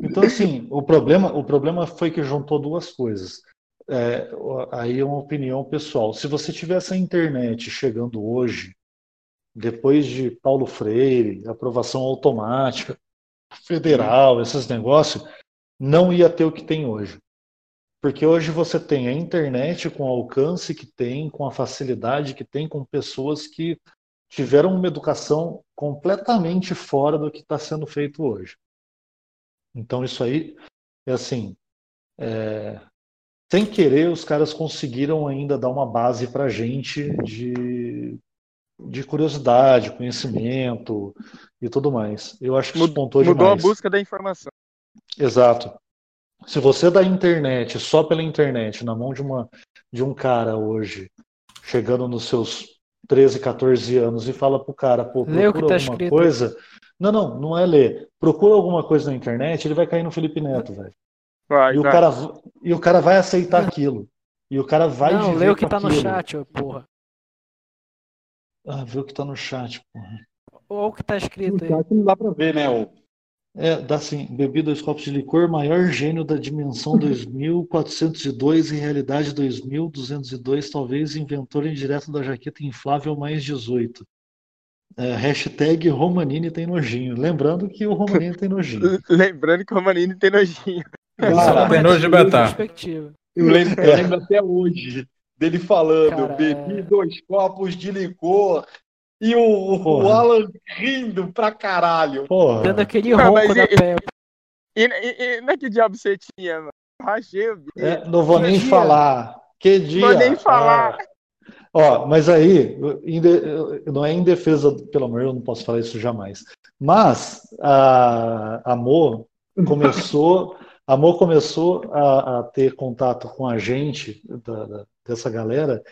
Então, assim, o problema, o problema foi que juntou duas coisas. É, aí é uma opinião pessoal. Se você tivesse a internet chegando hoje, depois de Paulo Freire, aprovação automática, federal, esses negócios, não ia ter o que tem hoje. Porque hoje você tem a internet com o alcance que tem, com a facilidade que tem, com pessoas que tiveram uma educação completamente fora do que está sendo feito hoje. Então isso aí é assim, é, sem querer os caras conseguiram ainda dar uma base para gente de, de curiosidade, conhecimento e tudo mais. Eu acho que Mud- despontou Mudou a demais. busca da informação. Exato. Se você dá internet só pela internet na mão de uma de um cara hoje, chegando nos seus 13, 14 anos e fala pro cara, pô, o procura tá alguma escrito. coisa. Não, não, não é ler. Procura alguma coisa na internet, ele vai cair no Felipe Neto, velho. Vai, E o vai. cara e o cara vai aceitar aquilo. E o cara vai Não, lê o que tá no aquilo. chat, ô porra. Ah, vê o que tá no chat, porra. Ou o que tá escrito aí. No chat não dá pra ver, né? O... É, dá assim, bebi dois copos de licor, maior gênio da dimensão <laughs> 2402 e realidade 2202, talvez inventor indireto da jaqueta inflável mais 18. É, hashtag Romanini tem nojinho. Lembrando que o Romanini tem nojinho. <laughs> Lembrando que o Romanini tem nojinho. Cara, Tem nojo de eu, lembro, eu lembro até hoje dele falando, Cara, bebi é- dois copos de licor e o, o. Alan rindo pra caralho. Porra. Dando aquele ronco mas da e- Peppa. E, e, e não é que diabo você tinha, mano? Rachei o bico. É, não vou Que nem dia? falar. Que dia? Vou nem falar. Ah. Ó, mas aí, não é em defesa, pelo amor, eu não posso falar isso jamais. Mas a Amor começou, a Amor começou a, a ter contato com a gente, da- da- dessa galera,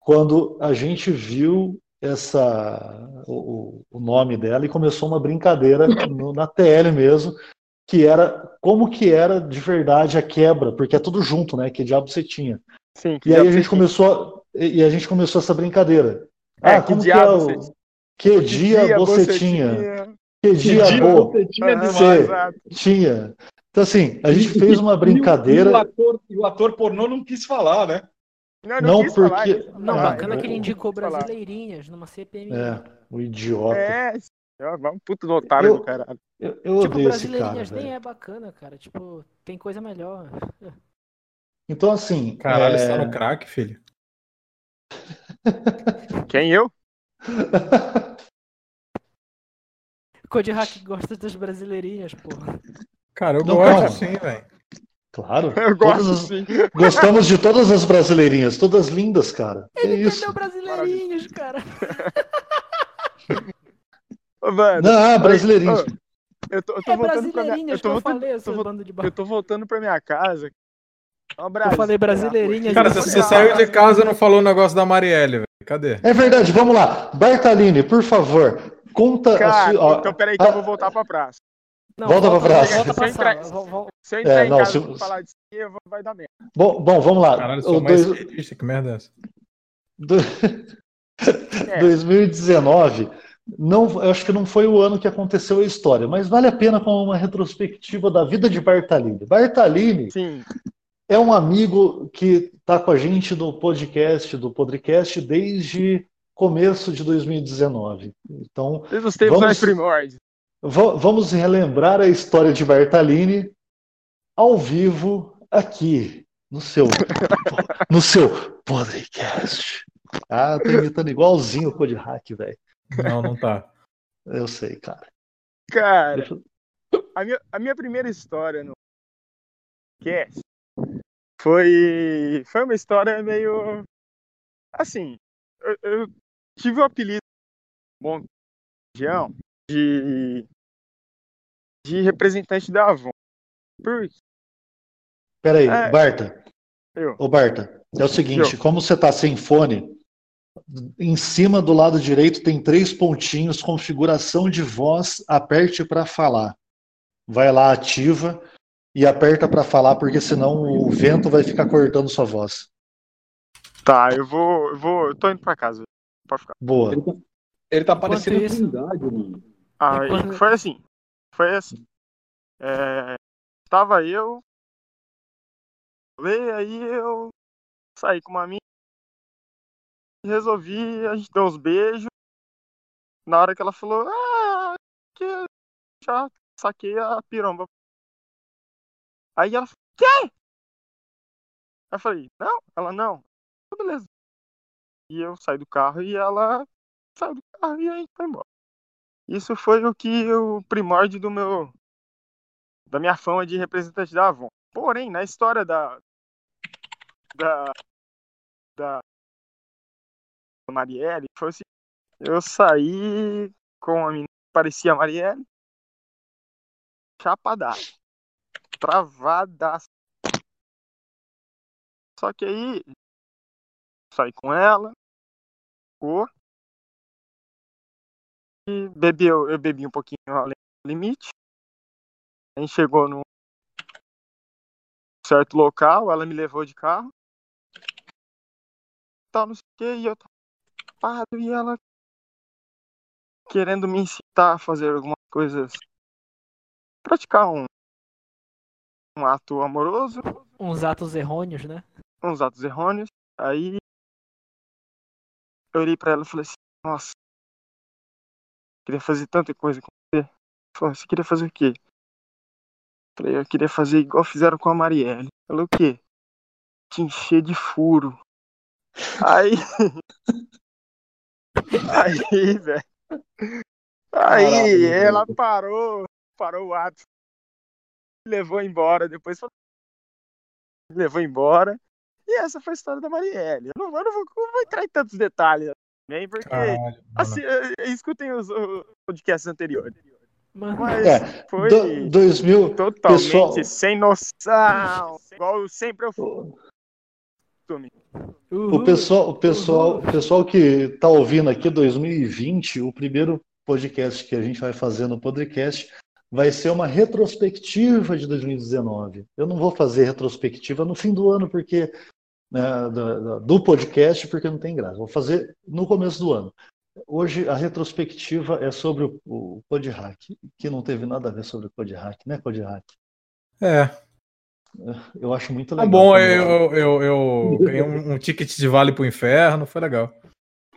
quando a gente viu essa o, o- nome dela e começou uma brincadeira no- na TL mesmo, que era como que era de verdade a quebra, porque é tudo junto, né? Que diabo você tinha. Sim, que E aí diabo a gente tinha? começou e e a gente começou essa brincadeira. É, ah, que como que diabo é o tinha? que dia você tinha? Que Que dia dia bom você tinha demais. Você- tinha? Então assim, a gente fez uma <laughs> e o- E o brincadeira. ator, e o ator pornô não quis falar, né? Não, Não, falar porque-. Não, Ah, bacana eu- que ele indicou falar. brasileirinhas numa CPMI. É, o idiota. É, um puto do otário Eu- do caralho. Eu, eu Tipo, odeio esse cara, brasileirinhas nem velho. é bacana, cara. Tipo, tem coisa melhor. Então assim, Caralho, é, você tá no crack, filho. <laughs> Quem eu? Code Hack gosta das brasileirinhas, porra. Cara, eu Não, gosto calma. sim, velho. Claro, <laughs> Eu gosto as- sim. gostamos de todas as brasileirinhas, todas lindas, cara. Que isso? Entendeu brasileirinhas, cara? Não, ah, brasileirinhas. Ô, eu tô, eu tô É voltando pra minha, eu tô eu voltando, falei, eu tô, seu vol- bando de eu tô voltando pra minha casa. Um Eu abraço. falei brasileirinhas. Cara, e você, você você saiu de casa e não falou o negócio da Marielle, velho. Cadê? É verdade, vamos lá. Bartalini, por favor, conta a Cara, sua. ó, então peraí que eu ah, vou voltar pra praça. Não, Volta pra praça. Volta pra Se eu entrar- Se eu entrar É, em não, casa se- falar disso aqui, vai dar merda. Bom, bom, vamos lá. Caralho, sou mais dois- que merda é essa? do- É. 2019, não, eu acho que não foi o ano que aconteceu a história, mas vale a pena como uma retrospectiva da vida de Bartalini. Bartalini Sim, é um amigo que está com a gente no podcast, do podcast, desde começo de 2019. Então, desde os tempos Vamos- mais primórdios. Va- Vamos relembrar a história de Bartalini ao vivo aqui no seu no seu podcast. Ah, tô imitando igualzinho o Code Hack, velho. Não, não tá. Eu sei, cara. Cara, eu- a minha, a minha primeira história no cast foi, foi uma história meio. Assim, eu, eu tive o apelido bom região de, de representante da Avon. Por Peraí, É. Barta. eu. Ô, Barta, é o seguinte, como você tá sem fone, Em cima do lado direito tem três pontinhos, configuração de voz, aperte para falar. Vai lá, ativa e aperta para falar, porque senão o vento vai ficar cortando sua voz. Tá, eu vou. Eu vou. Eu tô indo pra casa. Pode ficar. Boa. Ele tá, ele tá parecendo isso- Trindade, mano. Ah, Enquanto- foi assim. Foi assim. É, tava eu. Falei, aí eu saí com uma amiga. e Resolvi, a gente deu uns beijos. Na hora que ela falou, ah, que já saquei a piromba. Aí ela falou, quê? Aí eu falei, não, ela não. "Ah, Beleza. E eu saí do carro e ela saiu do carro e a gente foi embora. Isso foi o que o primórdio do meu da minha fama de representante da Avon. Porém, na história da da da Marielle, foi assim, eu saí com a menina que parecia Marielle, chapadaço, travadaço. Só que aí saí com ela, ficou, bebi, eu, eu bebi um pouquinho além do limite. A gente chegou num certo local, ela me levou de carro. Tal, não sei o que, e eu tava e ela querendo me incitar a fazer algumas coisas. Praticar um, um ato amoroso, Uns atos errôneos, né? uns atos errôneos. Aí eu olhei pra ela e falei assim, nossa, queria fazer tanta coisa com você. Falou, você queria fazer o quê? Falei, eu queria fazer igual fizeram com a Marielle. Falei, o quê? Te encher de furo. Aí. <laughs> Aí, velho. Aí ela parou, parou o ato. Levou embora, depois falou. Levou embora. E essa foi a história da Marielle. Eu não, eu não vou, não vou entrar em tantos detalhes também, porque. Caralho. Assim, eh, escutem os, os podcasts anteriores. Mano, Mas É, foi Do, 2000, totalmente pessoal- sem noção. Igual sempre eu fui. O pessoal, o pessoal, o pessoal que está ouvindo aqui 2020, o primeiro podcast que a gente vai fazer no podcast vai ser uma retrospectiva de 2019. Eu não vou fazer retrospectiva no fim do ano porque né, do, do podcast porque não tem graça. Vou fazer no começo do ano. Hoje a retrospectiva é sobre o, o Code Hack, que não teve nada a ver sobre o Code Hack, né, Code Hack? É, Eu acho muito tá legal. bom, quando- eu, eu, eu ganhei um, um ticket de vale pro inferno, foi legal.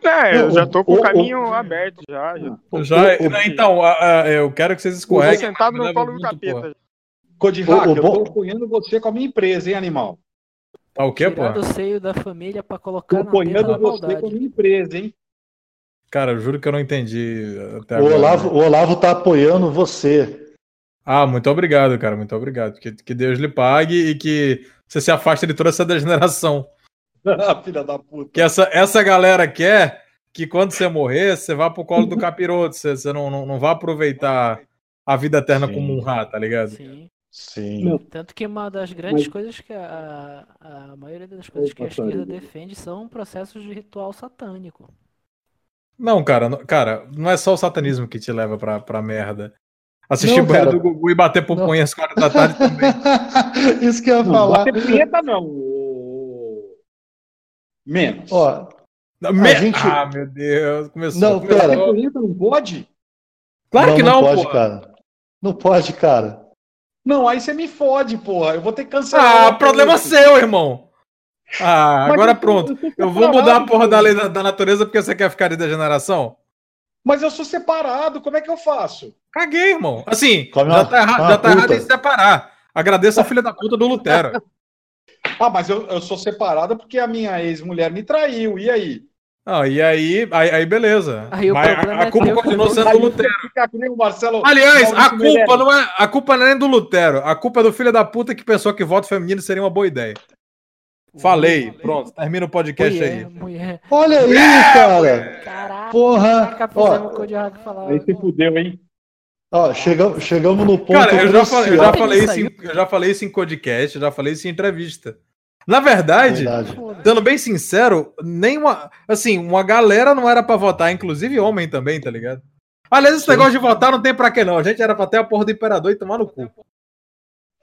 É, eu já tô com o- caminho o- aberto já. já. O- Já, o- o- então, a- a- eu quero que vocês Tô escorreguem. sentado me no leva colo do junto, capeta. porra. Code Hack, O- o eu bom- tô apoiando você com a minha empresa, hein, animal? Tá o quê, tirar pô? do seio da família pra Tô colocar na terra apoiando da você com a minha empresa, hein? Cara, eu juro que eu não entendi até o agora. Olavo, o Olavo tá apoiando você. Ah, muito obrigado, cara, muito obrigado. Que, que Deus lhe pague e que você se afaste de toda essa degeneração. <laughs> Filha da puta. Que essa, essa galera quer que quando você morrer, você vá pro colo do <laughs> capiroto, você, você não, não, não vá aproveitar a vida eterna Sim. como um rato, tá ligado? Sim. Sim. Não. Tanto que uma das grandes Mas- coisas que a, a, maioria das coisas que a esquerda defende são processos de ritual satânico. Não, cara, não, cara, não é só o satanismo que te leva pra, pra merda. Assistir Não, o banheiro cara. do Gugu e bater pupunha às quatro da tarde também. <laughs> Isso que eu ia Não, falar. bater <laughs> punheta não. ô- Menos. Ó, Não, me- gente- Ah, meu Deus, começou. Não, começou. pera. Bater punheta não pode? Claro que não, pode, pô. cara. Não pode, cara. Não, aí você me fode, porra. Eu vou ter que cancelar. Ah, problema apoio. seu, irmão. Ah, Mas agora eu pronto. eu Eu vou mudar a porra da lei da, da natureza porque você quer ficar de degeneração? Mas eu sou separado, como é que eu faço? Caguei, irmão. Assim, Come já tá, erra- já tá errado em separar. Agradeço a filha da puta do Lutero. <laughs> Ah, mas eu, eu sou separada porque a minha ex-mulher me traiu. E aí? Ah, e aí, aí, aí beleza. Aí Mas a, a é culpa teu, continua que sendo do Lutero. Marcelo. Aliás, a culpa não é a culpa não é nem do Lutero. A culpa é do filho da puta que pensou que voto feminino seria uma boa ideia. Falei, pronto, termina o podcast mulher, aí. mulher. Olha aí, cara. Caraca, Porra. Ó. Aí se fudeu, hein? ó chegamos, chegamos no ponto Cara, eu já, falei, eu já crucial. falei isso, em, eu já falei isso em podcast, eu já falei isso em entrevista. Na verdade, Verdade. Sendo bem sincero, nem uma. Assim, uma galera não era pra votar, inclusive homem também, tá ligado? Aliás, esse Sim. negócio de votar não tem pra quê, não. A gente era pra ter a porra do imperador e tomar no cu.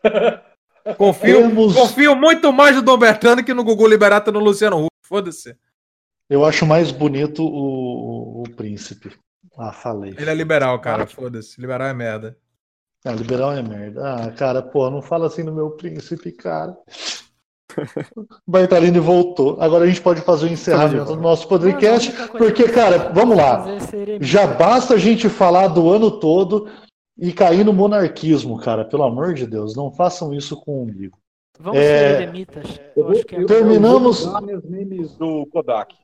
<laughs> Confio, Temos- confio muito mais no Dom Bertano que no Gugu Liberato e no Luciano Huck. Foda-se. Eu acho mais bonito o, o príncipe. Ah, falei. Ele é liberal, cara. Foda-se. Liberal é merda. Ah, liberal é merda. Ah, cara, pô, não fala assim no meu príncipe, cara. <laughs> Bartalini voltou. Agora a gente pode fazer o encerramento do nosso podcast, coisa porque, que eu cara, vamos lá. Já basta a gente falar do ano todo e cair no monarquismo, cara. Pelo amor de Deus, não façam isso com o umbigo. Vamos É, ser eremitas. Eu Eu vou, acho que é eu, Terminamos- eu vou meus memes do Kodak.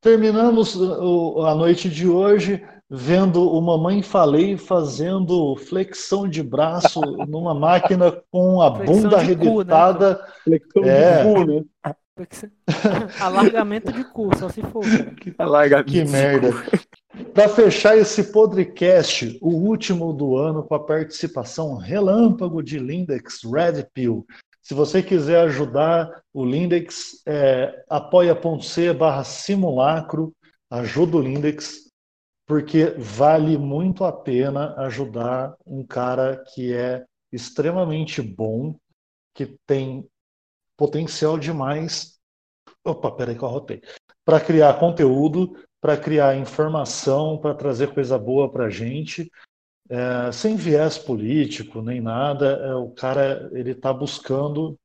Terminamos a noite de hoje vendo o Mamãe Falei fazendo flexão de braço <laughs> numa máquina com a Flexão bunda cu, né? Flexão É. de cu, né? Alargamento de cu, só se for. <laughs> cara. Larga Que merda. Para fechar esse podcast, o último do ano, com a participação relâmpago de Lindex Red Pill. Se você quiser ajudar o Lindex, é apoia.c barra simulacro, ajuda o Lindex, porque vale muito a pena ajudar um cara que é extremamente bom, que tem potencial demais. Opa, peraí que eu arrotei. Para criar conteúdo, para criar informação, para trazer coisa boa para a gente, é, sem viés político nem nada. É, o cara ele está buscando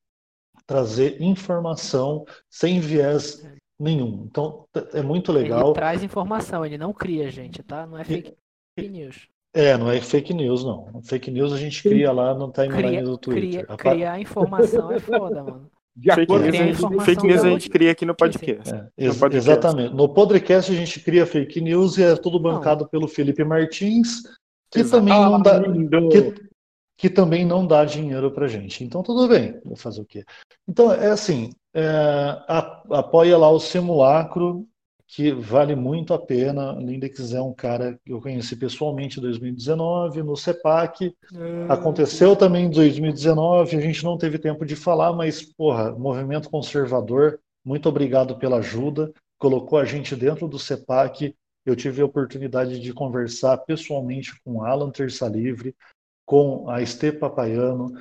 trazer informação sem viés nenhum. Então é muito legal. Ele traz informação, ele não cria, gente, tá? Não é fake news. É, não é fake news, não. Fake news a gente cria lá no timeline Cria, do Twitter. cria, criar informação é foda, mano. <laughs> De Fake acordo news, a gente, fake news a gente cria aqui no podcast. É, No ex- podcast. exatamente. No podcast a gente cria fake news e é tudo bancado pelo Felipe Martins, que também não dá, que, que também não dá dinheiro pra gente. Então tudo bem, vou fazer o quê? Então é assim, é, apoia lá o simulacro, que vale muito a pena. O Lindex é um cara que eu conheci pessoalmente em 2019 no CEPAC. Aconteceu também em 2019, a gente não teve tempo de falar, mas, porra, movimento conservador, muito obrigado pela ajuda, colocou a gente dentro do CEPAC. Eu tive a oportunidade de conversar pessoalmente com Alan Terça Livre, com a Estê Papaiano,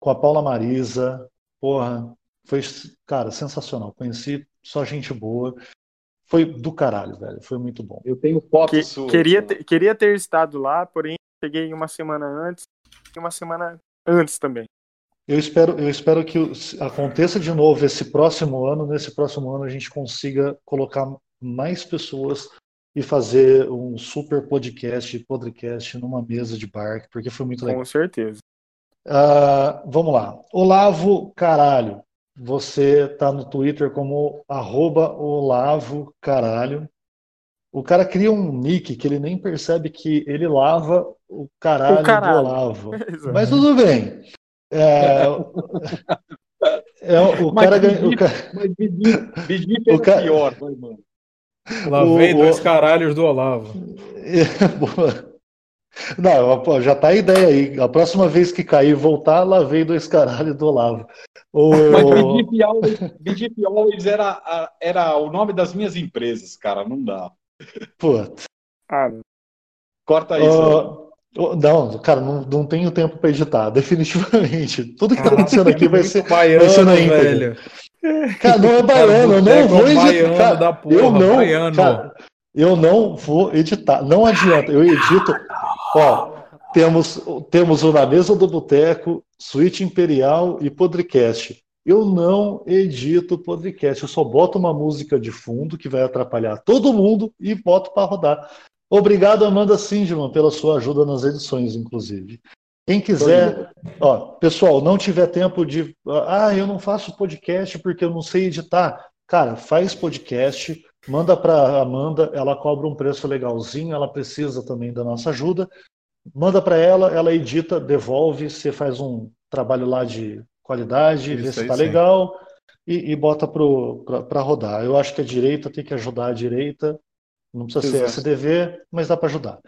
com a Paula Marisa. Porra, foi, cara, sensacional. Conheci só gente boa. Foi do caralho, velho. Foi muito bom. Eu tenho foto Que- sua. queria, ter, queria ter estado lá, porém cheguei uma semana antes e uma semana antes também. Eu espero, eu espero que aconteça de novo esse próximo ano. Nesse próximo ano a gente consiga colocar mais pessoas e fazer um super podcast, podcast numa mesa de bar, porque foi muito legal. Com certeza. Ah, vamos lá. Olavo Caralho. Você tá no Twitter como arroba Olavo Caralho. O cara cria um nick que ele nem percebe que ele lava o caralho, O caralho. do Olavo. <laughs> Mas tudo bem. É, <laughs> é, o cara ganha. o Vigília- ca- Mas Vigília Vigília O pior, vai, mano. Lá O- vem o- dois caralhos do Olavo. Boa. <laughs> Não, pô, já tá a ideia aí. A próxima vez que cair, voltar, lá vem dois caralhos do Olavo. O... Mas Vigip Always, era, era o nome das minhas empresas, cara. Não dá. Putz. Ah. Corta isso. Ó, não, cara, não, não tenho tempo para editar, definitivamente. Tudo que tá Ah, acontecendo aqui vai ser. Baiano, vai ser na íntegra. velho. Cara, não é baiano, eu não Boteco vou editar. Cara, da porra, eu não, baiano. cara, eu não vou editar. Não adianta, eu edito. Ó, temos, temos o Na Mesa do Boteco, Suíte Imperial e Podcast. Eu não edito podcast, eu só boto uma música de fundo que vai atrapalhar todo mundo e boto para rodar. Obrigado, Amanda Sindman, pela sua ajuda nas edições, inclusive. Quem quiser, ó, pessoal, não tiver tempo de. Ah, eu não faço podcast porque eu não sei editar. Cara, faz podcast, manda para Amanda, ela cobra um preço legalzinho, ela precisa também da nossa ajuda. Manda para ela, ela edita, devolve, você faz um trabalho lá de qualidade, vê Isso se aí tá sim. legal e, e bota para rodar. Eu acho que a direita tem que ajudar a direita, não precisa ser Exato. SDV, mas dá para ajudar.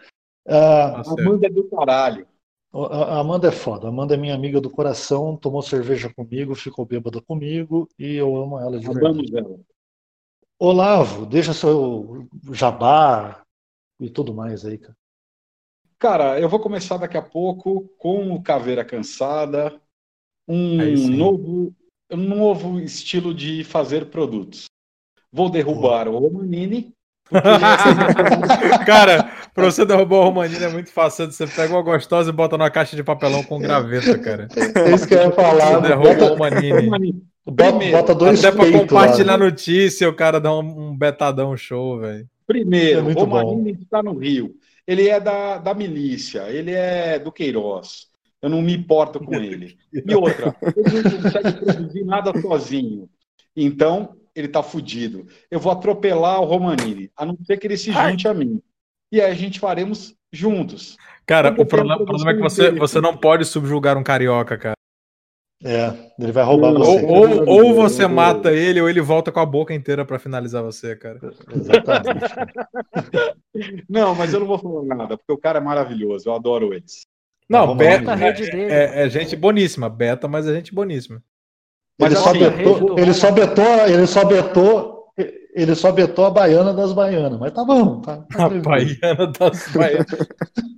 Ah, Tá. Amanda é do caralho. A Amanda é foda. A Amanda é minha amiga do coração, tomou cerveja comigo, ficou bêbada comigo e eu amo ela de verdade. Ela. Olavo, deixa seu jabá e tudo mais aí, cara. Cara, eu vou começar daqui a pouco com o Caveira Cansada, um novo, um novo estilo de fazer produtos. Vou derrubar o Romanini, porque <laughs> <laughs> Cara, pra você derrubar o Romanini é muito fácil. Você pega uma gostosa e bota numa caixa de papelão com graveta, cara. É isso que eu ia falar. Você derruba o Bota, Romanini. Romanini. bota, Primeiro, bota dois Até pra peitos lá. compartilhar notícia, o cara dá um, um betadão show, velho. Primeiro, É Romanini está no Rio. Ele é da, da milícia, ele é do Queiroz. Eu não me importo com ele. E outra, ele não consegue produzir nada sozinho. Então, ele está fudido. Eu vou atropelar o Romanini, a não ser que ele se junte a mim. E aí a gente faremos juntos. Cara, o problema, problema é que você, você não pode subjugar um carioca, cara. É, ele vai roubar Ou- você. Ou, ou, ou você Eu- mata ele, ou ele volta com a boca inteira pra finalizar você, cara. Exatamente. <laughs> Não, mas eu não vou falar nada, porque o cara é maravilhoso, eu adoro eles. Não, Vamos beta é, é- é gente boníssima. Beta, mas é gente boníssima. Mas ele, só assim, rede betou, ele só betou, ele só betou, ele só betou a baiana das baianas, mas tá bom, tá, tá A baiana das <laughs> baianas.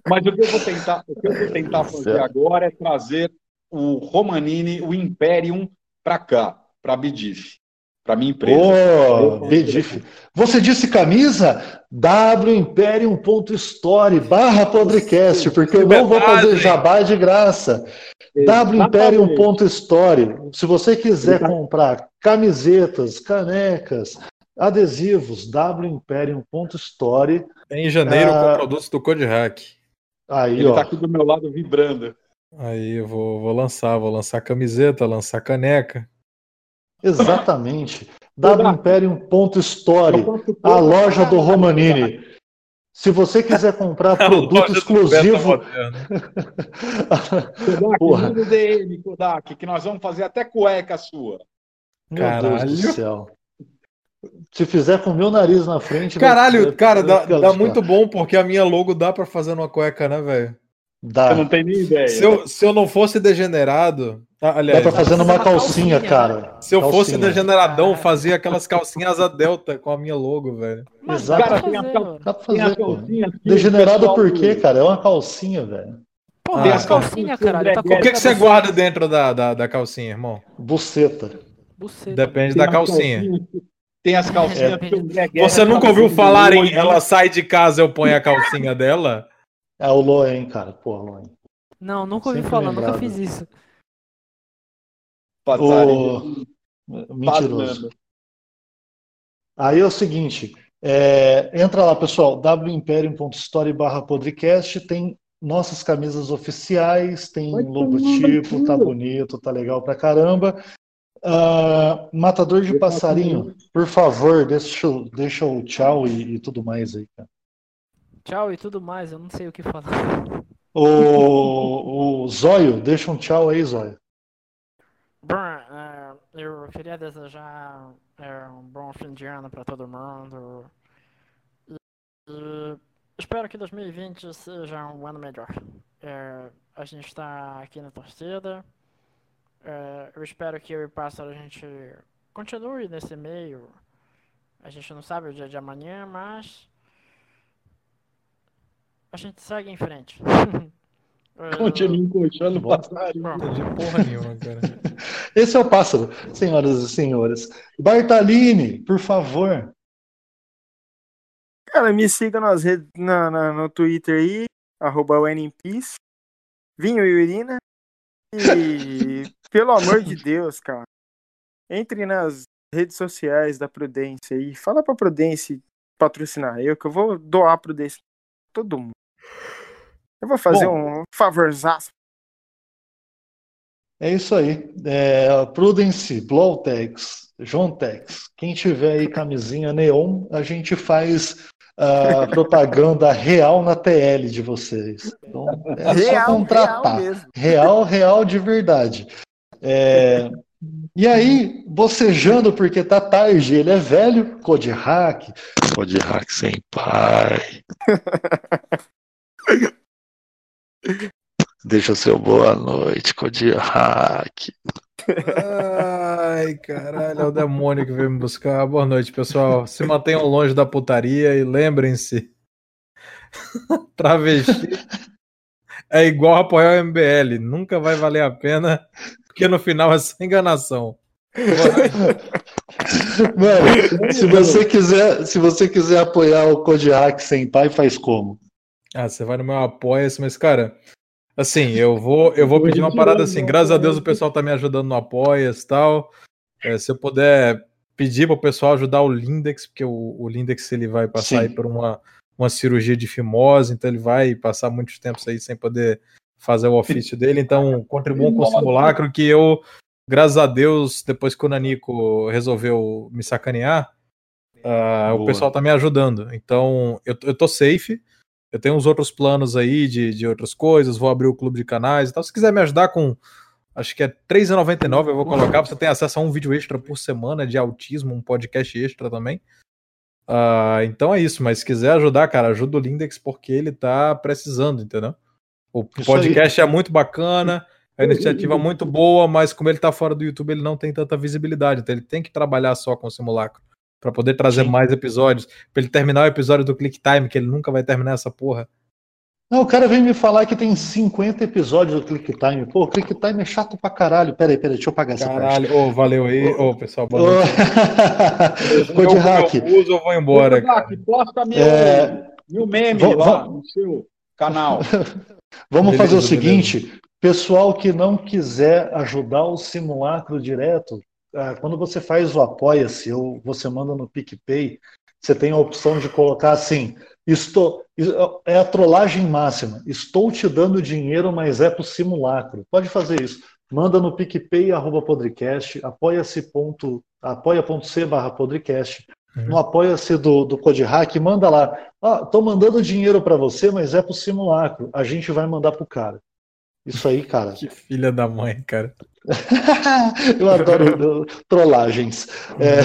Mas o que eu vou tentar, o que eu vou tentar fazer Certo. agora é trazer o Romanini, o Imperium, para cá, para Bidif, para minha empresa. Ô, Bedif. Você disse camisa? wimperium.store barra podcast, porque eu não vou fazer jabá de graça. wimperium.store. Se você quiser comprar camisetas, canecas, adesivos, wimperium.store. Em janeiro, Ah. com produtos do Code Hack. Aí, Ele ó. está aqui do meu lado vibrando. Aí eu vou, vou lançar, vou lançar camiseta, lançar caneca. Exatamente. <laughs> Wimperium.store. A loja do Romanini. Se você quiser comprar <laughs> produto Beta exclusivo. <laughs> Kodak, Porra. manda o DM, Kodak, que nós vamos fazer até cueca sua. Meu Deus do Caralho. céu. Se fizer com o meu nariz na frente. Caralho, vai- cara, dá, vai dá lascado. muito bom, porque a minha logo dá pra fazer numa cueca, né, velho? Dá. Você não tem nem ideia. Se eu, se eu não fosse degenerado. ah, Dá aliás, pra fazer numa uma calcinha, calcinha, cara. se eu fosse Calcinha. degeneradão, Ah. fazia aquelas calcinhas asa delta com a minha logo, velho. Mas Exato. dá pra Cara, tem fazer, a. Dá pra fazer, pô. o Degenerado pessoal- por quê, cara? É uma calcinha, velho. Porra, Tem é as calcinha, calcinhas caralho. Tá O que, que você guarda dentro da, da, da calcinha, irmão? Buceta. buceta. Depende Tem da as calcinha. Tem as calcinhas É. o Você tá nunca ouviu falar em hoje. ela sai de casa, eu ponho a calcinha dela? É o Loen, cara. Pô, Loen. Não, nunca ouvi Sempre falar, nunca lembrado. fiz isso. Passarinho. Mentiroso. Aí é o seguinte, é, entra lá, pessoal, wimperium.store barra podcast, tem nossas camisas oficiais, tem Vai logotipo, tá bonito, tá legal pra caramba. Ah, matador de passarinho, por favor, deixa, o- deixa o tchau e, e tudo mais aí, cara. Tchau e tudo mais, eu não sei o que falar. O, o Zóio, deixa um tchau aí, Zóio. Bom, é, eu queria desejar é, um bom fim de ano para todo mundo. E, e espero que 2020 seja um ano melhor. É, a gente está aqui na torcida. É, eu espero que eu e o Pássaro a gente continue nesse meio. A gente não sabe o dia de amanhã, mas a gente segue em frente. <laughs> Continua encoxando passarinho. Entendi porra nenhuma, cara. <laughs> Esse é o pássaro, senhoras e senhores. Bartalini, por favor. Cara, me siga nas redes, na, na- no Twitter aí, arroba WNPeace, Vinho e Urina. E, <laughs> pelo amor de <laughs> Deus, cara, entre nas redes sociais da Prudência e fala pra Prudência patrocinar eu, que eu vou doar a Prudência pra todo mundo. Eu vou fazer Bom. um favorzaço. É isso aí. É, Prudence, Blowtex, Jontex, quem tiver aí camisinha neon, a gente faz a <laughs> propaganda real na TL de vocês. Então, é só real, contratar. real mesmo. Real, real de verdade. É, E aí, bocejando porque tá tarde, ele é velho, Code Hack. Code Hack sem pai. <laughs> Deixa seu boa noite, Kodiak. Ai, caralho, é o demônio que veio me buscar. Boa noite, pessoal. Se mantenham longe da putaria e lembrem-se: <laughs> travesti é igual apoiar o MBL. Nunca vai valer a pena, porque no final é só enganação. <laughs> Mano, se você quiser, se você quiser apoiar o Kodiak sem pai, faz como? Ah, você vai no meu apoia-se, mas, cara, assim, eu vou, eu vou pedir uma parada assim. Graças a Deus o pessoal tá me ajudando no apoia-se e tal. É, se eu puder pedir pro pessoal ajudar o Lindex, porque o, o Lindex ele vai passar Sim. aí por uma, uma cirurgia de fimose, então ele vai passar muitos tempos aí sem poder fazer o ofício dele. Então, contribuam com o simulacro que eu, graças a Deus, depois que o Nanico resolveu me sacanear, ah, o pessoal tá me ajudando. Então, eu, eu tô safe. Eu tenho uns outros planos aí de, de outras coisas, vou abrir o clube de canais e tal. Se quiser me ajudar com, acho que é R$3,99 eu vou colocar. Você tem acesso a um vídeo extra por semana de autismo, um podcast extra também. Ah, então é isso, mas se quiser ajudar, cara, ajuda o Lindex porque ele tá precisando, entendeu? O Isso podcast é muito bacana, a iniciativa é muito boa, mas como ele tá fora do YouTube, ele não tem tanta visibilidade, então ele tem que trabalhar só com o simulacro pra poder trazer Sim. mais episódios, pra ele terminar o episódio do Click Time, que ele nunca vai terminar essa porra. Não, o cara vem me falar que tem 50 episódios do Click Time. Pô, o Click Time é chato pra caralho. Peraí, peraí, deixa eu pagar essa parte. Caralho, ô, valeu aí, ô, pessoal, boa noite. <laughs> Kodiak, Eu, eu uso, eu vou embora, cara. Kodiak, posta meu, É, meu meme Vamos- lá vamos- no seu canal. <laughs> Vamos Beleza, fazer o beleza. seguinte: pessoal que não quiser ajudar o simulacro direto, ah, quando você faz o Apoia-se ou você manda no PicPay, você tem a opção de colocar assim: estou, é a trollagem máxima. Estou te dando dinheiro, mas é pro simulacro. Pode fazer isso. Manda no PicPay, arroba podcast, apoia-se apoia.c barra podcast. Uhum. No apoia-se do, do Code Hack, manda lá. Ah, tô mandando dinheiro para você, mas é pro simulacro. A gente vai mandar pro cara. Isso aí, cara. Que filha da mãe, cara. <laughs> Eu adoro <laughs> trollagens. É,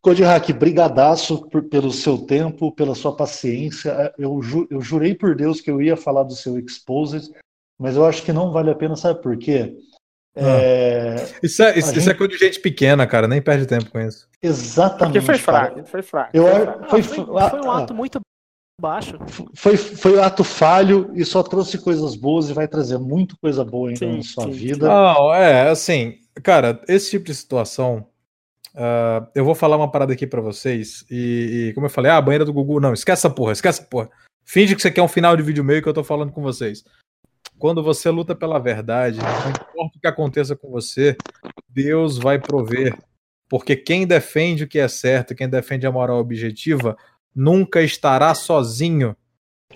Code Hack, brigadaço por- pelo seu tempo, pela sua paciência. É, Eu, ju- eu jurei por Deus que eu ia falar do seu Exposed, mas eu acho que não vale a pena, sabe por quê? É, Isso é, isso, A isso gente- é coisa de gente pequena, cara, nem perde tempo com isso. exatamente. Porque foi cara. fraco, foi fraco. Eu, foi. Ah, foi, foi, ah, foi um ah, ato muito baixo. foi, foi um ato falho e só trouxe coisas boas e vai trazer muito coisa boa ainda Sim, na sua sim, vida. Não, é, assim, cara, esse tipo de situação, ah, eu vou falar uma parada aqui pra vocês, e, e como eu falei, ah, a banheira do Gugu, não, esquece essa porra, esquece essa porra. Finge que você quer um final de vídeo meio que eu tô falando com vocês. Quando você luta pela verdade, não importa o que aconteça com você, Deus vai prover. Porque quem defende o que é certo, quem defende a moral objetiva, nunca estará sozinho.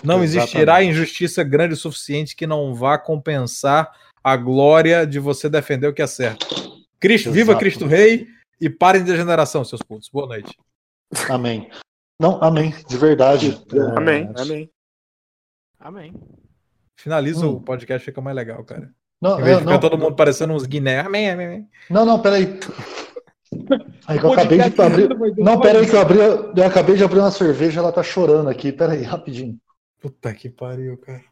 Não existirá Exatamente. injustiça grande o suficiente que não vá compensar a glória de você defender o que é certo. Cristo, viva Exato. Cristo Rei e parem de degeneração, seus putos. Boa noite. Amém. Não, amém, de verdade. É, Amém, amém. Finaliza Hum. o podcast, fica mais legal, cara. Não, Em vez de ficar não, todo mundo parecendo uns Guiné. Amém, amém, amém. não, não, peraí. Aí que eu acabei de abrir. Não, peraí, que eu abri. Eu acabei de abrir uma cerveja, ela tá chorando aqui. Peraí, rapidinho. Puta que pariu, cara.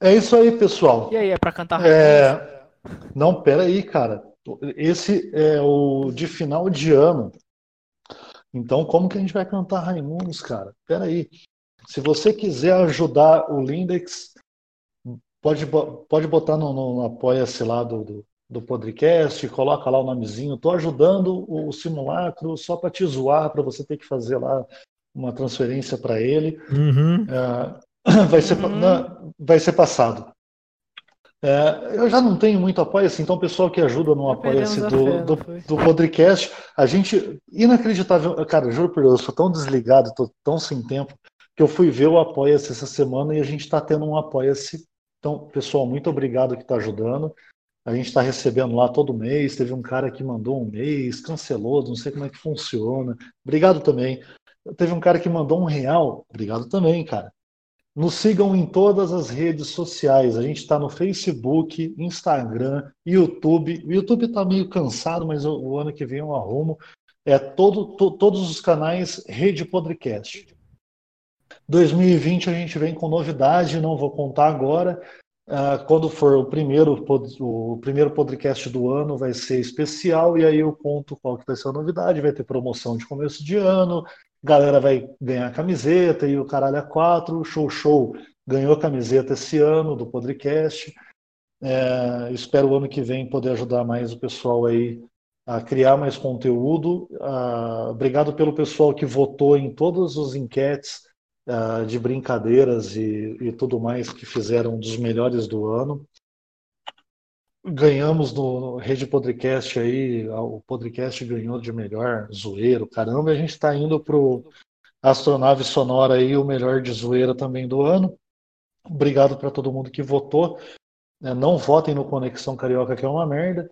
É isso aí, pessoal. E aí, é pra cantar É, Não, peraí, cara. Esse é o de final de ano. Então, como que a gente vai cantar Raimundos, cara? Peraí. Se você quiser ajudar o Lindex, pode, pode botar no, no, no apoia-se lá do, do, do podcast, coloca lá o nomezinho. Tô ajudando o simulacro só para te zoar, para você ter que fazer lá uma transferência para ele. Uhum. É, <clears throat> vai, ser, Uhum. na- vai ser passado. É, eu já não tenho muito apoia-se, então o pessoal que ajuda no apoia-se do, fé, do, do podcast, a gente, inacreditável, cara, juro por Deus, eu sou tão desligado, tô tão sem tempo, que eu fui ver o apoia-se essa semana e a gente está tendo um apoia-se. Então, pessoal, muito obrigado que está ajudando. A gente está recebendo lá todo mês. Teve um cara que mandou um mês, cancelou, não sei como é que funciona. Obrigado também. Teve um cara que mandou um real. Obrigado também, cara. Nos sigam em todas as redes sociais. A gente está no Facebook, Instagram, YouTube. O YouTube está meio cansado, mas o, ano que vem eu arrumo. É todo, to- todos os canais Rede Podcast. 2020 a gente vem com novidade, não vou contar agora. Ah, quando for o primeiro, o primeiro podcast do ano, vai ser especial, e aí eu conto qual que vai ser a novidade. Vai ter promoção de começo de ano, galera vai ganhar camiseta e o caralho a quatro. Show Show ganhou camiseta esse ano do podcast. É, espero o ano que vem poder ajudar mais o pessoal aí a criar mais conteúdo. Ah, obrigado pelo pessoal que votou em todas as enquetes ah, de brincadeiras e, e tudo mais que fizeram dos melhores do ano. Ganhamos no Rede Podcast aí, o podcast ganhou de melhor zoeiro, caramba, a gente está indo pro Astronave Sonora aí, o melhor de zoeira também do ano. Obrigado para todo mundo que votou. É, Não votem no Conexão Carioca, que é uma merda.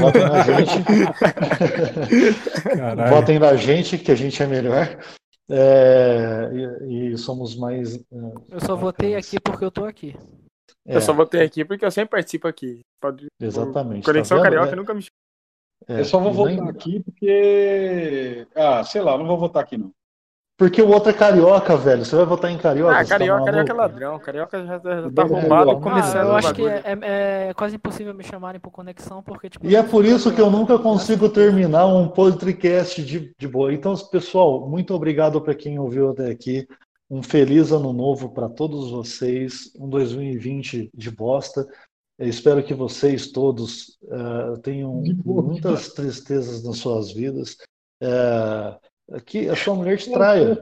Votem na <laughs> gente. <laughs> Caralho. Votem na gente, que a gente é melhor. É, e, e somos mais. é, Eu só votei aqui porque eu tô aqui. é, Eu só botei aqui porque eu sempre participo aqui. Pode... Exatamente. Conexão tá? Carioca É, nunca me é, Eu só vou votar nem- aqui porque. Ah, sei lá, não vou votar aqui não. Porque o outro é carioca, velho. Você vai votar em carioca? Ah, tá carioca, carioca é ladrão. Carioca já, já tá começando Ah, eu acho que bagulho. é, é quase impossível me chamarem por conexão, porque, tipo. E é por isso que eu nunca consigo terminar um podcast de, de boa. Então, pessoal, muito obrigado para quem ouviu até aqui. Um feliz ano novo para todos vocês. Um 2020 de bosta. Eu espero que vocês todos eh, tenham muitas tristezas nas suas vidas. Eh, que a sua mulher te traia.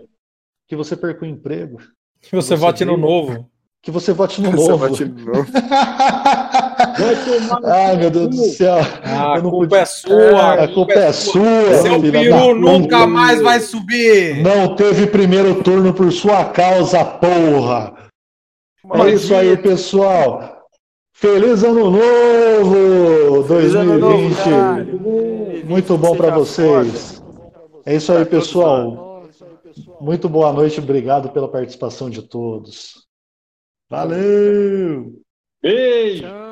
Que você perca o emprego. Que você Você vote no novo. Que você vote no <laughs> Você novo. bate de novo. <laughs> Vai tomar no Ai, seu meu Deus do céu. Ah, a culpa podia- é sua. a culpa é sua. Seu filha da peru puta. nunca mais vai subir. Não teve primeiro turno por sua causa, porra. É isso aí, pessoal. Feliz ano novo Feliz ano novo, 2020. Muito bom para vocês. É isso aí, pessoal. Muito boa noite, obrigado pela participação de todos. Valeu! Beijo! Tchau.